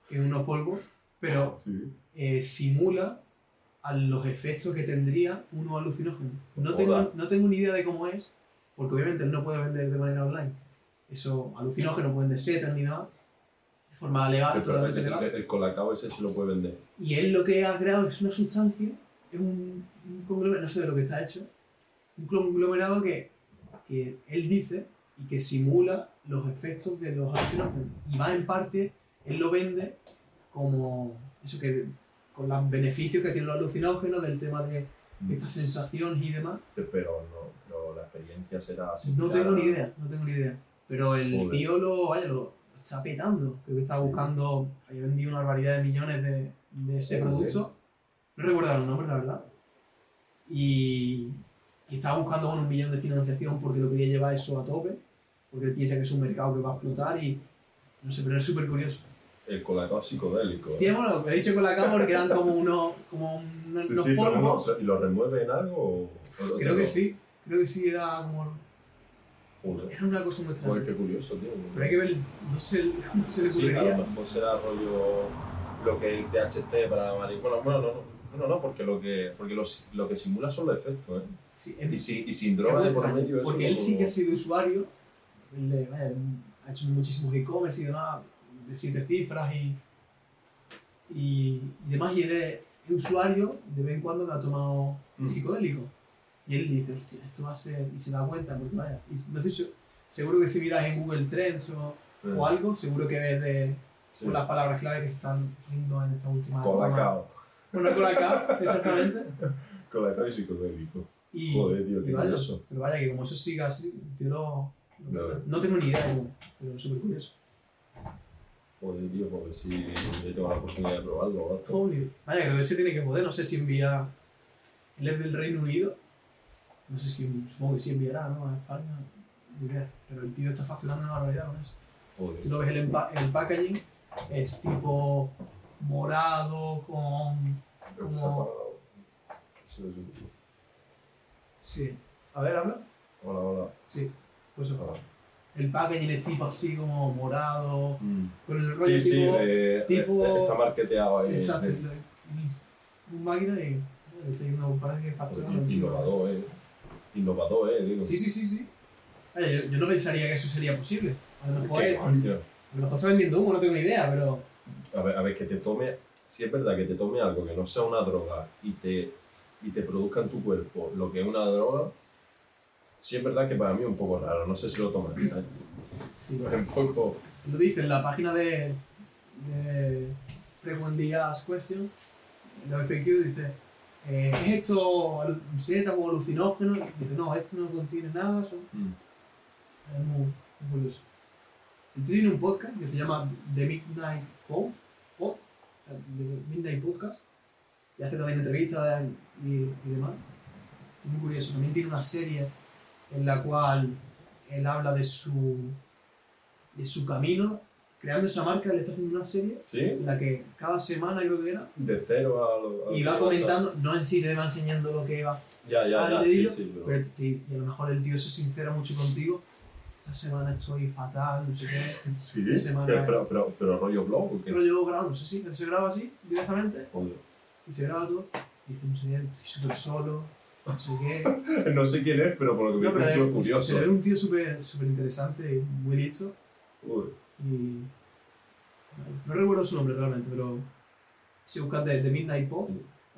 que es unos polvos, pero Sí. eh, simula a los efectos que tendría uno alucinógeno. No tengo, no tengo ni idea de cómo es, porque obviamente no puede vender de manera online. Eso, alucinógeno, pueden de setas ni nada, forma legal, Pero el, legal. el- el colacao ese sí lo puede vender. Y él lo que ha creado es una sustancia, es un, un conglomerado, no sé de lo que está hecho, un conglomerado que, que él dice y que simula los efectos de los alucinógenos. Y va en parte, él lo vende como eso que con los beneficios que tienen los alucinógenos del tema de estas sensaciones y demás. Pero, no, pero la experiencia será No similar tengo a- ni idea, no tengo ni idea. Pero el Joder. tío lo, vaya, lo está petando. Creo que está buscando, había vendido una barbaridad de millones de, de ese Joder. producto. No recuerdo los nombres, la verdad. Y, y estaba buscando bueno, un millón de financiación porque lo quería llevar eso a tope. Porque él piensa que es un mercado que va a explotar y no sé, pero es súper curioso. El colacao psicodélico. Sí, bueno, lo he dicho con la cámara porque eran como unos, como unos, Sí, unos sí, polvos. ¿Y lo remueve en algo? O, o- Creo que sí, creo que sí, era como. Era una cosa muy extraña. Joder, qué curioso, tío. Pero hay que ver, no sé cómo se le Sí, a lo mejor será rollo lo que el THC para la marihuana. Bueno, no, no, no, no, porque lo que, porque lo, lo que simula son los efectos, ¿eh? Sí, es- Y, si, y sin es droga muy de por medio, eso Porque él no- sí que ha sido usuario, él, vaya, ha hecho muchísimos e-commerce y demás, de siete cifras y, y, y demás, y es usuario de vez en cuando que ha tomado Mm. psicodélico. Y él dice, hostia, esto va a ser, y se da cuenta, porque vaya, y no sé, si- seguro que si miras en Google Trends o, o algo, seguro que ves de, sí. las palabras clave que se están viendo en esta última Colacao. Bueno, colacao, exactamente. [LAUGHS] Colacao y psicodélico. Y, Joder, tío, y qué vaya, curioso. pero vaya, que como eso siga así, tío, lo- No. no tengo ni idea, como, pero es súper curioso. Joder, tío, porque si yo tengo la oportunidad de probarlo. Vaya, creo que ese tiene que poder, no sé si envía. Él es del Reino Unido, no sé si, supongo que sí enviará, ¿no? A España. Pero el tío está facturando una barbaridad con eso. Tú Joder. lo ves el, empa- el packaging, es tipo morado con. Un- Sí. A ver, habla. Hola, hola. Sí, pues eso. Hola. El packaging es tipo así como morado, con el rollo Sí, sí, tipo. eh, tipo- eh, está marketeado ahí. Exacto, eh, un máquina y el segundo parece que factura tipo- Innovador, eh. Innovador, eh, digo. Sí, sí, sí, sí. Oye, yo, yo no pensaría que eso sería posible. A lo mejor, es- a lo mejor está vendiendo humo, no tengo ni idea, pero. A ver, a ver, que te tome, si es verdad que te tome algo que no sea una droga y te, y te produzca en tu cuerpo lo que es una droga, sí es verdad que para mí es un poco raro, no sé si lo tomas. ¿eh? Sí, Es un poco... lo dice en la página de, de Frequently Asked Question, en la FAQ dice: eh, ¿es esto alu- seta o alucinógeno? Y dice, no, esto no contiene nada, son Mm. Es muy, muy curioso. Tío tiene un podcast que se llama The Midnight Pod, o sea, The Midnight Podcast, y hace también entrevistas y, y demás. Es muy curioso. También tiene una serie en la cual él habla de su, de su camino, creando esa marca, le está haciendo una serie ¿Sí? en la que cada semana creo que era, De cero a lo. a y va comentando, no en sí te va enseñando lo que va Ya, ya, ya, sí, sí, pero. pero te- y a lo mejor el tío se sincera mucho contigo. Esta semana estoy fatal, no sé qué. [LAUGHS] Sí, semana- pero, pero, pero, pero rollo blog o qué? Pero yo grabo, no sé si se graba así, directamente, Joder. y se graba todo. Y dice, no sé estoy súper solo, no sé qué. [LAUGHS] No sé quién es, pero por lo que me No, dice es curioso. se ve un tío súper interesante muy listo. Uy, Y. No recuerdo su nombre realmente, pero. Si buscas de, de Midnight Pod,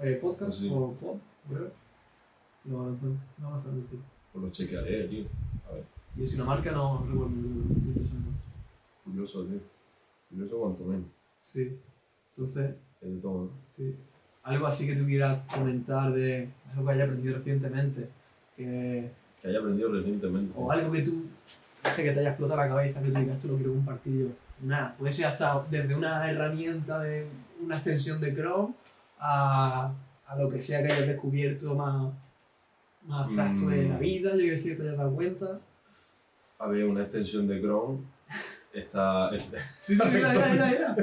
eh, Podcast Sí. o Pod, whatever, lo encuentro. No me fue tío. pues lo chequearé, tío. A ver, Y si una marca no recuerdo curioso, tío. Curioso cuanto menos. Sí. Entonces, Es de todo, ¿no? sí. Algo así que tú quieras comentar de algo que hayas aprendido recientemente. Que, Que haya aprendido recientemente. o algo que tú, sé, que te haya explotado la cabeza, que tú digas, esto lo quiero compartir yo. Nada, puede ser hasta desde una herramienta de una extensión de Chrome a, a lo que sea que hayas descubierto más, más abstracto de la Mm. vida, yo que sé que te hayas dado cuenta. A ver, una extensión de Chrome está. [LAUGHS] Sí, sí, mira, mira, mira.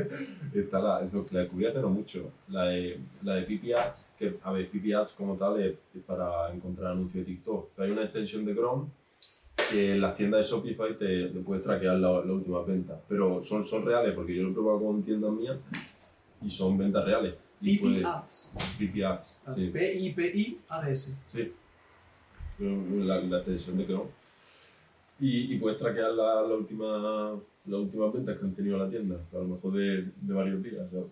Está la, es lo que la descubrí hace no mucho, la de, la de PP Ads, que a ver, PP Ads como tal es, es para encontrar anuncios de TikTok, pero hay una extensión de Chrome que en las tiendas de Shopify te, te puedes traquear la, la última venta, pero son, son reales porque yo lo he probado con tiendas mías y son ventas reales. Y PP puede- Ads. PP Ads, sí. P-I-P-I-A-D-S. Sí. La, la extensión de Chrome. Y, y puedes traquear la, la última, las últimas ventas que han tenido la tienda, a lo mejor de, de varios días. ¿sabes?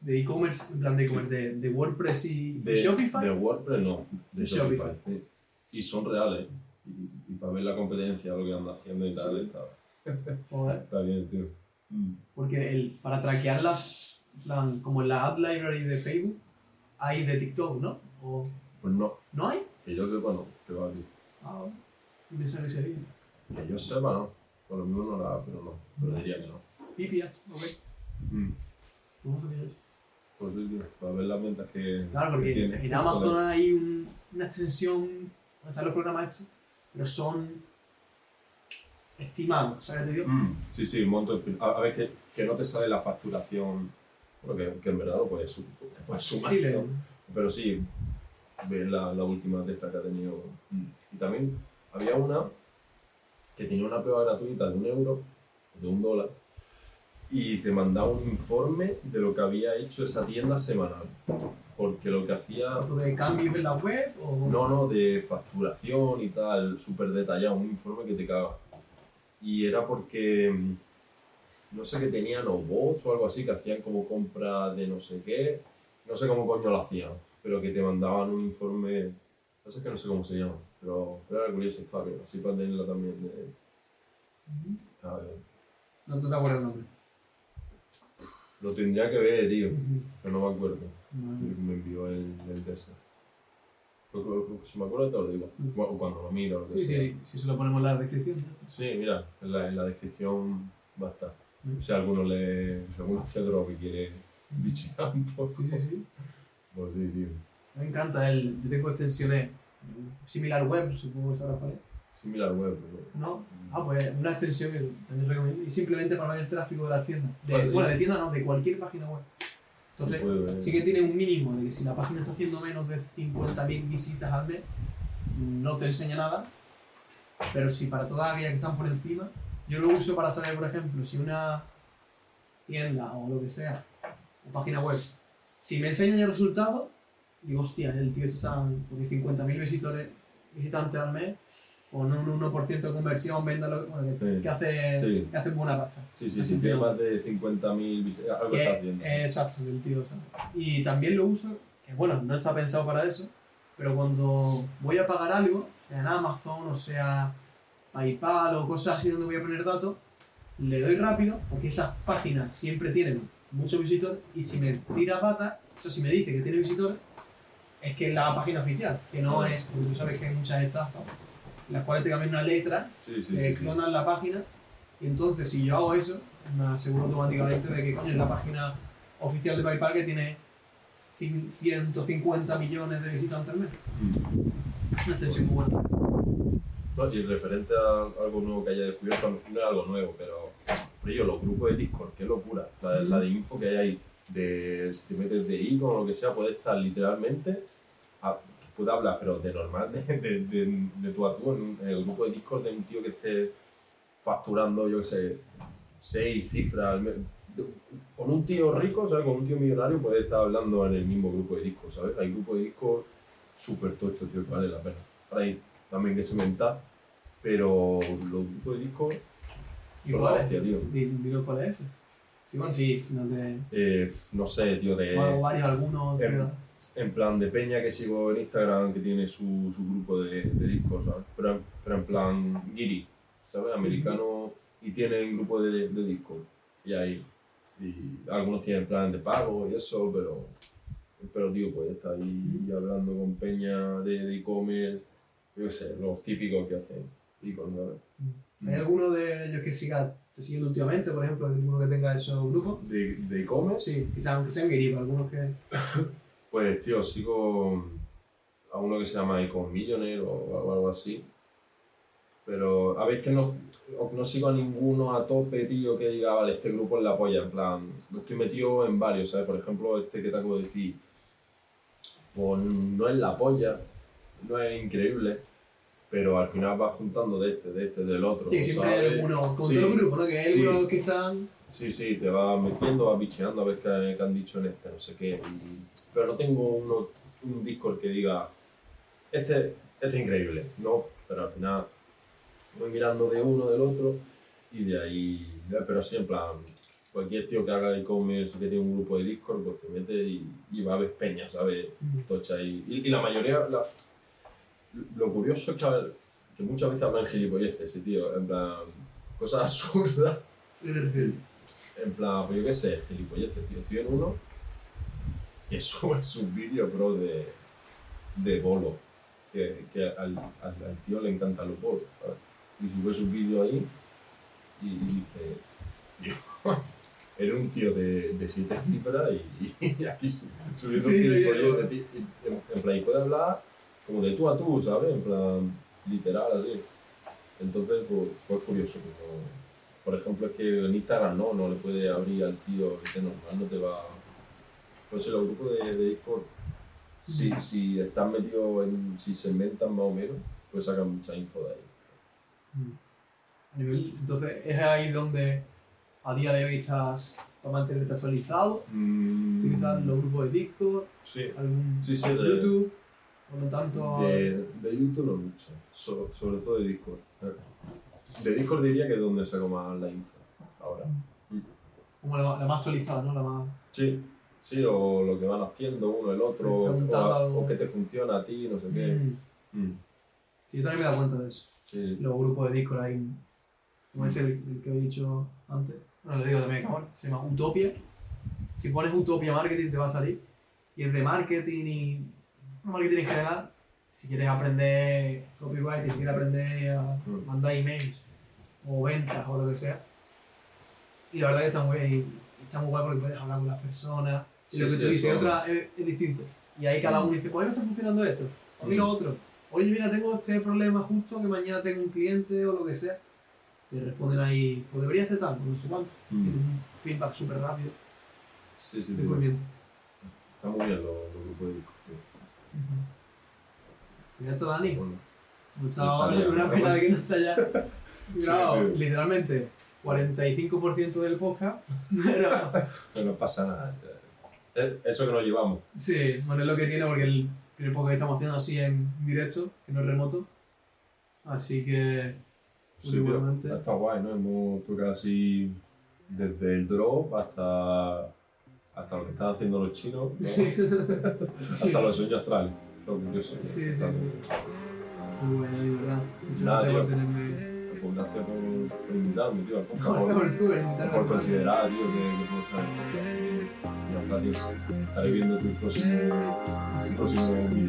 De e-commerce, en plan de e-commerce, de, de WordPress y De, Shopify. De WordPress no, de Shopify. Shopify. sí. Y son reales. Y, y para ver la competencia, lo que anda haciendo y tal, Sí. está, [LAUGHS] Joder. está bien, tío. Mm. Porque el, para traquearlas, en plan, como en la Ad Library de Facebook, hay de TikTok, ¿no? ¿O Pues no, no hay? que yo sepa no, que va tío. Ah, pensaba que sería. Que yo sepa no. Por lo mismo no la pero no. Pero diría que no. PPS, ok. Mm. ¿Cómo sabía eso? Pues sí, tío, para ver las ventas que. Claro, que porque tiene. en Amazon hay un- una extensión donde están los programas estos, pero son estimados, ¿sabes? Te digo? Mm, sí, sí, un montón. de- A, a ver, que, que no te sale la facturación, bueno, que, en verdad lo puedes, sumar, Sí, ¿no? pero sí, ves la, la última de estas que ha tenido. Mm. Y también había una que tenía una prueba gratuita de un euro, de un dólar, y te mandaba un informe de lo que había hecho esa tienda semanal. Porque lo que hacía ¿Tipo de cambios en la web o...? no, no, de facturación y tal, súper detallado, un informe que te caga. Y era porque, mm, no sé qué tenían, o bots o algo así, que hacían como compra de no sé qué, no sé cómo coño lo hacían, pero que te mandaban un informe, no sé que no sé cómo se llama, pero, pero era curiosa historia, así para tenerla también de... Bien. No, no te acuerdas el nombre. Lo tendría que ver, tío, pero no me acuerdo. Me envió el, el Si me acuerdo te lo digo, o cuando lo miro, lo que Sí, sea. sí, si se lo ponemos en la descripción. Sí, mira, en la, en la descripción va a estar. Mm. Si alguno le. Si alguno hace drop y quiere bichear un poco. Sí, sí, sí. Pues sí, tío. Me encanta el... Yo tengo extensiones similar web, supongo que sabrás cuál es. Similar web, pero. ¿No? Ah, pues una extensión que también recomiendo. Y simplemente para ver el tráfico de las tiendas. De- Ah, sí. Bueno, de tiendas no, de cualquier página web. Entonces, puede sí que tiene un mínimo de que si la página está haciendo menos de 50.000 visitas al mes, no te enseña nada. Pero si para todas aquellas que están por encima, yo lo uso para saber, por ejemplo, si una tienda o lo que sea, o página web, si me enseña ya el resultado, digo, hostia, el tío está porque 50.000 visitores, visitantes al mes, con un 1% de conversión, venda lo bueno, que, Sí. que hace, Sí. que hace buena pasta. Sí, sí, sí, tiene más de 50.000 visitas. Algo Que- está haciendo. eh, exacto, del tío. Y también lo uso, que bueno, no está pensado para eso, pero cuando voy a pagar algo, sea en Amazon o sea PayPal o cosas así donde voy a poner datos, le doy rápido porque esas páginas siempre tienen muchos visitores y si me tira pata, o sea, si me dice que tiene visitores, es que es la página oficial, que no es, porque tú sabes que hay muchas estafas, en las cuales te cambian una letra, Sí, sí. sí. clonan la página, y entonces si yo hago eso, me aseguro automáticamente de que coño es la página oficial de PayPal que tiene cin- 150 millones de visitantes al mes. Una extensión muy buena. No, y referente a algo nuevo que haya descubierto, no es algo nuevo, pero, pero yo, los grupos de Discord, qué locura. La, la de info que hay ahí, de, si te metes de icono o lo que sea, puedes estar literalmente, a, puede hablar, pero de normal, de, de, de, de tú a tú, en, en el grupo de Discord de un tío que esté facturando, yo qué sé, seis cifras al mes. De- Con un tío rico, ¿sabes? Con un tío millonario puedes estar hablando en el mismo grupo de Discord, ¿sabes? Hay grupos de Discord súper tochos, tío, que vale la pena. Ahora hay también que cementar, pero los grupos de Discord ¿Y son la hostia, tío. Di- Dilo cuál es. Sí, bueno, sí, si no te... Eh, no sé, tío, de... o varios, algunos... pero- En plan de peña que sigo en Instagram que tiene su, su grupo de, de Discord, ¿sabes? Pero, pero en plan Giri, ¿sabes? Americano y tienen grupo de, de Discord. Y ahí. Y algunos tienen planes de pago y eso, pero. Pero, tío, pues está ahí hablando con peña de e-commerce, yo sé, los típicos que hacen e-commerce, ¿sabes? ¿Hay alguno de ellos que siga te siguiendo últimamente, por ejemplo, alguno que tenga esos grupos? De de e-commerce, Sí, quizás aunque sean guiris, algunos que... [LAUGHS] Pues, tío, sigo a uno que se llama Icon Millionaire o, o algo así. Pero, a ver, que no, no sigo a ninguno a tope, tío, que diga, vale, este grupo es la polla. En plan, estoy metido en varios, ¿sabes? Por ejemplo, este que te acabo de decir, pues no es la polla, no es increíble, pero al final vas juntando de este, de este, del otro. Sí, siempre hay los grupos, ¿no? Que hay Sí. algunos que están... Sí, sí, te vas metiendo, vas bicheando a ver qué, qué han dicho en este, no sé qué. y- pero no tengo uno, un Discord que diga, este, este es increíble, no, pero al final voy mirando de uno, del otro, y de ahí, pero sí, en plan, cualquier tío que haga e-commerce que tiene un grupo de Discord, pues te metes y, y va a ver peña, ¿sabes? Tocha y, y, y la mayoría, la- lo curioso es que, que muchas veces hablan gilipolleces, sí, tío, en plan, cosas [LAUGHS] absurdas. En plan, pues yo qué sé, gilipolleces, tío. Estoy en uno que [LAUGHS] sube sus vídeos, bro, de, de bolo. Que, que al, al, al tío le encantan los bolos, ¿sabes? Y sube sus vídeos ahí y, y dice, tío, [LAUGHS] era un tío de, de siete cifras y, [LAUGHS] y aquí su- subiendo Sí. Y En, en plan, y puede hablar como de tú a tú, ¿sabes? En plan, literal, así. Entonces, pues, pues curioso, como por ejemplo, es que en Instagram no, no le puede abrir al tío de normal, no te va. Pues en los grupos de, de Discord, si, si están metidos en. si se inventan más o menos, pues sacan mucha info de ahí. Entonces, es ahí donde a día de hoy estás para mantenerte actualizado, utilizar los grupos de Discord, Sí. algún Sí, sí, de- YouTube, o no tanto... De, de YouTube no mucho, so- sobre todo de Discord. De Discord diría que es donde saco más la info ahora. como la, la más actualizada, ¿no? La más... Sí, sí, o lo que van haciendo uno el otro, o, o que te funciona a ti, no sé qué. Mm. Mm, Sí, yo también me he dado cuenta de eso. Sí. Los grupos de Discord ahí, como ese el, el que he dicho antes, bueno, le digo también ahora, se llama Utopia. Si pones Utopia Marketing te va a salir. Y es de marketing y marketing en general. Si quieres aprender copyright, si quieres aprender a Mm. mandar emails o ventas o lo que sea. Y la verdad que está muy bien. Está muy guay porque puedes hablar con las personas. Y Sí, lo que sí, tú dices, otra es, es distinto. Y ahí cada uno dice, pues mí me está funcionando esto, a mí lo Mm. otro. Oye, mira, tengo este problema justo que mañana tengo un cliente o lo que sea. Te responden ahí, pues debería hacer tal, no sé cuánto. Mm. Tienes un feedback súper rápido Sí, sí, movimiento. Está muy bien los, los grupos de. Y está, Dani. Bueno, Mucha una pena de que no se haya grabado literalmente 45% del podcast. [LAUGHS] Pero no pasa nada. Eso que nos llevamos. sí, bueno, es lo que tiene porque el primer podcast que estamos haciendo así en directo, que no es remoto. Así que Sí, Igualmente. Está guay, ¿no? Hemos tocado así desde el drop hasta, hasta lo que están haciendo los chinos, ¿no? [LAUGHS] hasta los sueños astrales orgulloso. Sí, sí. Muy bueno, de verdad. Gracias por tenerme. Por, por invitarme. Por, por, considerar, tío, que, puedo estar. Y viendo tu próximo, próximo.